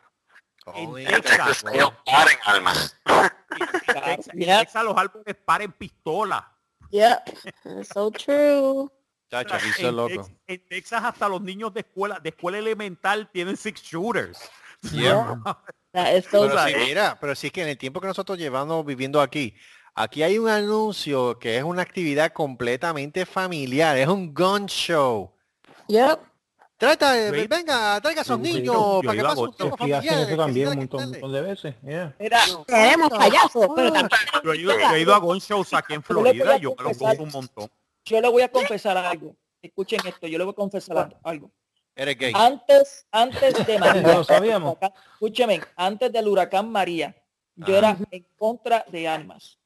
en Oh, En Texas. Texas ellos paren alma. En Texas, en Yeah. Texas los árboles paren pistola. Yeah. So true. Chacho, En, loco. En Texas hasta los niños de escuela, de escuela elemental tienen six shooters. Yeah. Pero sí, mira, pero sí que en el tiempo que nosotros llevamos viviendo aquí, aquí hay un anuncio que es una actividad completamente familiar, es un gun show. Yep. Trata, de- Sí. venga, traiga a esos Sí, niños yo para que pasen un tiempo eso también un montón, montón de veces. yeah. Mira, Queremos payasos, pero también Yo he, ido, yo he ido a gun shows aquí en Yo le voy Florida a y yo me los confesar- gozo un montón. yo le voy a confesar algo. Escuchen esto, yo le voy a confesar algo. Eres gay. Antes, antes de María, Ya lo sabíamos. escúcheme, antes del huracán María, yo Ajá. era en contra de armas.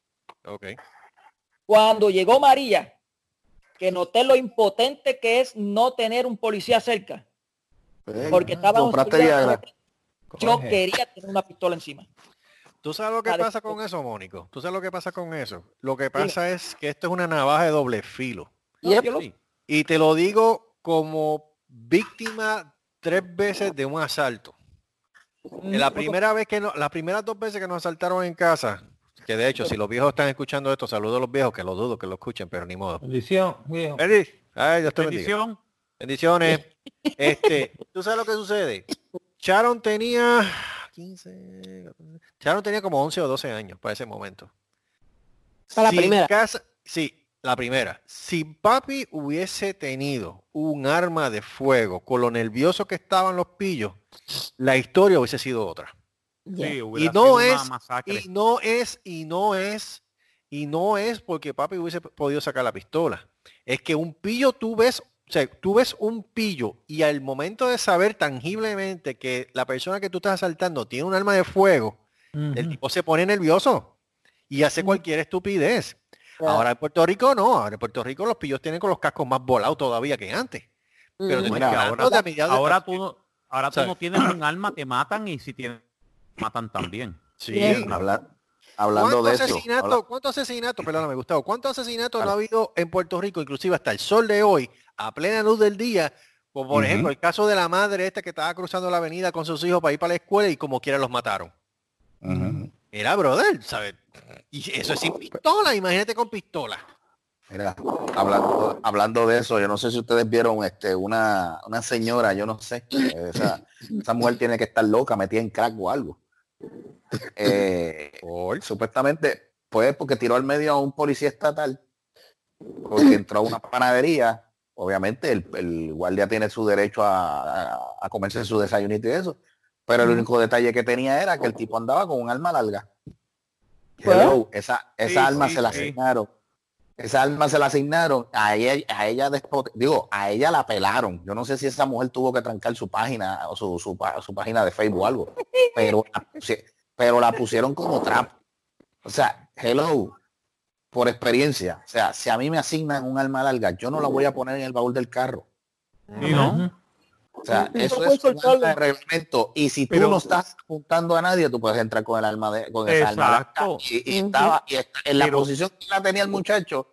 Ok. Cuando llegó María, que noté lo impotente que es no tener un policía cerca, porque estaba Compraste Viagra. yo quería tener una pistola encima. ¿Tú sabes lo que pasa con eso, Mónico? ¿Tú sabes lo que pasa con eso? Lo que pasa es que esto es una navaja de doble filo. Yep. Sí. Y te lo digo como víctima tres veces de un asalto. Mm, La primera vez que no, las primeras dos veces que nos asaltaron en casa, que de hecho, si los viejos están escuchando esto, saludo a los viejos, que lo dudo que lo escuchen, pero ni modo. Bendición, viejo. Feliz. Ay, Dios te bendiga. Bendición. Bendiciones. Este, ¿tú sabes lo que sucede? Sharon tenía 15, 14, Sharon tenía como 11 o 12 años para ese momento. Para la Si primera. casa- sí, la primera. Si papi hubiese tenido un arma de fuego con lo nervioso que estaban los pillos, la historia hubiese sido otra. Yeah. Sí, Y no es, y no es, y no es, y no es porque papi hubiese podido sacar la pistola. Es que un pillo tú ves o sea, tú ves un pillo y al momento de saber tangiblemente que la persona que tú estás asaltando tiene un arma de fuego, el tipo se pone nervioso y hace cualquier estupidez. Ahora en Puerto Rico no, ahora en Puerto Rico los pillos tienen con los cascos más volados todavía que antes. Pero Mira, ahora, ahora tú no, ahora tú no tienes un arma, te matan y si tienes, matan también. Sí. Hablando ¿Cuántos de eso. habla- ¿Cuántos asesinatos, perdóname Gustavo, cuántos asesinatos no Claro. ha habido en Puerto Rico, inclusive hasta el sol de hoy, a plena luz del día? Como por ejemplo el caso de la madre esta que estaba cruzando la avenida con sus hijos para ir para la escuela y como quiera los mataron. Ujú. Mira, brother, ¿sabes? Y eso es sin pistola, imagínate con pistola. Mira, hablando, hablando de eso, yo no sé si ustedes vieron este, una, una señora, yo no sé, esa, esa mujer tiene que estar loca, metida en crack o algo. Eh, supuestamente, pues porque tiró al medio a un policía estatal, porque entró a una panadería, obviamente el, el guardia tiene su derecho a, a, a comerse su desayunito y eso, pero el único detalle que tenía era que el tipo andaba con un arma larga. Hello, esa, esa Sí, arma sí, se la sí. Esa arma se la asignaron a ella, a ella digo, a ella la pelaron. Yo no sé si esa mujer tuvo que trancar su página o su, su, página de Facebook o algo, pero pero la pusieron como trapo. O sea, hello, por experiencia. O sea, si a mí me asignan un arma larga, yo no la voy a poner en el baúl del carro. ¿Y no? O sea, No eso es de reglamento. Y si tú Pero- no estás apuntando a nadie, tú puedes entrar con el arma de con esa. Exacto. Y, y estaba y está- en la Pero- posición que la tenía el muchacho,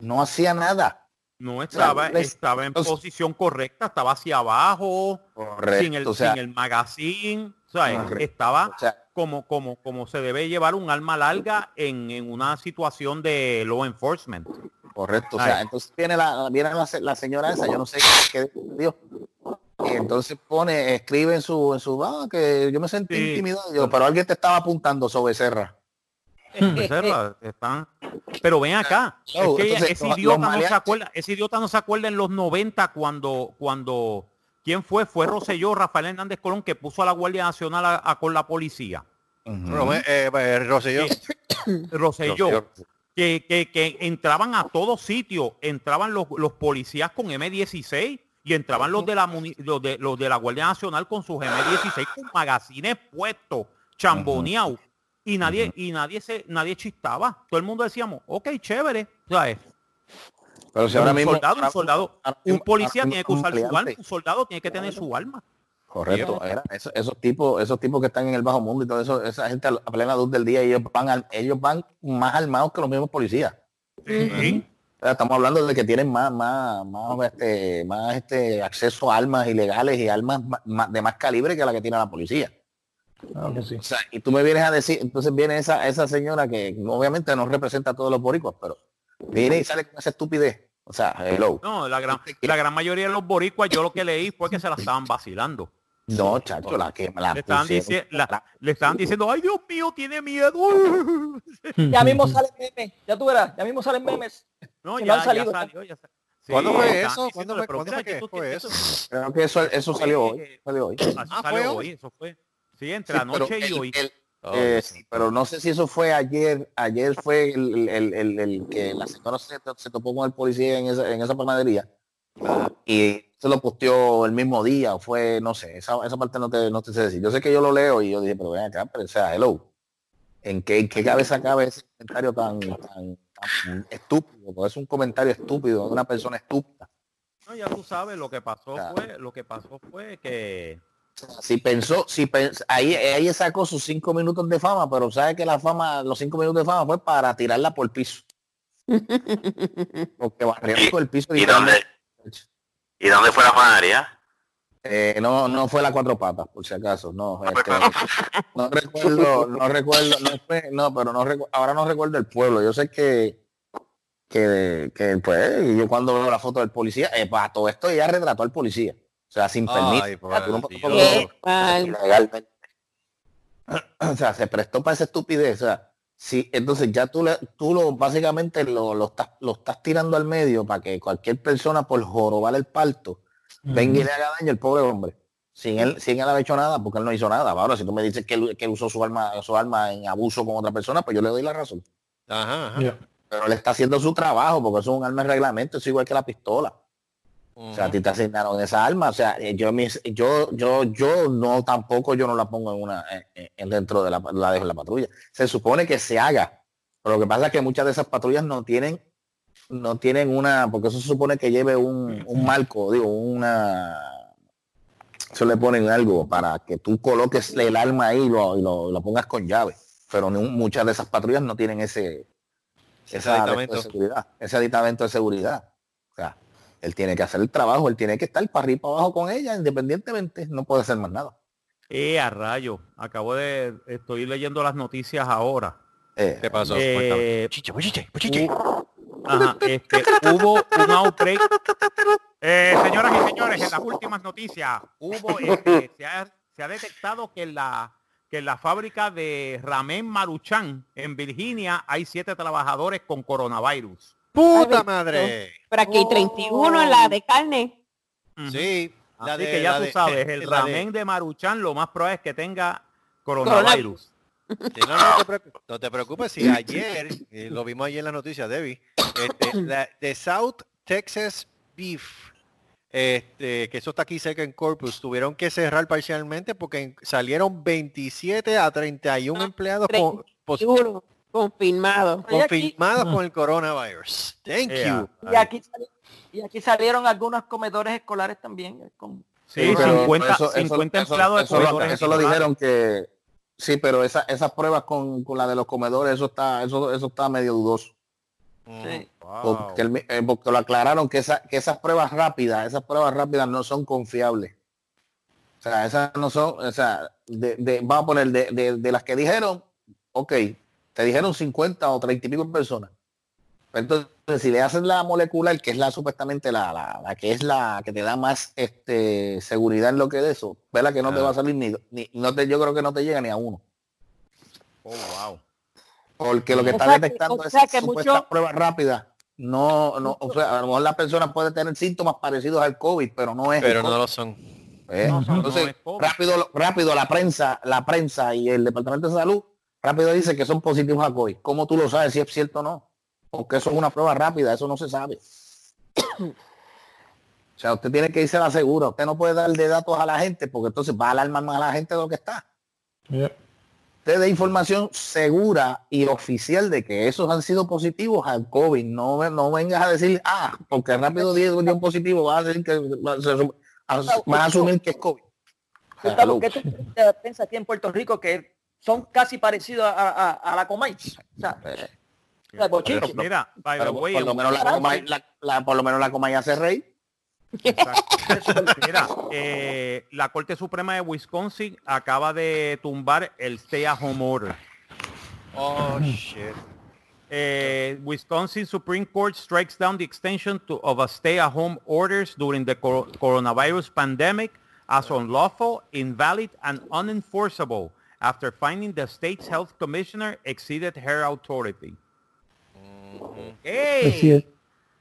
no hacía nada. No estaba, estaba en entonces- posición correcta, estaba hacia abajo, Correcto. sin el, o sea, sin el magazine, o sea, Correcto. estaba o sea, como, como, como se debe llevar un arma larga en, en una situación de law enforcement. correcto. O sea, Ay. entonces viene la, viene la, la señora esa, yo no sé qué dio. Y entonces pone, escribe en su, en su, ah, que yo me sentí Sí. intimidado. Yo, pero alguien te estaba apuntando sobre Serra. Becerra, están- Pero ven acá, No, es que entonces, ese idiota no se acuerda, ese idiota no se acuerda en los 90 cuando, cuando, ¿quién fue? Fue Rosselló, Rafael Hernández Colón, que puso a la Guardia Nacional a- a- con la policía. Eh, eh, Rosselló. Rosselló, Rosselló. que, que, que entraban a todos sitios, entraban los, los policías con M16 y entraban los de la los de, los de la Guardia Nacional con sus M16 con magazines puestos, chamboneados. Y nadie, y nadie se, nadie chistaba. Todo el mundo decíamos, ok, chévere. ¿sabes? Pero si ahora un mismo, soldado, un soldado, un policía tiene que usar su arma, un soldado tiene que tener su arma. Correcto, era, esos, esos tipos, esos tipos que están en el bajo mundo y todo eso, esa gente a plena luz del día, ellos van ellos van más armados que los mismos policías. Sí. O sea, estamos hablando de que tienen más, más, más este, más este acceso a armas ilegales y armas ma- ma- de más calibre que la que tiene la policía. Claro que sí. O sea, y tú me vienes a decir, entonces viene esa, esa señora que obviamente no representa a todos los boricuas, pero viene y sale con esa estupidez. O sea, hello. No, la gran, la gran mayoría de los boricuas, yo lo que leí fue que se la estaban vacilando. No, chacho, la que la estaban, pusieron- la- le estaban diciendo, ay Dios mío, tiene miedo. Ya mismo salen memes, ya tú verás, ya mismo salen memes. No, ya, han ya salido. salió, ya sa- Sí, ¿Cuándo fue eso? ¿Cuándo fue- pero cuándo fue que fue eso- Creo que eso, eso salió hoy. Salió hoy. Así Ah, salió ¿fue hoy, hoy? eso fue. Sí, entre Sí, anoche pero y el- hoy. el- Oh, eh, sí, pero no sé si eso fue ayer. Ayer fue el, el- el- el que la señora se, se topó con el policía en esa, en esa panadería. Y se lo posteó el mismo día o fue, no sé, esa, esa parte no te, no te sé decir. Yo sé que yo lo leo y yo dije, pero ven acá, pero o sea, hello. ¿En qué, qué cabeza cabe ese comentario tan, tan, tan estúpido? Porque es un comentario estúpido de una persona estúpida. No, ya tú sabes, lo que pasó fue, lo que pasó fue que Si pensó, si pens- ahí, ahí sacó sus cinco minutos de fama, pero sabe que la fama, los cinco minutos de fama fue para tirarla por el piso. Porque barrió por el piso. ¿Y dónde, ¿Y dónde fue la panadería? Eh, no, no fue la cuatro patas, por si acaso. No, pues, este, no recuerdo, no recuerdo, no fue, no, pero no recu- ahora no recuerdo el pueblo. Yo sé que, que, que pues, yo cuando veo la foto del policía, eh, para todo esto ella retrató al policía. O sea, sin permiso. Ay, O sea, no-. O se prestó para esa estupidez. O sea, sí, entonces ya tú, le, tú lo básicamente lo, lo, estás, lo estás tirando al medio para que cualquier persona por jorobar el parto venga y le haga daño al pobre hombre. Sin él, sin él haber hecho nada, porque él no hizo nada. Ahora, si tú me dices que él, que él usó su arma, su arma en abuso con otra persona, pues yo le doy la razón. Ajá, ajá. Pero él está haciendo su trabajo, porque eso es un arma de reglamento, es igual que la pistola. O sea, a ti te asignaron esa arma. O sea, eh, yo, mis, yo, yo, yo no tampoco yo no la pongo en una en, en dentro de la, la en la patrulla. Se supone que se haga. Pero lo que pasa es que muchas de esas patrullas no tienen, no tienen una, porque eso se supone que lleve un, un marco, digo, una se le ponen algo para que tú coloques el arma ahí y lo, y lo, lo pongas con llave. Pero muchas de esas patrullas no tienen ese, Ese esa de aditamento. seguridad, ese aditamento de seguridad. O sea, él tiene que hacer el trabajo, él tiene que estar para arriba y para abajo con ella, independientemente, no puede hacer más nada. Eh, a rayo. Acabo de, estoy leyendo las noticias ahora. Eh, ¿Qué pasó? Eh. Chiche, chiche, chiche. Hu- Ajá, este, hubo un outbreak. Eh, señoras y señores, en las últimas noticias, hubo, este, se, ha, se ha detectado que en la que en la fábrica de Ramen Maruchan en Virginia hay siete trabajadores con coronavirus. ¡Puta madre! Pero aquí hay 31 en la de carne. Sí. La Así de, que ya la tú de- sabes, el la de- ramen de Maruchan lo más probable es que tenga coronavirus. Sí, no, no, te preocu- no te preocupes, si ayer, eh, lo vimos ayer en las noticias, Debbie, este, la- de South Texas Beef, este, que eso está aquí cerca en Corpus, tuvieron que cerrar parcialmente porque en- salieron 27 a 31 Ah, empleados con- pos- 31 confirmado. Aquí- confirmados con el coronavirus. Thank you. Y aquí, y aquí salieron algunos comedores escolares también. eh, Con, Sí, pero 50, eso- eso- 50 eso- empleados de eso lo- comedores eso lo dijeron que sí, pero esa- esas pruebas con, con la de los comedores, eso está, eso, eso está medio dudoso. sí. Wow. Porque, el- eh, porque lo aclararon que, esa- que esas pruebas rápidas, esas pruebas rápidas no son confiables. O sea, esas no son, o sea, de, de- vamos a poner de, de- de las que dijeron, ok, te dijeron 50 o 30 y pico personas. Pero Entonces, si le hacen la molecular, que es la supuestamente la, la, la que es la que te da más este seguridad en lo que de eso, verá que no te va a salir ni, ni no te, yo creo que no te llega ni a uno. Oh, wow. Porque lo que O está sea detectando o es sea que supuestas mucho- pruebas rápidas. No, no, o sea, a lo mejor la persona puede tener síntomas parecidos al COVID, pero no es. Pero no lo son. ¿eh? No, Entonces, no rápido, rápido la prensa, la prensa y el Departamento de Salud, rápido dice que son positivos a COVID. ¿Cómo tú lo sabes si es cierto o no? Porque eso es una prueba rápida, eso no se sabe. O sea, usted tiene que irse a la segura. Usted no puede darle datos a la gente porque entonces va a alarmar más a la gente de lo que está. Yeah. Usted dé información segura y oficial de que esos han sido positivos al COVID. No, no vengas a decir, ah, porque rápido dio dio un positivo, vas a decir que va- vas a asumir que es COVID. ¿qué tú piensas aquí en Puerto Rico que son casi parecidos a, a- a la Comay? O sea, bochinche. Pero- Mira, by the way, por lo menos la coma, la- la- por lo menos la hace. Exacto. Mira, eh, la Corte Suprema de Wisconsin acaba de tumbar el stay at home order. Oh, shit. Eh, Wisconsin Supreme Court strikes down the extension to, of a stay-at-home orders during the cor- coronavirus pandemic as unlawful, invalid, and unenforceable after finding the state's health commissioner exceeded her authority. Pues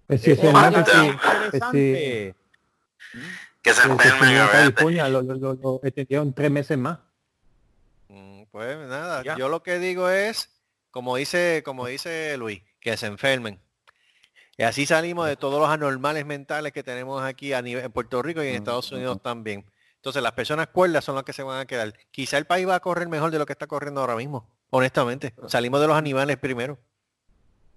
pues sí, es que interesante. Se a ver. California, lo, lo, lo, lo extendieron tres meses más. Mm, Pues nada, Ya. yo lo que digo es, como dice, como dice Luis, que se enfermen. Y así salimos de todos los anormales mentales que tenemos aquí a nivel en Puerto Rico y en Estados Unidos también. Entonces las personas cuerdas son las que se van a quedar. Quizá el país va a correr mejor de lo que está corriendo ahora mismo. Honestamente. Salimos de los animales primero.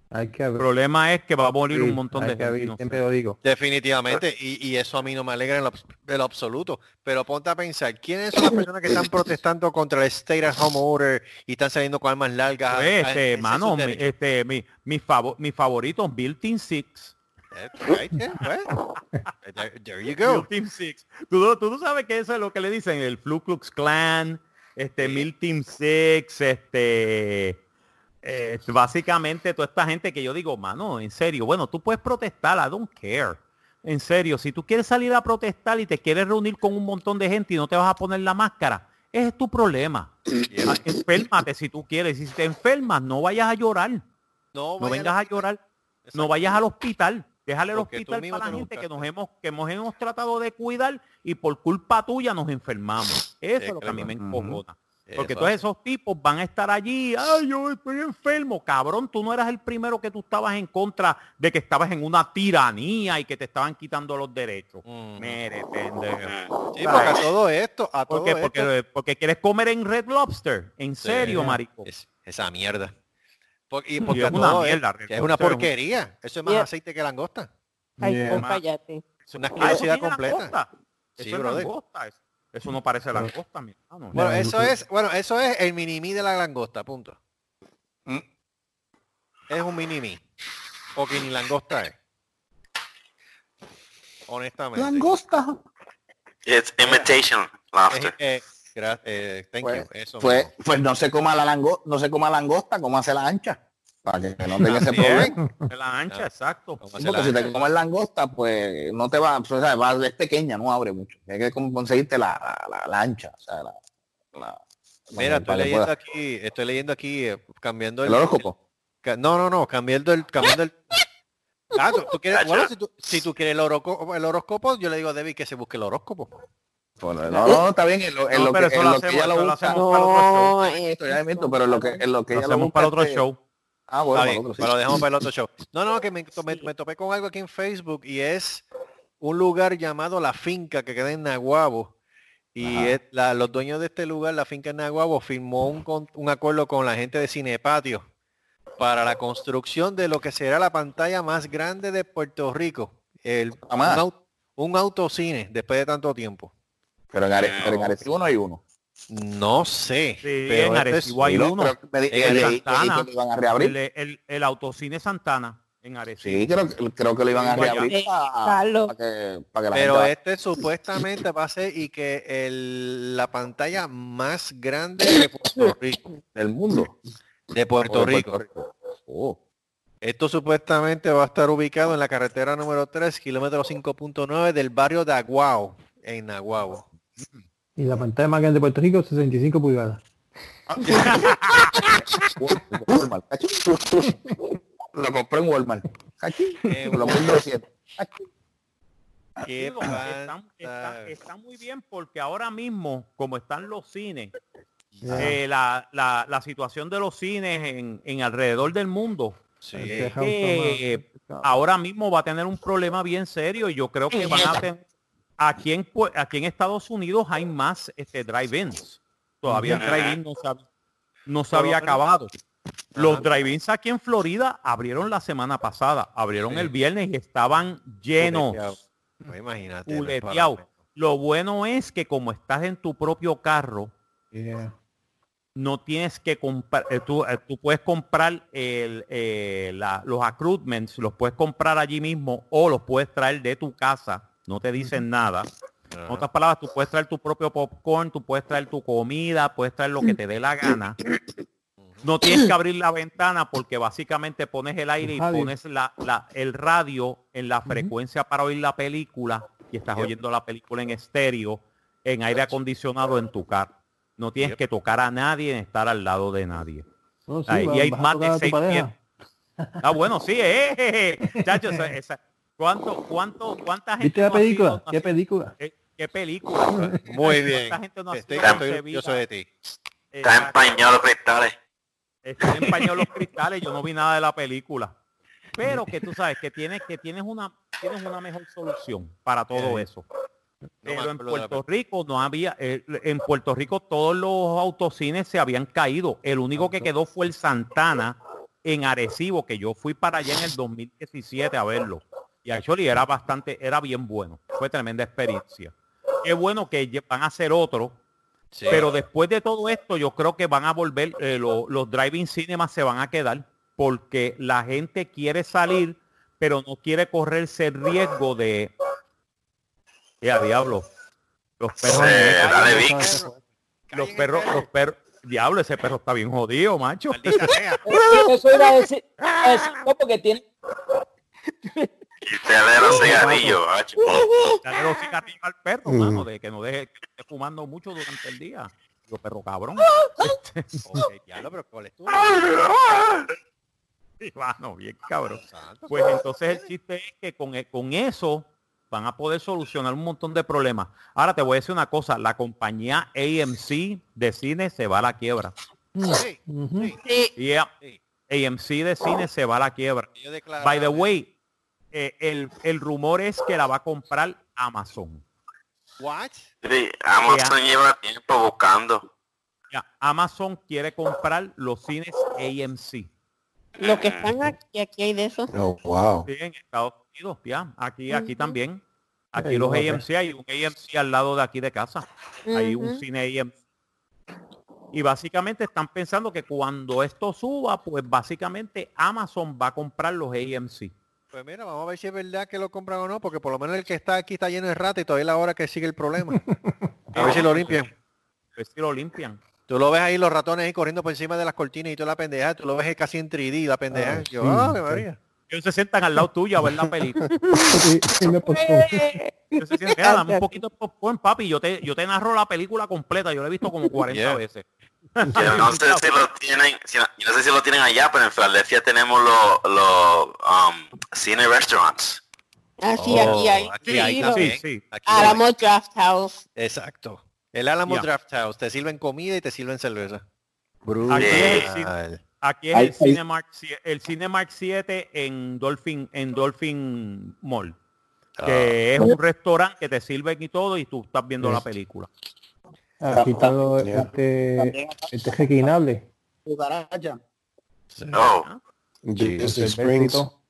Hay que El problema es que va a morir un montón de gente. siempre lo digo. Definitivamente. Y, y eso a mí no me alegra en lo, abs- en lo absoluto. Pero ponte a pensar, ¿quiénes son las personas que están protestando contra el State at Home Order y están saliendo con armas largas? a- Pues, a este, mano, sus mi, este, mi, mi, favo- mi favorito, Built-in Six. Eh, right there, pues. There, there you go. Mil Team Six. ¿Tú, no- tú sabes que eso es lo que le dicen, el Flu Klux Klan, este Mil Team Six, este eh, básicamente toda esta gente que yo digo, mano, en serio, bueno, tú puedes protestar, I don't care. En serio, si tú quieres salir a protestar y te quieres reunir con un montón de gente y no te vas a poner la máscara, ese es tu problema. Ah, Enférmate si tú quieres. Y si te enfermas, no vayas a llorar. No, vengas a llorar. No vayas al hospital. Déjale el Porque hospital para la gente que nos hemos que hemos, hemos tratado de cuidar y por culpa tuya nos enfermamos. Eso es lo que a mí me encojona. Porque todos esos tipos van a estar allí, ay, yo estoy enfermo, cabrón, tú no eras el primero que tú estabas en contra de que estabas en una tiranía y que te estaban quitando los derechos. Pendejo. Sí, porque a todo esto, a todo ¿Por qué? esto, Porque, porque quieres comer en Red Lobster. En serio, Sí. marico. es- esa mierda. Por- y Y porque es una todo mierda, esto, que es una porquería. Eso es más Yeah. aceite que langosta. Ay, Yeah. cállate. Es una asquerosidad completa. Sí, Eso brother. no parece langosta, mi hermano. Bueno, eso es, bueno, eso es el mini-me de la langosta, punto. Mm. Es un mini-me. Porque ni langosta es. Honestamente. Langosta. It's imitation Eh, laughter. eh, gra- eh, thank Pues, you. Eso Pues, pues no se coma la langosta, no se coma langosta, como hace la ancha. Para que no tenga ese problema. La ancha, exacto. Como Sí, porque la si te comes langosta, pues no te va, o sea, va, es pequeña, no abre mucho. Hay que con- conseguirte la, la, la- la ancha, o sea, la, la- Mira, estoy leyendo pueda- aquí, estoy leyendo aquí, eh, cambiando el horóscopo. Ca- No, no, no, cambiando el, cambiando el. Ah, tú, tú quieres, bueno, si tú, si tú quieres el horóscopo, el horóscopo, yo le digo a David que se busque el horóscopo. Pues, no, no, está bien, en lo, en No, lo pero que, en lo lo que hacemos, ella lo lo busca. hacemos para otro show. No, Esto ya miento, pero en lo que, en lo que Lo ella lo hacemos busca, para otro este- show. Ah, bueno, para bien, otro, sí. lo dejamos para el otro show. No, no, que me, me- me topé con algo aquí en Facebook y es un lugar llamado La Finca que queda en Naguabo. Y Ajá. es la- los dueños de este lugar, la finca en Naguabo, firmó un, acuerdo con la gente de Cinepatio para la construcción de lo que será la pantalla más grande de Puerto Rico. El, un, un autocine después de tanto tiempo. Pero en, Are- pero en Arecibo no hay uno. No sé. Sí, pero en este es- Arecibo hay uno. Santana. iban a reabrir. El, autocine Santana en Arecibo. Sí, creo, que- creo que lo iban a reabrir Eh, para, Carlos. que, para que la Pero gente este supuestamente va a ser y que el- la pantalla más grande de Puerto Rico. del mundo. De Puerto Rico. Oh. Esto supuestamente va a estar ubicado en la carretera número 3, kilómetro 5.9 del barrio de Aguao, en Aguao. Y la pantalla más grande de Puerto Rico, 65 pulgadas. Walmart. Cachín. Lo compré en Walmart. Cachín. Qué Por los 1200. Cachín. Qué Digo, está, panta- está- está muy bien porque ahora mismo, como están los cines, eh, la, la- la situación de los cines en, en alrededor del mundo, Sí. Este ahora mismo va a tener un problema bien serio y yo creo que van a tener aquí en, aquí en Estados Unidos hay más este drive-ins. Todavía el drive-in no se, hab- no se había acabado. Los drive-ins aquí en Florida abrieron la semana pasada, abrieron Sí. el viernes y estaban llenos. Imagínate. Lo bueno es que como estás en tu propio carro, Yeah. no tienes que comprar, eh, tú, eh, tú puedes comprar el, eh, la- los accoutrements, los puedes comprar allí mismo o los puedes traer de tu casa, no te dicen nada. En otras palabras, tú puedes traer tu propio popcorn, tú puedes traer tu comida, puedes traer lo que te dé la gana. No tienes que abrir la ventana porque básicamente pones el aire y pones la, la- el radio en la frecuencia para oír la película y estás oyendo la película en estéreo, en aire acondicionado en tu carro. No tienes que tocar a nadie ni estar al lado de nadie. Oh, sí, Ay, va- y hay más de seis. Ah, bueno, sí, eh. Chacho, esa- esa- ¿cuánto, cuánto, ¿Cuánta gente ¿Viste la película? no ¿Qué película? ¿Qué película? Muy bien. ¿Cuánta gente no Estoy, orgulloso de ti. Está empañado los cristales. Están empañados los cristales, yo no vi nada de la película. Pero que tú sabes que tienes que tienes una tienes una mejor solución para todo Eh, eso. Pero en Puerto Rico no había, eh, en Puerto Rico todos los autocines se habían caído. El único que quedó fue el Santana en Arecibo, que yo fui para allá en el 2017 a verlo. Y actually era bastante, era bien bueno. Fue tremenda experiencia. Qué bueno que van a hacer otro, Sí. pero después de todo esto, yo creo que van a volver, eh, lo- los driving cinemas se van a quedar porque la gente quiere salir, pero no quiere correrse el riesgo de... Ya, diablo. Los perros, Eh, dale, los perros, los perros, diablo, ese perro está bien jodido, macho. Eso iba a decir, a decir, no, porque tiene, Y te le macho. Dale los cigarrillos al perro, mano, de que no deje que esté fumando mucho durante el día. Yo perro cabrón. Ok, diablo, pero ¿cuál es tu? Sí, mano, bien cabrón. Pues entonces el chiste es que con, e- con eso van a poder solucionar un montón de problemas. Ahora te voy a decir una cosa, la compañía AMC de cine se va a la quiebra. Sí, sí, Sí, Yeah, sí. AMC de cine se va a la quiebra. By the way, eh, el, el rumor es que la va a comprar Amazon. What? Sí, Amazon Ya. lleva tiempo buscando. Ya, Amazon quiere comprar los cines AMC. lo que están aquí, aquí hay de eso. Oh, wow. Sí, en Estados Unidos, ya. Aquí, aquí también. Aquí los ver. AMC, hay un AMC al lado de aquí de casa. Hay un cine AMC. Y básicamente están pensando que cuando esto suba, pues básicamente Amazon va a comprar los AMC. Pues mira, vamos a ver si es verdad que lo compran o no, porque por lo menos el que está aquí está lleno de rata y todavía es la hora que sigue el problema. A ver si lo limpian. A ver si lo limpian. Tú lo ves ahí los ratones ahí corriendo por encima de las cortinas y toda la pendeja, tú lo ves ahí casi en 3D la pendeja. Ah, Yo, sí, ¡Ave sí. María! Ellos se sientan al lado tuyo a ver la película. Sí. Ellos se sientan, "Mira, dame un poquito de popcorn, papi. Yo te, yo te narro la película completa. Yo la he visto como 40 Yeah. veces. Yo no sé si lo tienen, si no, yo no sé si lo tienen allá, pero en Filadelfia tenemos los los um, cine restaurants. Así, Oh, aquí hay. aquí Sí, hay lo- también. Sí, sí. Aquí hay. Alamo Draft House. Exacto. El Alamo Ya. Draft House. Te sirven comida y te sirven cerveza. Aquí es el cine, Brutal. aquí es Hay- el hay- Cinemark, el Cinemark 7 en Dolphin, en Dolphin Mall. Que es un restaurante que te sirven y todo y tú estás viendo la película. Aquí todo Ya. este, este requinable. Cucaracha. Oh, Disney el Springs. versito.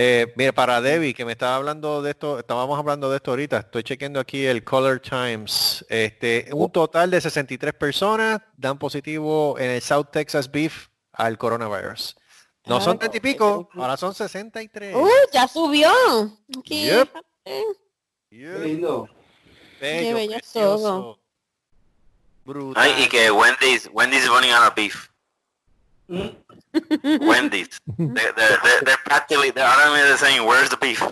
Eh, mira, para Debbie, que me estaba hablando de esto, estábamos hablando de esto ahorita, estoy chequeando aquí el Color Times. Este, un total de 63 personas dan positivo en el South Texas Beef al coronavirus. No son 30 y pico, ahora son 63. Uh, ya subió. Aquí, Yep. Yep. Bello, Qué bello precioso, todo. Brutal. ay, y que Wendy's, Wendy's is running out of beef. Wendy's. They're, they're, they're, they're practically, they're automatically saying, where's the beef?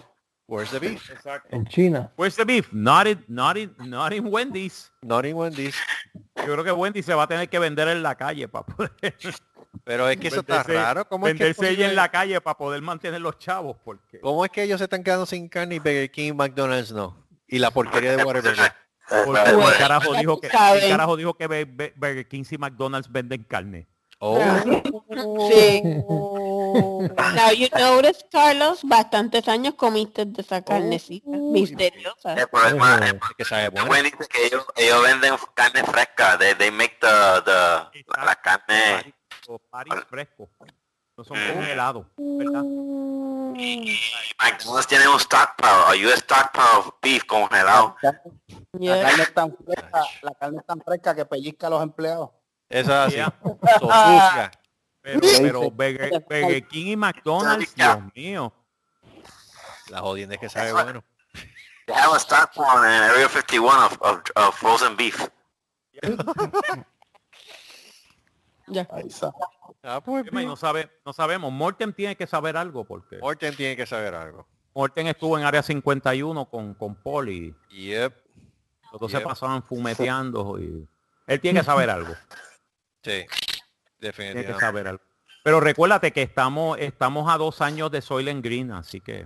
Where's the beef? En China. Where's the beef? Not in, not in, not in Wendy's. Not in Wendy's. Yo creo que Wendy's se va a tener que vender en la calle para poder Pero es que eso está venderse- raro. ¿Cómo es, que es venderse ella en la calle para poder mantener los chavos. Porque ¿Cómo es que ellos se están quedando sin carne y Burger King y McDonald's no? Y la porquería de Whataburger. porque Bueno, ¿quién carajo dijo que quién carajo dijo que Burger King y McDonald's venden carne. Oh, Sí. Now you notice, Carlos, bastantes años comiste de esa carnecita misteriosa. el problema es es que sabe bueno. Es que ellos, ellos venden carne fresca. They, they make the, the, la carne. Paris frescos. No son congelados, ¿verdad? McDonald's tiene un stockpile, a US stockpile of beef congelado. La carne es tan fresca, la carne es tan fresca que pellizca a los empleados. Eso es así. Pero, pero. Burger, Burger King y McDonald's. Dios mío. La jodienda es que sabe bueno. They have a stockpile in Area 51 of, of, of frozen beef. Ya. Ahí está. Ah, pues no, sabe, no sabemos. Morten tiene que saber algo porque Morten tiene que saber algo. Morten estuvo en área 51 con, con y Yep. los dos se Yep. pasaban fumeteando y él tiene que saber algo. Sí. Tiene que Definitivamente. saber algo. Pero recuérdate que estamos, estamos a dos años de Soylent Green, así que.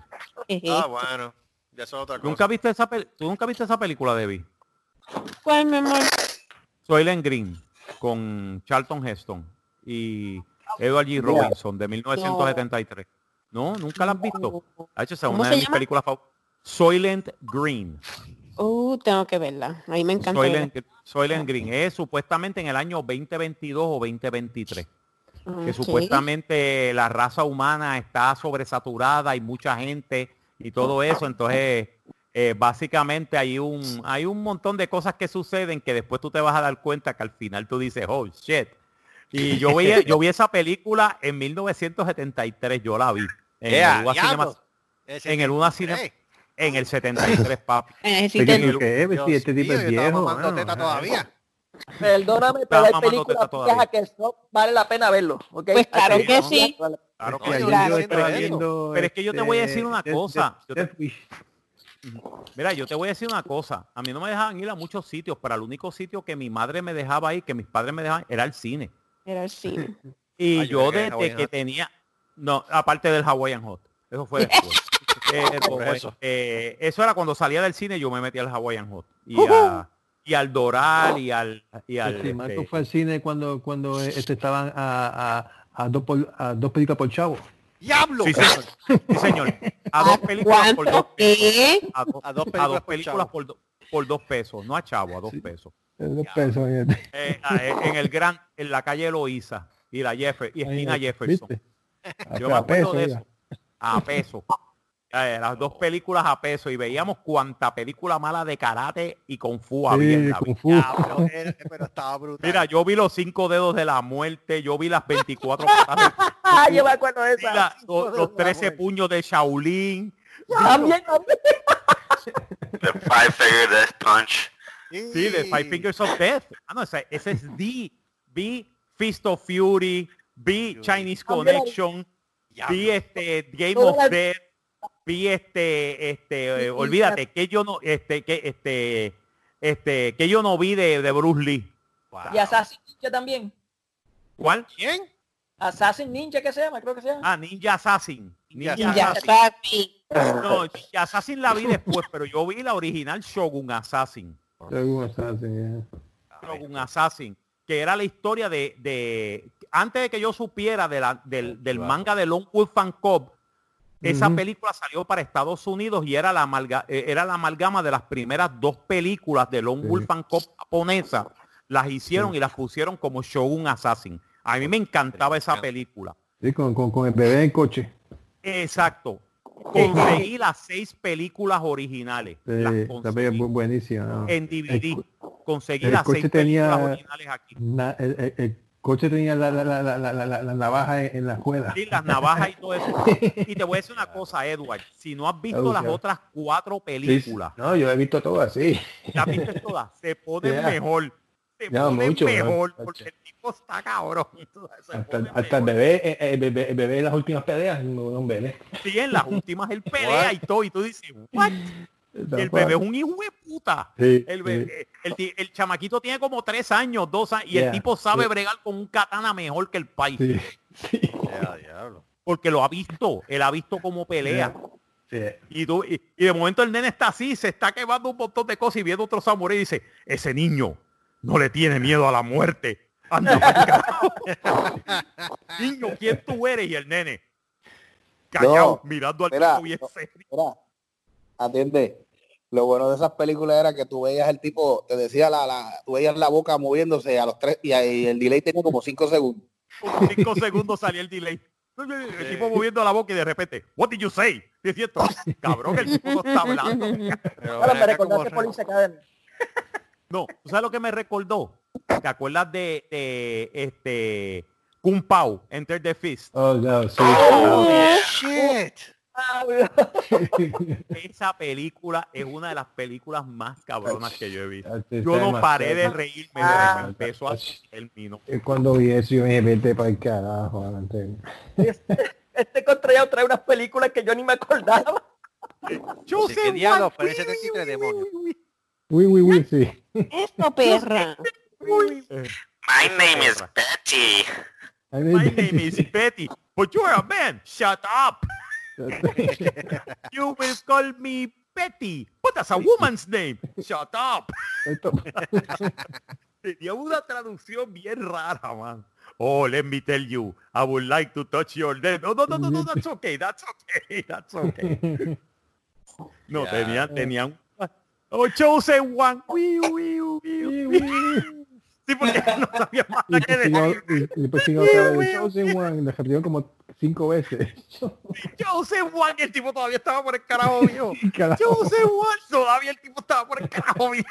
Ah, bueno. Ya eso es otra cosa. ¿Nunca viste esa ¿Tú nunca viste esa película, Debbie? ¿Cuál, mi amor? Soylent Green con Charlton Heston y Edward G. Robinson de 1973. No, nunca la has visto. Ha hecho esa ¿Cómo una de mis llama? películas favoritas. Soylent Green. Uh, tengo que verla. A mí me encanta. Soylent, Soylent Green es supuestamente en el año 2022 o 2023. verla. Que supuestamente la raza humana está sobresaturada, hay mucha gente y todo eso. Entonces, eh, básicamente hay un, hay un montón de cosas que suceden que después tú te vas a dar cuenta que al final tú dices, oh, shit. Y yo vi, yo vi esa película en 1973, yo la vi. En Yeah, el diablo. Cinema- en el tipo- Una Cine- Ey, en el 73, papi. Oye, el- ¿qué? Dios Si este tipo mío, es yo estaba viejo. mamando bueno, teta ajá. todavía. Perdóname, pero hay películas que no vale la pena verlo. ¿ok? Pues claro que sí. vale- Claro que no Pero es que yo te voy a decir una este, cosa. Death- Yo te- Death Wish. Mira, yo te voy a decir una cosa. A mí no me dejaban ir a muchos sitios, pero el único sitio que mi madre me dejaba ir, que mis padres me dejaban, era el cine. Era el cine. Y Ah, yo que desde que Hot. tenía, no, aparte del Hawaiian Hot, eso fue después. Pero, Por eso. eh, eso era cuando salía del cine, yo me metía al Hawaiian Hot. Y, a- y al Doral y al... Y al Sí, Marco este, fue al cine cuando cuando este, estaban a, a, a dos por- a dos películas por chavo. ¡Diablo! sí, señor. Sí, señor. A dos películas por dos ¿Cuánto qué? a, do- A dos películas por do- por dos pesos, no a chavo, a dos Sí. pesos. Eh, Dos pesos. Eh, a- eh, en el gran, en la calle Loíza y la Jeffer, y esquina Ahí, Jefferson. ¿viste? Yo A me acuerdo peso, de eso. A peso. Eh, las dos películas a peso y veíamos cuanta película mala de karate y kung fu había en Sí, la Kung. Fu. Diablo, eh, pero estaba brutal. Mira, yo vi los cinco dedos de la muerte, yo vi las 24 patas del- Ah, yo me acuerdo de esa. la- los, los 13 puños de Shaolin. También, también. The five finger death punch. Sí, de Five Fingers of Death. Ah, no, ese, ese es D. Vi Fist of Fury, vi Chinese. Connection, vi este Game of Death, vi este, este, eh, olvídate, que yo no, este, que este, este, que yo no vi de, de Bruce Lee. Wow. Y Assassin Ninja también. ¿Cuál? ¿Quién? Assassin Ninja, ¿qué se llama? Creo que se llama. Ah, Ninja Assassin. Ninja, Ninja Assassin. No, Ninja Assassin la vi después, pero yo vi la original Shogun Assassin. Según Assassin, Shogun Assassin, que era la historia de, de antes de que yo supiera de la- del, del manga de Lone Wolf and Cub, esa película salió para Estados Unidos y era la, amalga- eh, era la amalgama de las primeras dos películas de Lone Sí. Wolf and Cub japonesa. Las hicieron y las pusieron como Shogun Assassin. A mí me encantaba esa película. Sí, con, con, con el bebé en coche. Exacto. Conseguí las seis películas originales. Sí, Las conseguí buenísima. en DVD. Conseguí el las coche seis tenía- películas originales aquí. Na- el, coche tenía la, la, navaja en, en la rueda. Sí, las navajas y todo eso. Y te voy a decir una cosa, Edward. Si no has visto las otras cuatro Sí, películas, No, yo he visto todas, sí. las viste todas, se ponen Yeah. mejor. Se Yeah, ponen mucho mejor, porque el tipo está cabrón. Hasta, pone hasta el bebé, eh, el bebé, el bebé en las últimas peleas, no bebé. Sí, en las últimas él pelea y todo. Y tú dices, ¿what? Y el bebé es un hijo de puta. Sí, El, sí. bebé- el, ti- el chamaquito tiene como tres años, dos años, y Yeah, el tipo sabe sí. bregar con un katana mejor que el país. Sí. Porque lo ha visto, él ha visto cómo pelea. sí. Y, tú, y, y de momento el nene está así, se está quemando un montón de cosas y viendo otro samurái y dice, ese niño no le tiene miedo a la muerte. Anda pa'l carajo". niño, ¿quién tú eres? Y el nene, callado, No, mirando al mira, tipo bien no. serio. Mira, atiende. Lo bueno de esas películas era que tú veías el tipo, te decía la, la, tú veías la boca moviéndose a los tres y, ahí el delay tenía como cinco segundos. Como cinco segundos salía el delay. El tipo moviendo la boca y de repente, what did you say? Y es cierto, cabrón, el tipo no está hablando. Pero Ahora ven me recordaste re- Police Academy. No, ¿tú sabes lo que me recordó? ¿Te acuerdas de, de este Kung Pao, Enter the Fist? Oh, no, sí. Oh, shit. Ah, Esa película es una de las películas más cabronas que yo he visto. Este Yo no paré de reírme Ah. que empezó a término. Eh, Cuando vi eso, yo me vete para el carajo. adelante. Este, este contrallado trae unas películas que yo ni me acordaba. Yo Sí, ¿qué diablos? Parece 73 demonios. Uy, uy, uy, sí. Esto, perra. My name is Betty. My name is Betty, but you're a man. Shut up. You will call me Betty, but that's a woman's name. Shut up. Esto- Tenía una traducción bien rara, man. Oh, let me tell you, I would like to touch your leg. No, no, no, no, no, that's okay, that's okay, that's okay. No, Ya. tenían, tenían. Oh, chosen one. Uy, uy, uy, uy, uy. Sí, porque no sabía más Y que después decir. y- y después siguió otra vez, Chosen One, y le repitió como cinco veces. Chosen one, el tipo todavía estaba por el carajo mío. Carajo. Chosen one, todavía el tipo estaba por el carajo mío.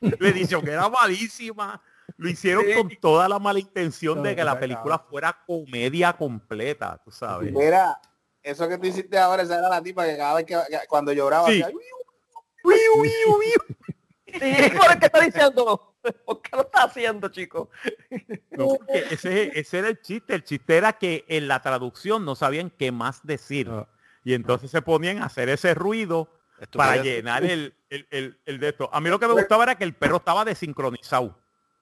La edición que era malísima. Lo hicieron con toda la mala intención de que la película fuera comedia completa, tú sabes. Mira, eso que tú hiciste ahora, esa era la tipa que cada vez que, que cuando lloraba, Sí. hacía, Uy, uy, uy. Sí, por el que está diciendo. ¿Por qué lo está haciendo, chico? No, porque ese, ese era el chiste. El chiste era que en la traducción no sabían qué más decir. No. Y entonces se ponían a hacer ese ruido para llenar el, el, el- el de esto. A mí lo que me gustaba era que el perro estaba desincronizado.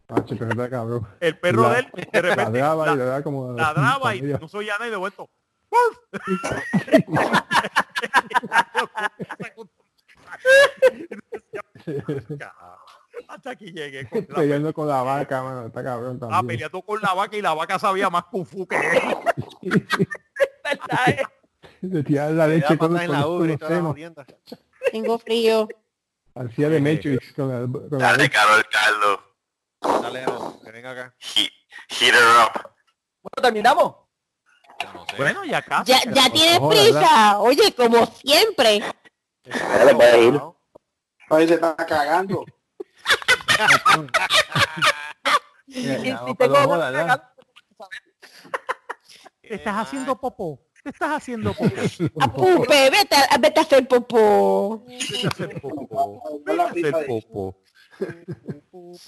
Ah, chico, cabrón. El perro La- de él de repente Ladraba la- y como... ladraba y no soy ya nadie de vuelto. Hasta aquí llegué. Con la, Peleando con la vaca, mano. Está cabrón ah, también. peleando con la vaca y la vaca sabía más kung fu que él. ¿Verdad, eh? Se tira la leche con, en la ubre. Tengo frío. Hacía de Matrix con la, con la Dale, leche. Carol, Carlos. Dale, que venga acá. He- heat her up. Bueno, terminamos. No sé. Bueno, ya casi. Ya, ya tienes prisa. Oye, como siempre. Ir. Ahí se está cagando. ¿Te estás haciendo popó? ¿Te estás haciendo popó? Apupe, vete, a- vete a hacer popó. Vete a hacer popó. Vete a hacer popó.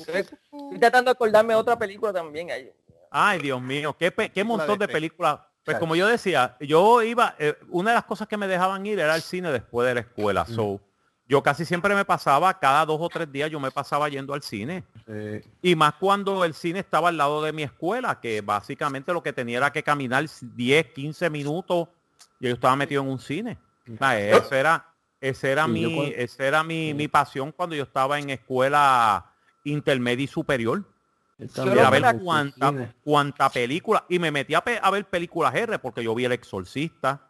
Estoy tratando de acordarme de otra película también. Ahí. Ay, Dios mío, qué, qué montón de películas. Pues como yo decía, yo iba, eh, una de las cosas que me dejaban ir era el cine después de la escuela. So, yo casi siempre me pasaba, cada dos o tres días yo me pasaba yendo al cine. Eh, Y más cuando el cine estaba al lado de mi escuela, que básicamente lo que tenía era que caminar 10, 15 minutos y yo estaba metido en un cine. Sea, ese era, ese era Sí, mi, cuando- ese era mi, mi pasión cuando yo estaba en escuela intermedia y superior. Yo a ver cuánta, cuánta película. Y me metí a, pe- a ver películas R porque yo vi El Exorcista.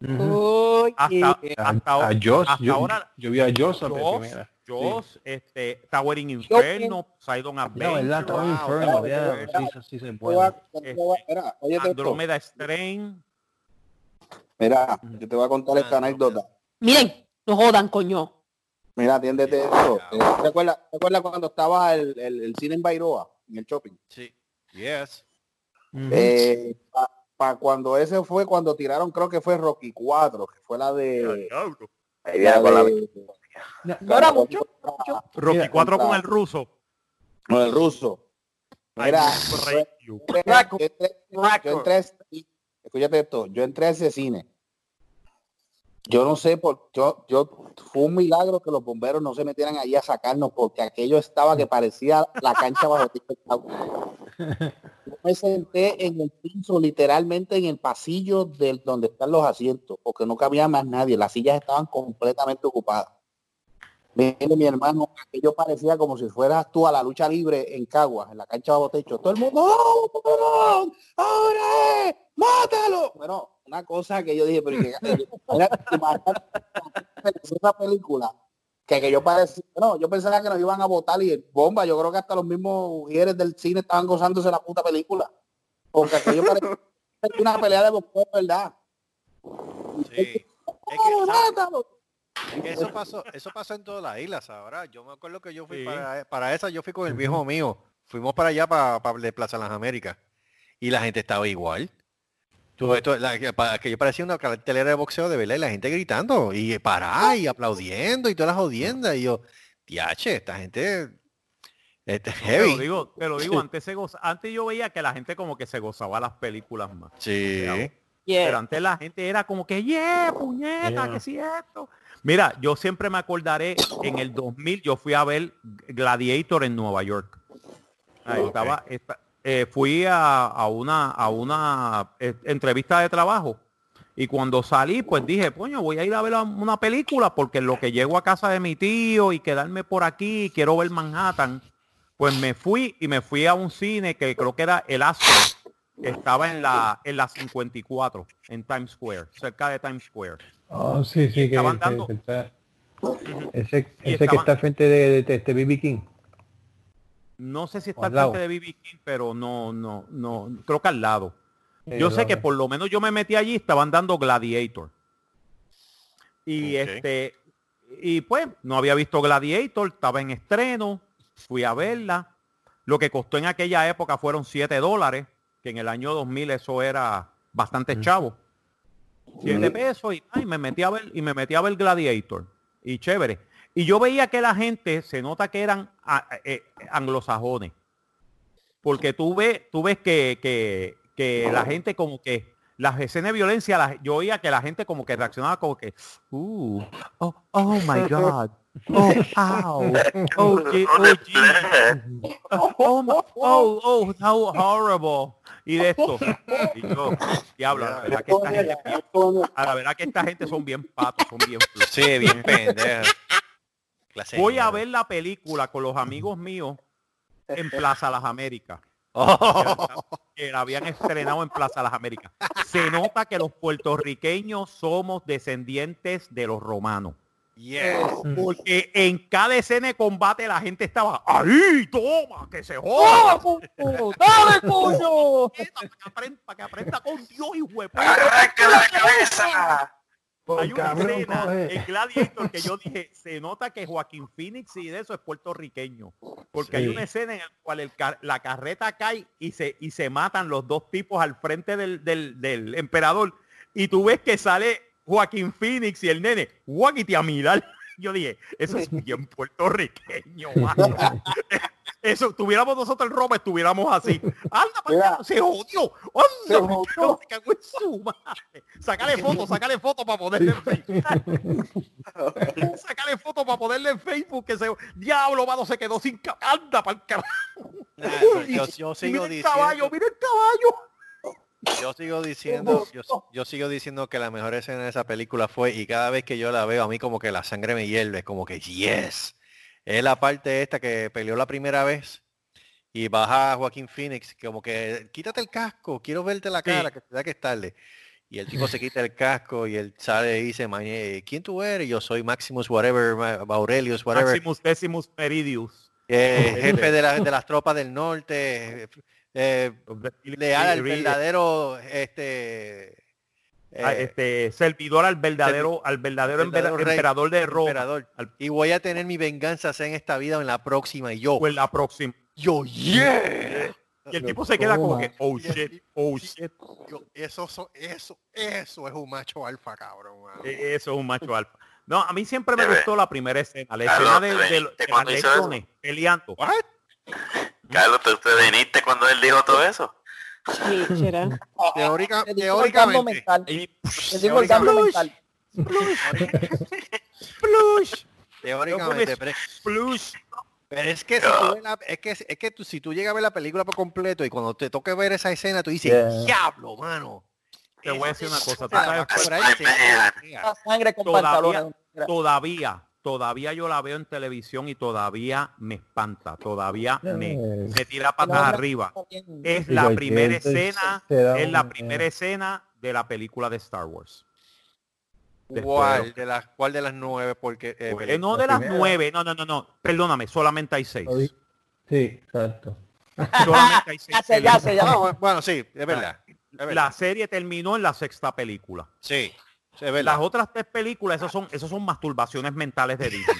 Ujú. Hasta, Oye, A, hasta, a Joss, hasta yo, ahora, yo vi a Joss Jaws, primera. Jaws, este, Towering Inferno, Sidon No, ¿verdad? Adventure, enfermo, wow, ya, wow. sí, sí se puede. a- te voy a- Mira, óyete esto. Andromeda Strain. Mira, yo te voy a contar esta anécdota. Miren, no jodan, coño. Mira, atiéndete esto. Eh, ¿Te acuerdas, ¿Te acuerdas cuando estaba el, el, el cine en Bairoa, en el shopping? Sí. Yes. Eh, para cuando ese fue cuando tiraron, creo que fue Rocky 4, que fue la de... La... de- No era mucho. Rocky Mira, 4 con el ruso. con el ruso. Mira, yo entré- yo entré a ese- escúchate esto, yo entré a ese cine. Yo no sé por yo, yo fue un milagro que los bomberos no se metieran ahí a sacarnos porque aquello estaba que parecía la cancha bajo. Yo me senté en el piso, literalmente en el pasillo del donde están los asientos, porque no cabía más nadie, las sillas estaban completamente ocupadas. Mire, mi hermano, aquello parecía como si fueras tú a la lucha libre en Caguas, en la cancha bajo techo. Todo el mundo, ¡Oh! ¡Ahora! ¡Mátalo! Bueno, una cosa que yo dije, pero que, esa película, que, que yo parecía, no, yo pensaba que nos iban a votar y bomba, yo creo que hasta los mismos mujeres del cine estaban gozándose la puta película. Porque aquello parecía una pelea de boxeo, ¿verdad? Sí. Es que, ¡Oh, ¿sabes? mátalo! Es que eso pasó, eso pasó en todas las islas ahora. Yo me acuerdo que yo fui Sí. para, para esa, yo fui con el viejo mío. Fuimos para allá para, para de Plaza Las Américas. Y la gente estaba igual. Todo esto, la- que yo parecía una cartelera de boxeo de verdad y la gente gritando y pará y aplaudiendo y todas las jodiendas. Y yo, diache, esta gente este, Te lo heavy. digo, te lo digo, antes se goza- antes yo veía que la gente como que se gozaba las películas más. Sí. Pero antes la gente era como que, yeah, puñeta, Yeah. que si esto. Mira, yo siempre me acordaré, en el 2000 yo fui a ver Gladiator en Nueva York. Ahí estaba, esta- eh, fui a, a una, a una eh, entrevista de trabajo y cuando salí, pues dije, coño, voy a ir a ver una película porque en lo que llego a casa de mi tío y quedarme por aquí, quiero ver Manhattan, pues me fui y me fui a un cine que creo que era el Astro, que estaba en la, en la 54, en Times Square, cerca de Times Square. Oh, sí, sí, que, estaban que- dando- que está- ese, ese que está frente de, de, de este BB King. No sé si está al frente de BB King, pero no, no, no, creo que al lado. Eh, Yo sé que por lo menos yo me metí allí, estaban dando Gladiator. Y este, y pues no había visto Gladiator, estaba en estreno, fui a verla. Lo que costó en aquella época fueron 7 dólares, que en el año 2000 eso era bastante chavo. 7 pesos y, ay, me metí a ver y me metí a ver Gladiator. Y chévere. Y yo veía que la gente se nota que eran a- eh, anglosajones. Porque tú ves, tú ves que, que, que la gente como que las escenas de violencia, la- yo oía que la gente como que reaccionaba como que, uh, oh, oh my God, oh, ow, oh, Je- oh, oh, my- oh, oh, how horrible. Y de esto, y yo, diablo, la verdad que esta gente, a la verdad que esta gente son bien patos, son bien. Sí, bien pendejo. Clase Voy a ver la película con los amigos míos en Plaza Las Américas. Oh. que la habían estrenado en Plaza Las Américas. Se nota que los puertorriqueños somos descendientes de los romanos. Yes. Porque en cada escena de combate la gente estaba ahí, toma, que se joda. ¡Dale, coño! Para que aprenda, para que aprenda con Dios y ¡Arranca la cabeza! Hay una escena coge. en Gladiator que yo dije, se nota que Joaquín Phoenix y de eso es puertorriqueño. Porque hay una escena en la cual el car- la carreta cae y se, y se matan los dos tipos al frente del, del- del emperador. Y tú ves que sale Joaquín Phoenix y el nene, Joaquín a mirar. Yo dije, eso es bien puertorriqueño, mano. Eso, tuviéramos nosotros el Roma, estuviéramos así. Anda, para se jodió. Se Anda, me jodió. cago- me cago en su madre. Sácale foto, sácale foto para ponerle en Facebook. sácale foto para ponerle en Facebook que se diablo, mano, se quedó sin anda para el carajo. Nah, yo, yo sigo Mira el caballo, mira el caballo. yo sigo diciendo, yo, yo sigo diciendo que la mejor escena de esa película fue y cada vez que yo la veo a mí como que la sangre me hierve, como que yes. Es la parte esta que peleó la primera vez y baja Joaquín Phoenix como que quítate el casco, quiero verte la Sí. cara, que te da que es tarde. Y el tipo se quita el casco y él sale y dice, "Mañe, ¿quién tú eres? Yo soy Maximus whatever, Aurelius whatever. Maximus Decimus Meridius. Eh, jefe de, la- de las tropas del norte, eh, leal al verdadero este, Ah, eh, este servidor al verdadero al verdadero, emperador de Roma emperador. al- y voy a tener mi venganza sea en esta vida o en la próxima y yo o en la próxima yo yeah y el tipo se queda como que oh shit oh shit Yo- eso so- eso eso es un macho alfa cabrón. E- eso es un macho alfa no a mí siempre me gustó la primera escena la Carlos, escena de, de, de ¿De las cuándo hizo eso? peleando What? Carlos, ¿tú te viniste cuando él dijo todo eso? Sí, será. Teórica- teóricamente mental. Y- Le digo mental. Plush, teóricamente pero, plush. pero es que si tú ves la- es que es que tú, si tú llegas a ver la película por completo y cuando te toque ver esa escena tú dices Yeah. diablo mano te voy a decir una cosa tú sabes. La sangre con pantalones. todavía, todavía yo la veo en televisión y todavía me espanta, todavía me, me tira patas No, arriba. Es la primera escena, es la primera escena de la película de Star Wars. ¿Cuál de las cuál de las nueve? Porque eh, Eh, no la de las primera. nueve, no, no, no, no, perdóname, solamente hay seis. Sí, exacto. Solamente hay seis Ya sé, ya sé, ya no, sé. bueno, sí, es verdad. es verdad. La serie terminó en la sexta película. Sí, Las otras tres películas, esas son, esas son masturbaciones mentales de Disney.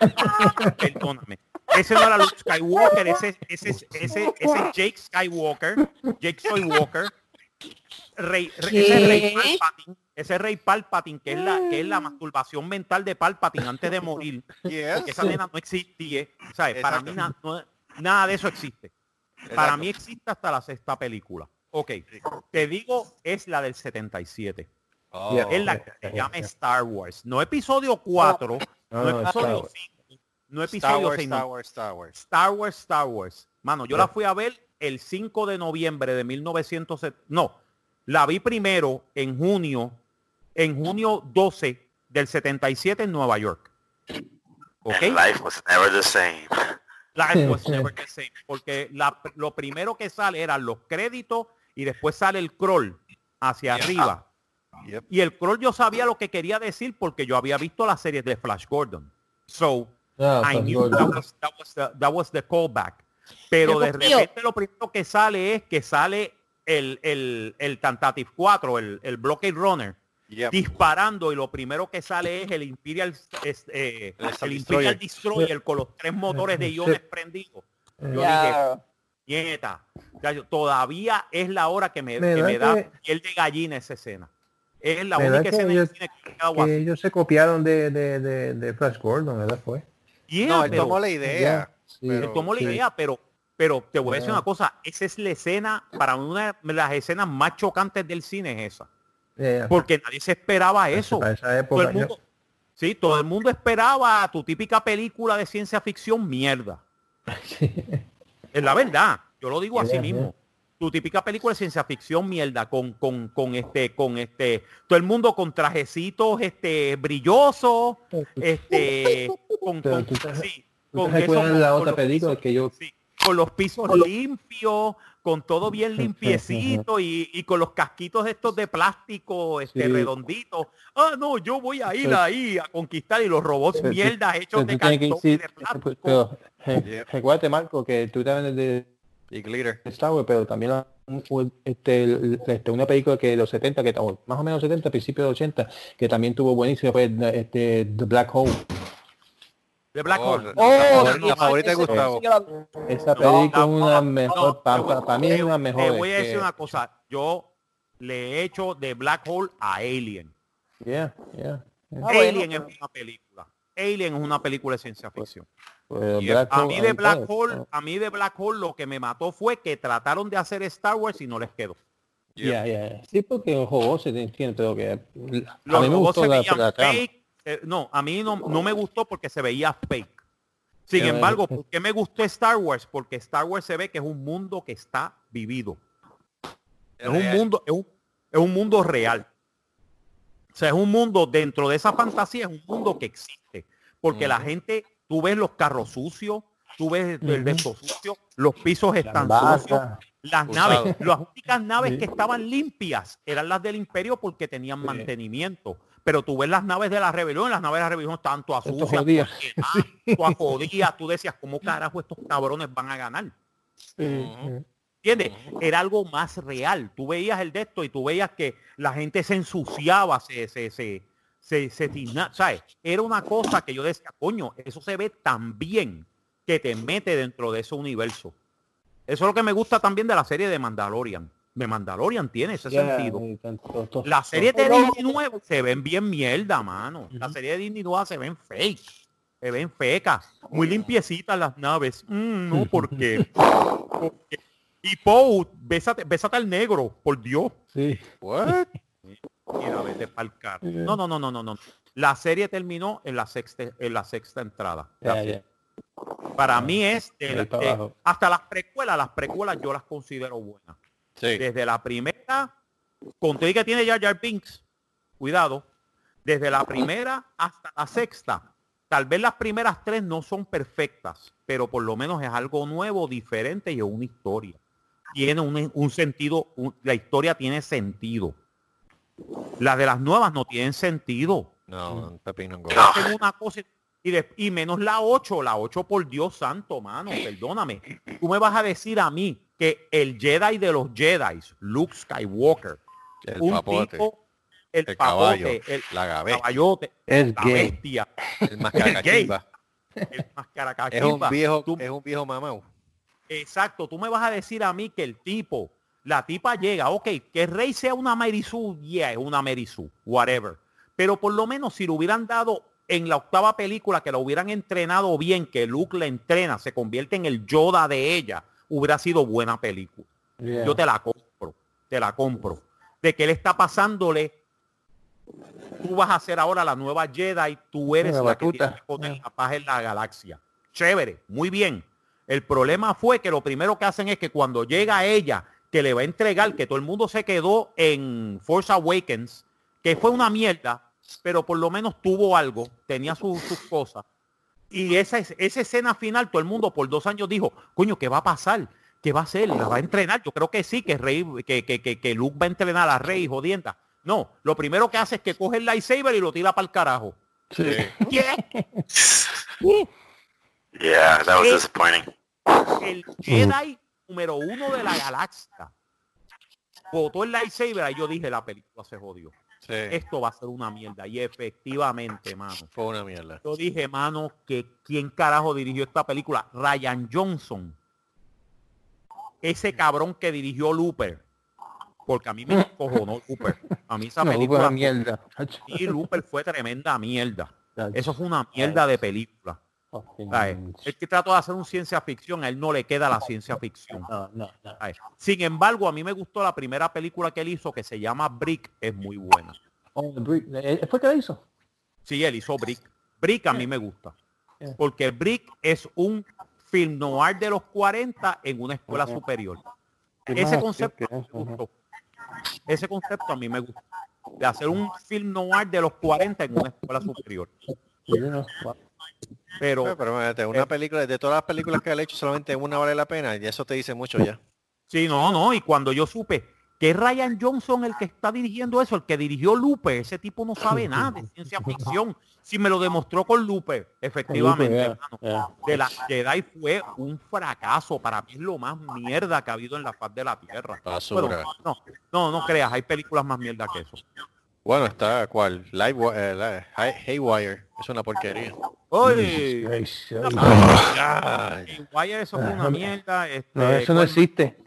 Perdóname. Ese no era Luke Skywalker, ese, ese, ese, ese, ese es Jake Skywalker, Jake Skywalker, Rey, Rey- ese es Rey. Palpatine, ese es Rey Palpatine, que es la, que es la masturbación mental de Palpatine antes de morir. Yes. Porque esa nena no existe, ¿sabes? Para mí na- no- nada de eso existe. Para mí existe hasta la sexta película. Ok, te digo, es la del 77. Oh. Yeah. Es la que se llama Star Wars. No episodio 4, No, no, no, episodio Star 5, no Star episodio Wars, 6, Star. Wars, Star Wars. Star Wars, Star Wars. Mano, yo la fui a ver el 5 de noviembre de 1970. No, la vi primero en junio, en junio 12 del 77 en Nueva York. ¿Ok? And life was never the same. Life was never the same. Porque la- lo primero que sale eran los créditos y después sale el crawl hacia Yeah. arriba. Yep. Y el crawl yo sabía lo que quería decir porque yo había visto las series de Flash Gordon. So, Ah, I knew that was, that was the, that was the callback. Pero de tío. repente lo primero que sale es que sale el, el, el Tentative 4, el, el Blockade Runner, Yep. disparando y lo primero que sale es el Imperial, es, eh, El el Imperial Destroyer. Con los tres motores de iones prendidos. Yo dije, nieta, todavía es la hora que me, Me que da me da que- piel de gallina esa escena. Es la Me da única que escena en ellos- que. Que se copiaron de, de, de, de Flash Gordon, ¿verdad? Fue. Yeah, No, él pero- tomó la idea. Ya, sí, él pero- tomó la sí. idea, pero, Pero te voy a decir Yeah. una cosa, esa es la escena, para mí una de las escenas más chocantes del cine es esa. Yeah. Porque nadie se esperaba eso. Para esa Todo época, el mundo, sí, todo el mundo esperaba tu típica película de ciencia ficción mierda. Es la verdad, yo lo digo así Yeah, mismo. Tu típica película de ciencia ficción mierda con, con, con este, con este, todo el mundo con trajecitos este brillosos, este, con, con- tú te- sí, ¿Tú con la con otra los película pisos- que yo sí, con los pisos limpios, con todo bien limpiecito y, y con los casquitos estos de plástico este Sí. redonditos. Ah, no, yo voy a ir Pero- ahí a conquistar y los robots Pero tú- mierda hechos pero de cartón y de plástico. recuérdate Marco que tú también de Y glitter. Star Wars, pero también este, este, una película que de los 70, que más o menos 70, principios de 80, que también tuvo buenísimo, fue este, The Black Hole. De Black Oh, Hole. la- Oh, la favorita de Gustavo. Esa película es no, una no, mejor, no, para mí es te- una Te mejor. voy a decir que- una cosa. Yo le he hecho de Black Hole a Alien. Yeah, yeah. Ah, Alien bueno. es una película. Alien es una película de ciencia ficción. Pues, Black A mí de Black pues, Hole, a mí de Black Hole lo que me mató fue que trataron de hacer Star Wars y no les quedó. Ya, ya. Sí, porque los juegos se entiende, pero que a Los mí me gustó la, la fake. eh, no, a mí no, no me gustó porque se veía fake. Sin embargo. ¿por qué me gustó Star Wars? Porque Star Wars se ve que es un mundo que está vivido. Es un mundo, es un, es un mundo real. O sea, es un mundo dentro de esa fantasía, es un mundo que existe. Porque la gente, tú ves los carros sucios, tú ves el de estos sucios, los pisos están sucios, las Usado. naves, las únicas naves Sí. que estaban limpias eran las del imperio porque tenían mantenimiento. Pero tú ves las naves de la rebelión, las naves de la rebelión estaban todas sucias, todas quemadas, todas jodidas. Tú decías, ¿cómo carajo estos cabrones van a ganar? ¿Entiendes? Era algo más real. Tú veías el de esto y tú veías que la gente se ensuciaba, se, se, se, se, se ¿sabes? Era una cosa que yo decía, coño, eso se ve tan bien que te mete dentro de ese universo. Eso es lo que me gusta también de la serie de Mandalorian. De Mandalorian tiene ese sentido. y tanto- to- La serie de Disney nueva se ven bien mierda, mano. La serie de Disney nueva se ven fake. Se ven fecas. Muy limpiecitas las naves. Mm, no, porque... porque- Y Poe, bésate, bésate al negro, por Dios. Sí. What? Vete carro. No, no, no, no, no, no. La serie terminó en la sexta, en la sexta entrada. Para mí es de la- hasta las precuelas, las precuelas yo las considero buenas. Sí. Desde la primera, conté que tiene Jar Jar Binks, cuidado, desde la primera hasta la sexta. Tal vez las primeras tres no son perfectas, pero por lo menos es algo nuevo, diferente y es una historia. Tiene un, un sentido, un- la historia tiene sentido. Las de las nuevas no tienen sentido. No, Pepino. Hacen una cosa y, de- y menos la 8, la 8 por Dios santo, mano, perdóname. Tú me vas a decir a mí que el Jedi de los Jedi, Luke Skywalker, El un papote. tipo, el, el caballo. papote, el La gaveta. caballote, la gay. bestia, El mascaracachimba. el mascaracachimba. Es un viejo, Tú- es un viejo mamau. Exacto, tú me vas a decir a mí que el tipo, la tipa llega, ok, que Rey sea una Merisú, yeah, es una Merisú, whatever. Pero por lo menos si lo hubieran dado en la octava película, que lo hubieran entrenado bien, que Luke le entrena, se convierte en el Yoda de ella, hubiera sido buena película. Yeah. Yo te la compro, te la compro. De que él está pasándole, tú vas a ser ahora la nueva Jedi, tú eres La la que tiene que poner la paz en la galaxia. Chévere, muy bien. El problema fue que lo primero que hacen es que cuando llega ella, que le va a entregar, que todo el mundo se quedó en Force Awakens, que fue una mierda, pero por lo menos tuvo algo, tenía sus, sus cosas. Y esa, es- esa escena final, todo el mundo por dos años dijo, coño, ¿qué va a pasar? ¿Qué va a hacer? ¿La va a entrenar? Yo creo que sí, que Rey, que, que, que, que Luke va a entrenar a Rey, jodienda. No, lo primero que hace es que coge el lightsaber y lo tira para el carajo. ¿Qué? Yeah, that was disappointing. el Jedi número uno de la galaxia. Botó el lightsaber y yo dije, la película se jodió. Sí. Esto va a ser una mierda. Y efectivamente, mano. Fue una mierda. Yo dije, mano, que quién carajo dirigió esta película. Ryan Johnson. Ese cabrón que dirigió Looper. Porque a mí me cojonó Looper. A mí esa No, película. mierda. Y Looper fue tremenda mierda. Eso fue una mierda de película. El que trató de hacer un ciencia ficción, a él no le queda la ciencia ficción. No, no, no. ¿sabes? Sin embargo, a mí me gustó la primera película que él hizo, que se llama Brick, es muy buena. Oh, Brick. ¿Él fue que la hizo? Sí, él hizo Brick. Brick a mí me gusta. Yeah. Porque Brick es un film noir de los 40 en una escuela superior. ¿Qué Ese concepto ¿Qué- me gustó. Ese concepto a mí me gusta. De hacer un film noir de los 40 en una escuela superior. Pero Pero, pero una eh, película, de todas las películas que él ha hecho, solamente una vale la pena y eso te dice mucho ya. Sí, no, no, y cuando yo supe que es Ryan Johnson el que está dirigiendo eso, el que dirigió Lupe, ese tipo no sabe nada de ciencia ficción. Si me lo demostró con Lupe, efectivamente, yeah, hermano. yeah. De la Jedi fue un fracaso. Para mí es lo más mierda que ha habido en la faz de la Tierra. Basura. Bueno, no, no, no creas, hay películas más mierda que eso. Bueno, está cuál, Live, eh, Haywire, es una porquería. Oye, Ay, ay. Eso fue una mierda. este, No, eso no ¿cuál- existe.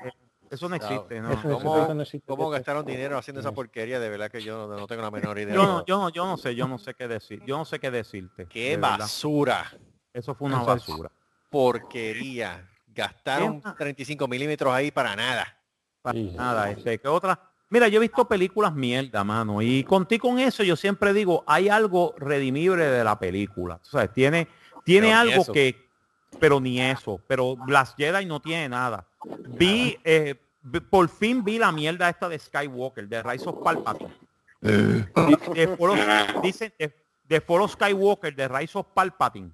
Eso no existe, no. Eso, ¿Cómo- eso no existe. ¿Cómo gastaron dinero haciendo esa porquería? De verdad que yo no, no tengo la menor idea. Yo no, yo no, yo no sé, yo no sé qué decir. Yo no sé qué decirte. Qué de verdad. basura, Eso fue una Eso basura. porquería. GastaronEma. 35 milímetros ahí para nada. Para Sí. nada, este, ¿qué otra? Mira, yo he visto películas mierda, mano, y contigo con eso yo siempre digo, hay algo redimible de la película. O sea, tiene, tiene Pero algo que, pero ni eso, pero Last Jedi no tiene nada. Vi, eh, vi- por fin vi la mierda esta de Skywalker, de Rise of Palpatine. De, de Fall of- dicen, de, de Fall of Skywalker, de Rise of Palpatine.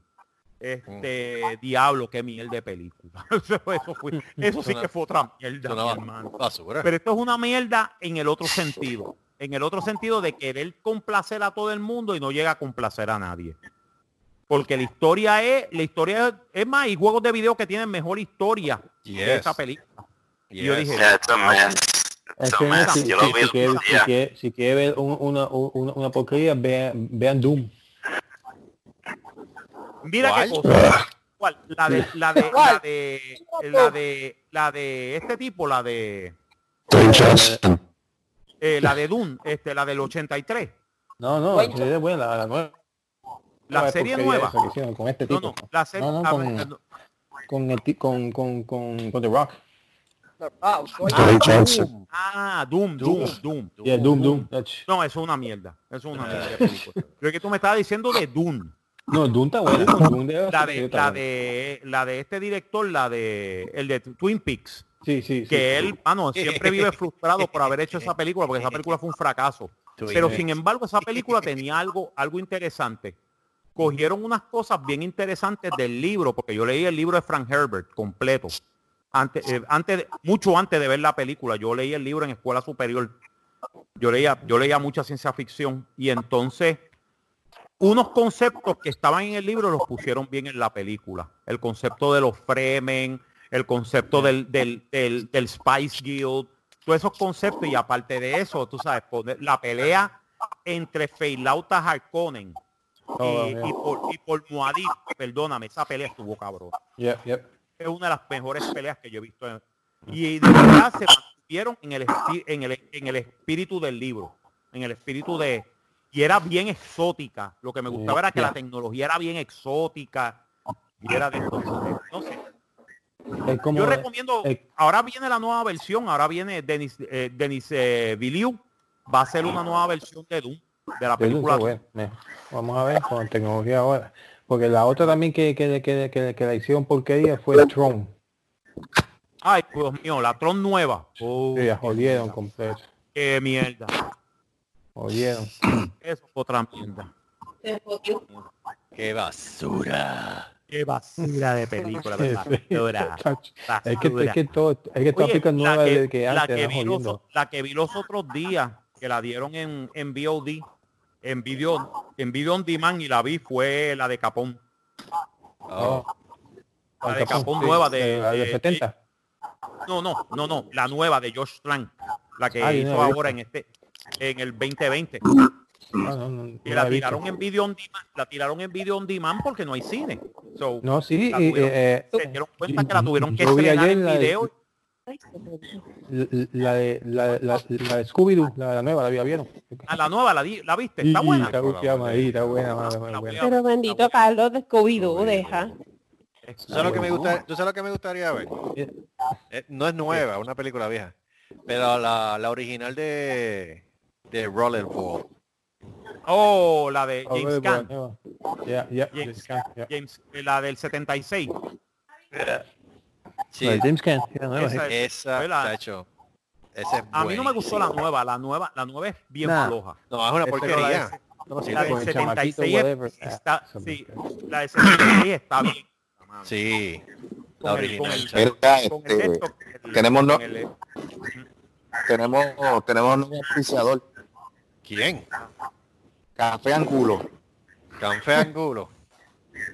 Este, diablo, qué mierda de película. eso, eso fue- eso sí que fue otra mierda, mi hermano. basura. Pero esto es una mierda en el otro sentido. En el otro sentido de querer complacer a todo el mundo y no llega a complacer a nadie. Porque la historia es, la historia es, es más, hay juegos de video que tienen mejor historia que Yes. esa película. Y yo dije. Es que si, si- quiere, otro si día. quiere- si quiere ver un- una, una, una porquería, vean, vean Doom. Mira qué ¿Cuál? cosa. ¿Cuál? La de, la de, la de, la de, la de este tipo, la de, eh, la de Dune, este, la del 83. No, no, Cuento. es buena, la, la nueva. La nueva serie nueva. con este No, tipo. no, la serie, No, no, con- ver, no, Con, el ti- con, con, con, con The Rock. Ah, coño. ah, Doom, Doom, Doom. Yeah, Doom, Doom. No, eso es una mierda. Eso es una mierda de película. Creo que tú me estabas diciendo de Dune. No, Doom está. Doom de, La de, la de, la de este director, la de, el de Twin Peaks. Sí, sí, sí. Que él, mano, siempre vive frustrado por haber hecho esa película, porque esa película fue un fracaso. Twin Pero Peaks. sin embargo, esa película tenía algo, algo interesante. Cogieron unas cosas bien interesantes del libro, porque yo leí el libro de Frank Herbert completo. Antes, eh, antes de- mucho antes de ver la película, yo leí el libro en escuela superior. Yo leía, yo leía mucha ciencia ficción y entonces unos conceptos que estaban en el libro los pusieron bien en la película. El concepto de los Fremen, el concepto del, del, del, del Spice Guild, todos esos conceptos y aparte de eso, tú sabes, poner la pelea entre Feilauta Harkonnen Oh, y, y por, y por Muad'Dib, perdóname, esa pelea estuvo cabrón. Yep, yep. Es una de las mejores peleas que yo he visto. en- y de verdad se mantuvieron en el, en, el, en el espíritu del libro, en el espíritu de... Y era bien exótica. Lo que me gustaba era que la tecnología era bien exótica. Y era de no sé. Es como, Yo recomiendo, ahora viene la nueva versión, ahora viene Denis, eh, Denis eh, va a hacer una nueva versión de Doom, de la Doom película. buena. Eh, Vamos a ver con tecnología ahora. Porque la otra también que, que, que, que, que la hicieron porquería fue Tron. Ay, Dios mío, la Tron nueva. Oh, Sí, la jodieron completo. qué mierda. Jodieron. Eso fue otra mierda. Qué basura. Qué basura de película, Sí, basura. Es que, es basura. que todo, es que Oye, la que, de que la antes que eran vi los, la que vi los otros días, que la dieron en, en VOD, en video, en video on demand y la vi fue la de Capón. Oh, La de Capón sí, nueva de, la de de- 70. no, no, no, no, la nueva de Josh Trank, la que Ah, yo hizo no la ahora en este, en el 2020. No, no, no, Y la tiraron en video on demand, la tiraron en video on demand porque no hay cine. So, No, sí, tuvieron- eh, se dieron cuenta que la tuvieron que estrenar en la de- video. La de, la, la, la de Scooby-Doo, la, la nueva, la vi- vieron. A la nueva, la, di- la viste, está buena. Está buena, ahí, está buena, buena, Pero bendito Carlos de Scooby-Doo, deja. ¿Tú sabes lo que me gusta? ¿Tú sabes lo que me gustaría ver? Eh, Eh, no es nueva, una película vieja. Pero la, la original de de Rollerball. Oh, la de James ver, Caan. buena, Ya, ya, James, ya. James, eh, la del 76. Sí, La de James Caan, la nueva, sí. Esa- esa, la- tacho, esa es A mí no me gustó la nueva, la nueva, la nueva es bien Nah. floja. No, es una Esa- porquería. La del con el chamaquito, 76 whatever. está, Ah, sí, la del 76 está bien. Sí, la Con el- con original. este, tenemos el- tenemos, tenemos un auspiciador, ¿Quién? Café Angulo. Café Angulo.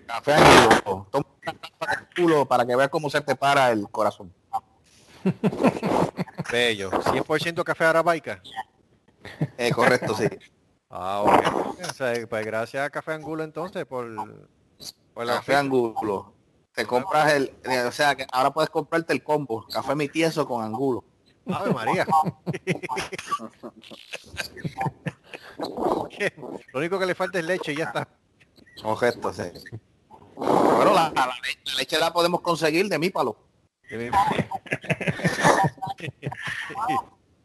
Café Angulo. Toma una tapa de Angulo para que veas cómo se te para el corazón. Bello. 100% café arabaica. Eh, correcto, sí. Ah, ok. O sea, pues gracias a Café Angulo entonces por, por la Café Angulo. Te compras el, o sea, que ahora puedes comprarte el combo, café mi tieso con angulo. Ave María. Lo único que le falta es leche y ya está. Correcto, sí. Bueno, la, la leche, la leche la podemos conseguir de mi palo.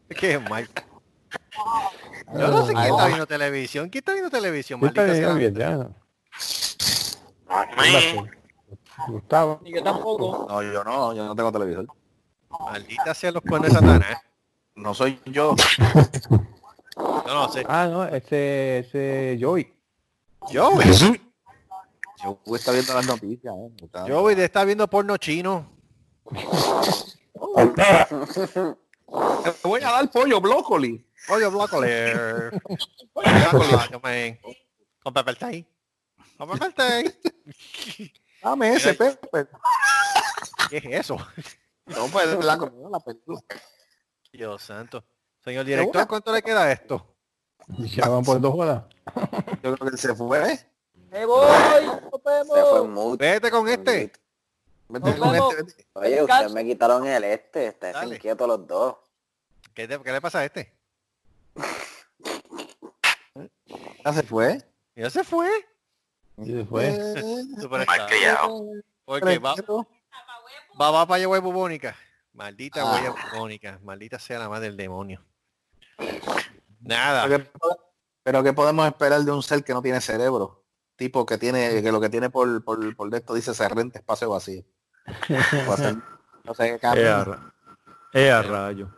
Qué mal. Yo no sé quién está viendo televisión. ¿Quién está viendo televisión? Maldita bien, ya. Gustavo. Y yo tampoco. No, yo no, yo no tengo televisor. Maldita sea los cuernos de Satanás. No soy yo. No, no sé. Ah, no, ese, ese Joey. Yo, Yo voy a estar viendo las noticias. eh. Está- de estar viendo porno chino. Te voy a dar pollo brócoli. Oye, Blockler. Blockler, Con Pepper Tay. Con Pepper Tay. Dame ese Pepe. ¿Qué es eso? No, pues la comida, la película. Dios santo. Señor director, ¿cuánto le queda a esto? Ya van por dos horas. Yo creo que él se fue. Me voy, nos vemos. Se fue mucho. Vete con este. Vete Nos con vemos. este, vete. Oye, ustedes me quitaron el este. Están inquietos los dos. ¿Qué, te- qué le pasa a este? Ya se fue. Ya se fue. Y después. Super Mal criado. Porque va, va, para allá bubónica. Maldita huella bubónica. Maldita sea la madre del demonio. Nada. Pero que, pero que podemos esperar de un ser que no tiene cerebro. Tipo que tiene, que lo que tiene por, por, por de esto dice cerrente, espacio vacío. O sea, no sé qué Eh, cambia. eh, rayo.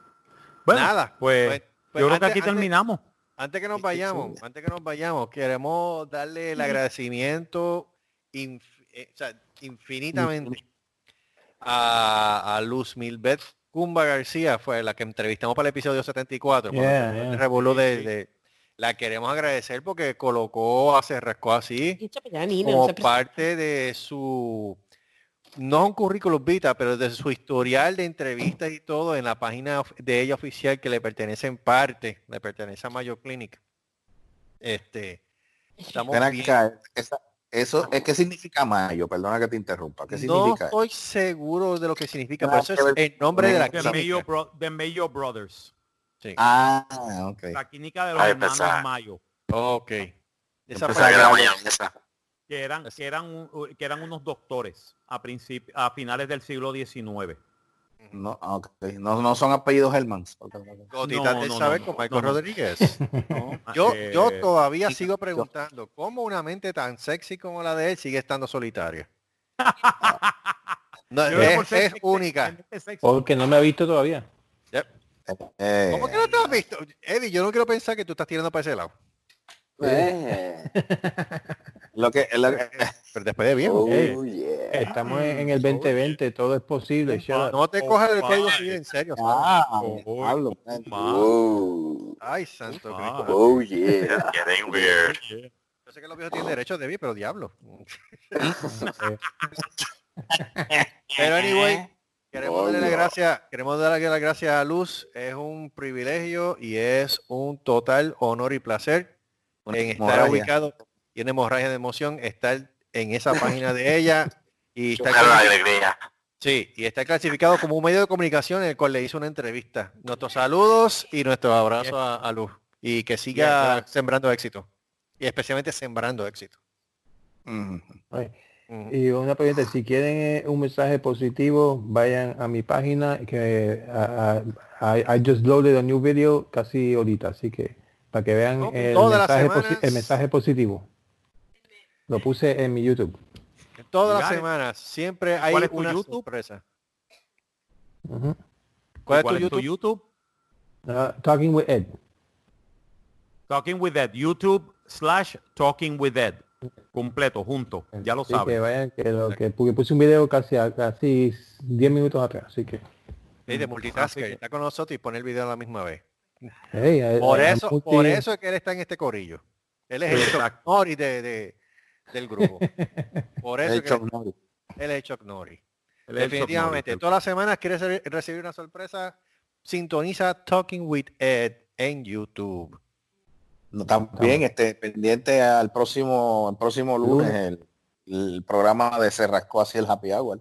Bueno, Nada. pues, Pues- pues yo creo que antes- aquí antes- terminamos. Antes que nos vayamos, antes que nos vayamos, queremos darle el agradecimiento inf- eh, o sea, infinitamente a, a Luz Milbet Cumba García, fue la que entrevistamos para el episodio 74. cuando Yeah, yeah. revolú de- de- la queremos agradecer porque colocó, se rascó así como parte de su no un currículum vita, pero de su historial de entrevistas y todo en la página de ella oficial que le pertenece en parte, le pertenece a Mayo Clinic. Este, estamos Ven bien. acá, esa- eso es qué significa mayo, perdona que te interrumpa. ¿Qué No significa? estoy seguro de lo que significa, pero eso que es el nombre de la De Mayo, clínica. Bro- de Mayo Brothers. Sí. Ah, ok. La clínica de los hermanos pensaba. Mayo. Ok. Esa gran mayonesa. Que eran, que eran, un- que eran unos doctores a a finales del siglo XIX. No, ah, ok. no, no son apellidos Hermans. Gotitas No, de no, saber no, con no, Michael no. Rodríguez. ¿no? Yo, Eh, yo todavía sigo preguntando cómo una mente tan sexy como la de él sigue estando solitaria. Es, es sexy- única. Porque no me ha visto todavía. Eh, ¿Cómo que no te has visto? Eddie, yo no quiero pensar que tú estás tirando para ese lado. Eh, lo que, lo que- Pero después de viejo. oh, Eh, yeah. Estamos en, en el 2020, todo es posible. No te cojas el código civil en serio. ¿sabes? ah, Oh, hablo. Oh, Ay, santo. Cristo. oh, yeah. It's getting weird. Yo sé que los viejos tienen derecho de mí, pero diablo. pero anyway, queremos darle las gracias, queremos darle las gracias a Luz. Es un privilegio y es un total honor y placer en estar ubicado y una hemorragia de emoción, estar en esa página de ella y con- alegría. Sí, y está clasificado como un medio de comunicación en el cual le hizo una entrevista. Nuestros saludos y nuestro abrazo a, a Luz. Y que siga Yes, sembrando éxito. Y especialmente sembrando éxito. Y una pregunta, si quieren eh, un mensaje positivo, vayan a mi página que ah, I, I just loaded a new video casi ahorita, así que para que vean No, el, mensaje, el mensaje positivo. Lo puse en mi YouTube. Todas You las semanas siempre hay ¿Cuál es tu una YouTube? sorpresa. Ujú. ¿Cuál es ¿Cuál tu es tu YouTube? YouTube? Ah, Talking with Ed. Talking with Ed. YouTube slash Talking with Ed. Completo, junto. Ya lo que sabes. vayan, que, lo, que porque puse un video casi a- casi 10 minutos atrás, así que. Sí, de que- Está con nosotros y pone el video a la misma vez. Hey, Por eso, multi- por eso es que él está en este corillo. Él es el Chuck. Norris de, de- del grupo. Por eso El que Chuck Norris. él es Chuck Norris. Él el Chuck Definitivamente. Norris. Todas las semanas quieres re- recibir una sorpresa. Sintoniza Talking with Ed en YouTube. No, también este, pendiente al próximo, el próximo lunes el, el programa de Se Rascó así el Happy Hour.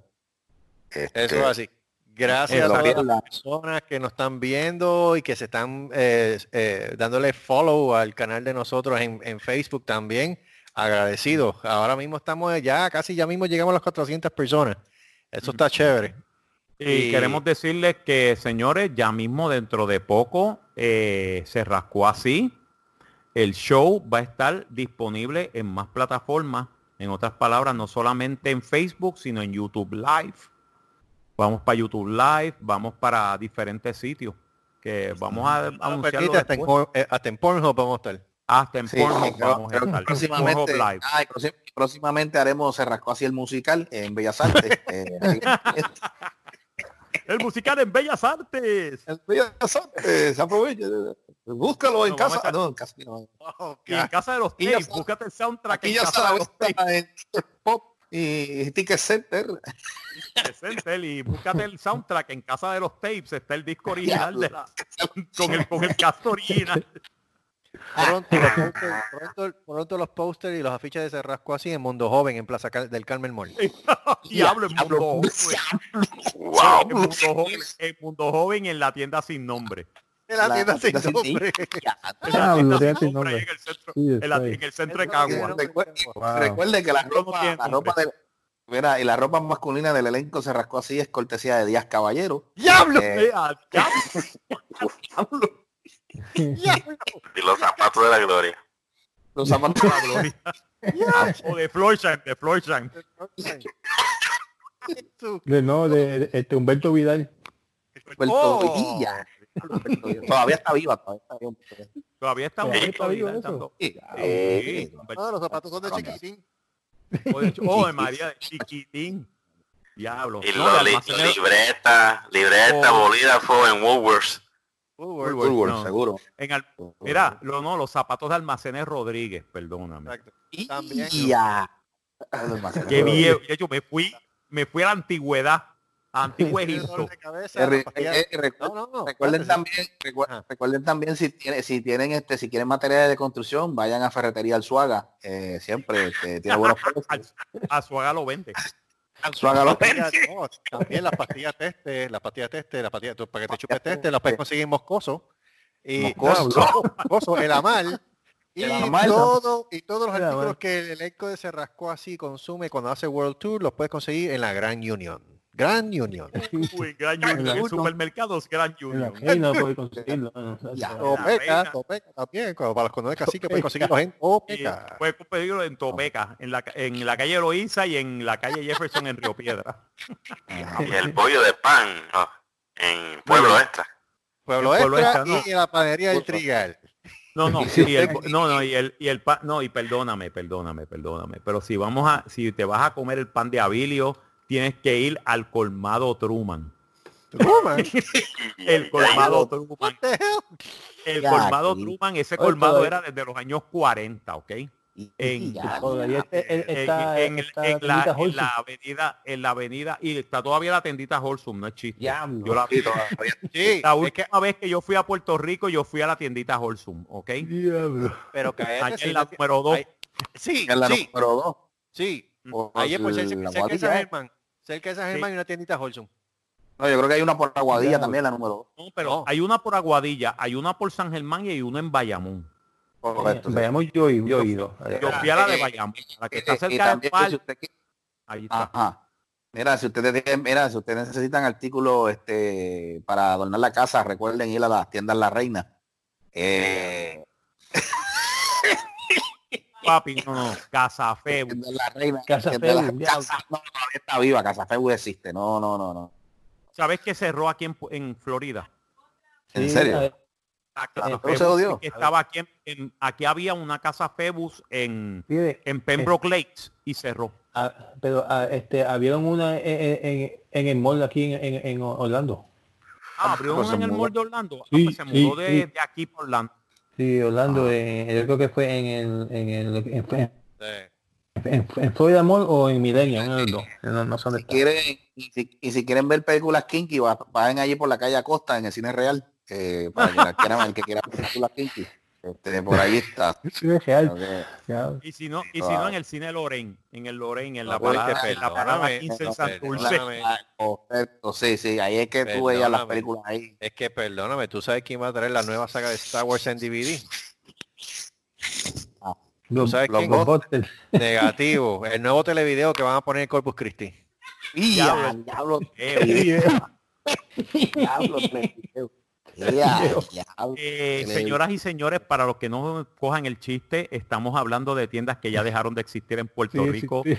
Este, Eso es así. Gracias Eh, a todas las personas que nos están viendo y que se están eh, eh, dándole follow al canal de nosotros en, en Facebook también. Agradecidos. Ahora mismo estamos ya, casi ya mismo llegamos a las 400 personas. Eso está chévere. Y Y- queremos decirles que, señores, ya mismo dentro de poco eh, se rascó así. El show va a estar disponible en más plataformas. En otras palabras, no solamente en Facebook, sino en YouTube Live. Vamos para YouTube Live, vamos para diferentes sitios. Que vamos a No, anunciarlo permite, hasta, en, después. Hasta en Pornhub vamos a estar. Hasta en Sí, Pornhub creo- vamos a creo estar. próximamente, Live. ay, próxim- próximamente haremos Se Rascó así el musical en Bellas Artes. eh, El musical en Bellas Artes. en Bellas Artes, aproveche. Búscalo en No, casa. estar- No, en casa no. En casa de los tapes, búscate el soundtrack Aquí en ya casa de los tapes. Pop y Ticket Center. Presente, y búscate el soundtrack en casa de los tapes está el disco original de la, con el con el cast original Pronto, los posters- pronto, pronto los pósters y los afiches de Cerrasco así en Mundo Joven en Plaza Cal- del Carmen Mall. diablo en mundo joven Wow. en mundo joven en mundo joven en la tienda sin nombre En la La tienda sin sin nombre. en la tienda sin nombre, en el centro Sí, en, la- en el centro de Cagua Wow. recuerde que la ropa, la ropa de mira, y la ropa masculina del elenco se rascó así es cortesía de Díaz Caballero. ¡Diablo! Eh, diablo, Y los zapatos de la gloria. los zapatos la gloria. o de Florsheim de De, no, de, de- este Humberto Vidal. Puerto Oh. Villa. Todavía está viva, todavía está viva. todavía está Todavía dando- Sí, Sí, No, los zapatos son de chiquitín. o de- oh, de María de chiquitín diablo Y No, li- libreta, libreta, Oh. bolígrafo en Woolworths. Woolworth. Woolworth, no. seguro. En al- mira, lo, no, los zapatos de almacenes Rodríguez, perdóname. Exacto. También. Qué viejo. Yo me fui, me fui a la antigüedad, antiguo Egipto. Eh, eh, recu- No, no, no. Recuerden también, recu- Ajá. recuerden también si tienen, si tienen este, si quieren materiales de construcción, vayan a Ferretería Alzuaga, eh, siempre este, tiene buenos precios. A su haga lo vende. Alzuaga lo pastillas- no, también las pastillas teste, las pastillas teste, las pastillas para que te chupes teste, las puedes conseguir en Moscoso. Y Moscoso. no, Moscoso, el Amal. Y El Amal. todo, y todos los El artículos Amal. que el elenco de Cerrasco así consume cuando hace World Tour los puedes conseguir en la Gran Union. Gran Union. Uy, Gran Union, en supermercados Gran En la Union. reina puede conseguirlo. no, no, Ya. no. Topeca. Topeca también, para los condones así que pueden conseguirlos en Y Topeca. Puedes pedirlo en Topeca, en la, en la calle Loíza y en la calle Jefferson en Río Piedra. Y el pollo de pan ah, en Pueblo Extra. Pueblo pueblo Extra extra, no. y la panadería del Trigal. No, no, y el, no, no, y el, y el pan, no, y perdóname, perdóname, perdóname, pero si vamos a, si te vas a comer el pan de Abilio, tienes que ir al colmado Truman. El colmado Truman. El Ya, colmado. Truman, ese colmado era desde los años 40, ¿ok? En, Ya, la, avenida, en la avenida, y está todavía la tendita Holsum, no es chiste. Diablo. Yo la, Sí, todavía. Sí, la es última que, vez que yo fui a Puerto Rico, yo fui a la tiendita Holsum, ¿ok? Diablo. pero cállate, Allá en la número dos. Ay, Sí, En la sí, número dos. sí. Por Ayer por que guardia. esa Germán, Cerca de San Germán hay una tiendita Holson. No, yo creo que hay una por Aguadilla también, la número No, pero hay una por Aguadilla, hay una por San Germán y hay una en Bayamón. 2. Correcto. sí. Veamos yo, yo he ido. Yo fui a la de eh, Bayamón, la que Eh, está eh, y cerca del también, parque. si Ahí está. Ajá. Mira, si ustedes mira, si ustedes necesitan artículos este para adornar la casa, recuerden ir a las tiendas La Reina. Eh, Papi, no, no, Casa Febu. tiendas La Reina. Casa tiendas La- Febu, diablo. Casa- no, todavía está viva, Casa Febu existe. No, no, no, no. ¿Sabes que cerró aquí en, en Florida? ¿En Sí, serio? eh, La casa ¿no Febus se odió? que estaba aquí en, en- aquí había una casa Febus en, en Pembroke Lakes y cerró. ah, pero ah, este, habían una en, en- en el mall aquí en, en- en Orlando. Ah, abrió pues una se en el mall de Orlando. Ah, Sí, pues se sí, mudó de, sí. de aquí por Orlando. Sí, Orlando, Ah. eh, yo creo que fue en el, en el en, en- en- en Florida Mall o en Millennium, uno de los dos. No, Si quieren, y si, y si quieren ver películas kinky, va- vayan allí por la calle Acosta en el cine real. eh, para que quieran, el que quiera ver películas kinky. Este, por ahí está. Sí, que- Ya. Y si no, y si no en el cine Loren, en el Loren, en la que en la parada perdóname, 15 en no, Santurce. perdóname. Ah, Correcto, sí, sí, ahí es que tú veías las Perdóname. películas ahí. Es que perdóname, ¿tú sabes quién va a traer la nueva saga de Star Wars en DVD? Los, sabes los quién? blockbusters. Negativo. el nuevo televideo que van a poner en Corpus Christi. Y Diablo. diablo, Eh, diablo, diablo, Eh, señoras y señores, para los que no cojan el chiste, estamos hablando de tiendas que ya dejaron de existir en Puerto Sí, Rico sí.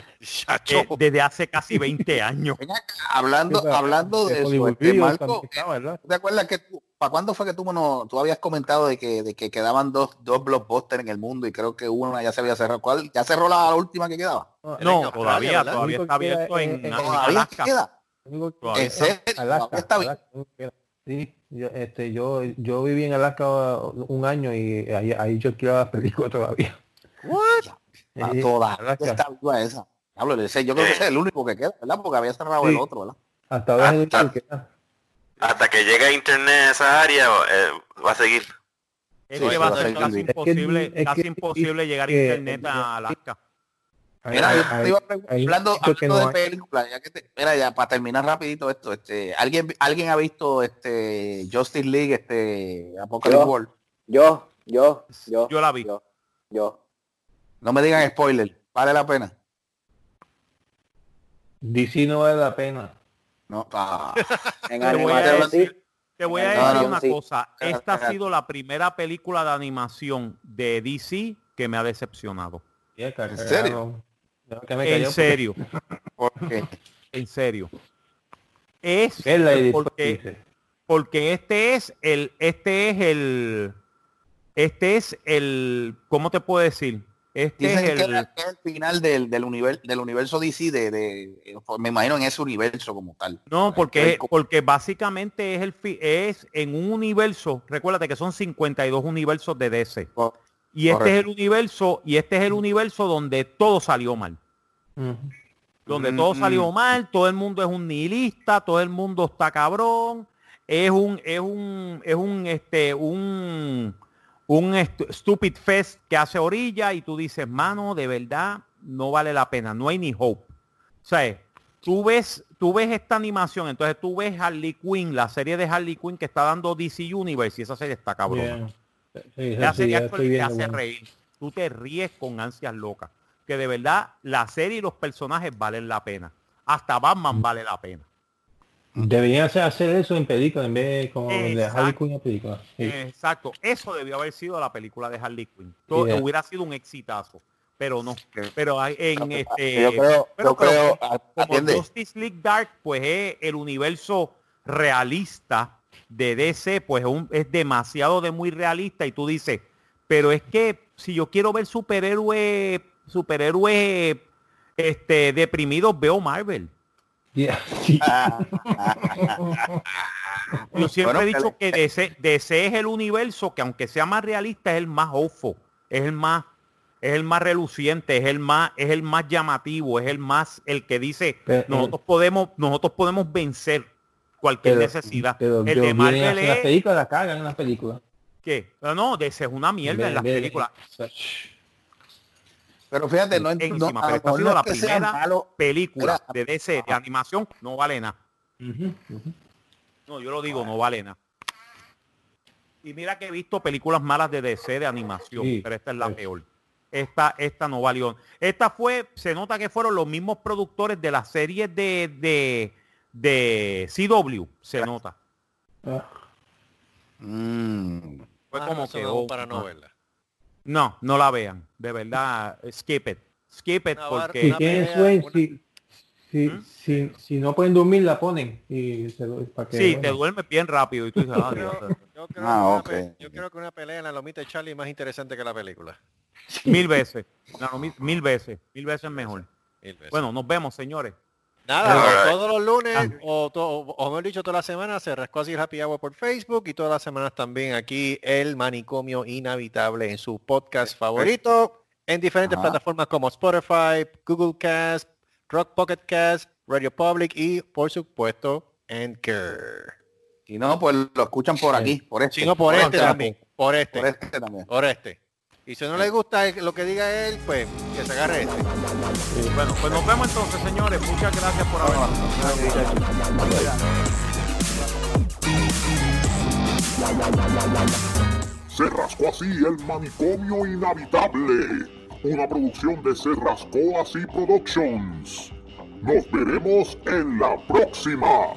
Eh, desde hace casi 20 años. Ven acá, hablando, hablando de eso, este, Marco, también estaba, ¿verdad? ¿tú ¿te acuerdas que tú, para cuándo fue que tú, no, tú habías comentado de que, de que quedaban dos, dos blockbusters en el mundo y creo que una ya se había cerrado? ¿Cuál? ¿Ya cerró la, última que quedaba? No, todavía, todavía está abierto en, en- en- en ¿Todavía Alaska. Alaska, ¿Todavía está bien? Alaska. Sí, yo, este, yo, yo viví en Alaska un año y ahí, ahí yo quiero las películas todavía. Ah, Sí, todavía Alaska. está viva esa. Diablo, ese- yo creo que ese es el único que queda, ¿verdad? Porque había cerrado el Sí. otro, ¿verdad? Hasta ahora es el único Hasta- que queda. Hasta que llegue a internet a esa área, eh, va a seguir. Es Sí, que va a ser casi sí. Es que- imposible, es casi que- imposible llegar a que- internet a Alaska. Mira, yo te iba hablando, hablando no de películas, ya que te- mira, ya para terminar rapidito esto, este, ¿alguien, alguien ha visto este Justice League, este Apocalypse Yo. World? Yo, yo, yo. Yo la vi. Yo, yo. No me digan spoiler, vale la pena. DC no vale la pena. No, ah, En Te voy decir, te voy a No, decir no, una sí. cosa. Esta ha sido la primera película de animación de DC que me ha decepcionado. ¿En serio? Que me En porque- serio, porque en serio. Es porque, porque este es el, este es el, este es el, ¿cómo te puedo decir? Este dicen es el, era- que es el final del, del, universo, del universo DC, de, de- me imagino en ese universo como tal. No, porque, porque básicamente es el es en un universo, recuérdate que son 52 universos de DC. Y este es el universo, y este es el universo donde todo salió mal. Donde todo Mm. salió mal, todo el mundo es un nihilista, todo el mundo está cabrón, es un, es un, es un, este, un, un stupid fest que hace orilla y tú dices, mano, de verdad, no vale la pena, no hay ni hope. O sea, tú ves, tú ves esta animación, entonces tú ves Harley Quinn, la serie de Harley Quinn que está dando DC Universe y esa serie está cabrón. Bien. Sí, sí, te hace bueno. reír. Tú te ríes con ansias locas. Que de verdad la serie y los personajes valen la pena. Hasta Batman vale la pena. Deberían hacer, hacer eso en película en vez de como de Exacto. Harley Quinn en película. Sí. Exacto. Eso debió haber sido la película de Harley Quinn. Todo- Yeah. Hubiera sido un exitazo. Pero no. Pero hay- en este. yo creo, pero- yo pero creo, como- a- como atiende. Justice League Dark, pues es el universo realista de DC, pues es un- es demasiado de muy realista y tú dices, pero es que si yo quiero ver superhéroe, superhéroe este deprimidos, veo Marvel. Yeah. Yo siempre Bueno, he dicho que que DC, DC es el universo que aunque sea más realista es el más ofo, es el más es el más reluciente, es el más es el más llamativo, es el más el que dice Pero, nosotros podemos nosotros podemos vencer cualquier Pero- necesidad. Pero el de Marvel hacer las es películas, la cagan en las películas. ¿qué? No, no, DC es una mierda en las ve- películas. Pero Pero fíjate, no, no, Buenísima, a pero lo esta ha sido no la es primera malo. película de DC de animación, no vale nada. No, yo lo digo, no vale nada. Y mira que he visto películas malas de DC de animación, Sí, pero esta es la sí. peor. Esta, esta no valió. Esta fue, se nota que fueron los mismos productores de las series de, de, de CW, se nota. Ah, Mm. Fue Más como razón que oh, para no ah. verla. No, no la vean. De verdad, skip it. Skip it porque Si Una tienen pelea, sueño, una- si, si, ¿Mm? si, si no pueden dormir, la ponen. Y se para que, sí, bueno. te duermes bien rápido y tú dices, ah, Yo Dios, creo, yo creo Ah, que una ok. pe- yo creo que una pelea en la lomita de Charlie es más interesante que la película. mil veces. No, no, mil, mil veces. Mil veces mejor. Mil veces. Bueno, nos vemos, señores. Nada, todos los lunes, Ah. o, to- o mejor dicho, toda la semana se rascó así Happy Hour por Facebook y todas las semanas también aquí el manicomio inhabitable en su podcast favorito en diferentes Ajá. plataformas como Spotify, Google Cast, Rock Pocket Cast, Radio Public y por supuesto Anchor. Si no, pues lo escuchan por aquí, por este. Si no, por este acá, también, por este, Por este también. por este. Y si no le gusta lo que diga él, pues que se agarre este. Bueno, pues nos vemos entonces, señores. Muchas gracias por haber. Se rascó así el manicomio inhabitable. Una producción de Se rascó así Productions. Nos veremos en la próxima.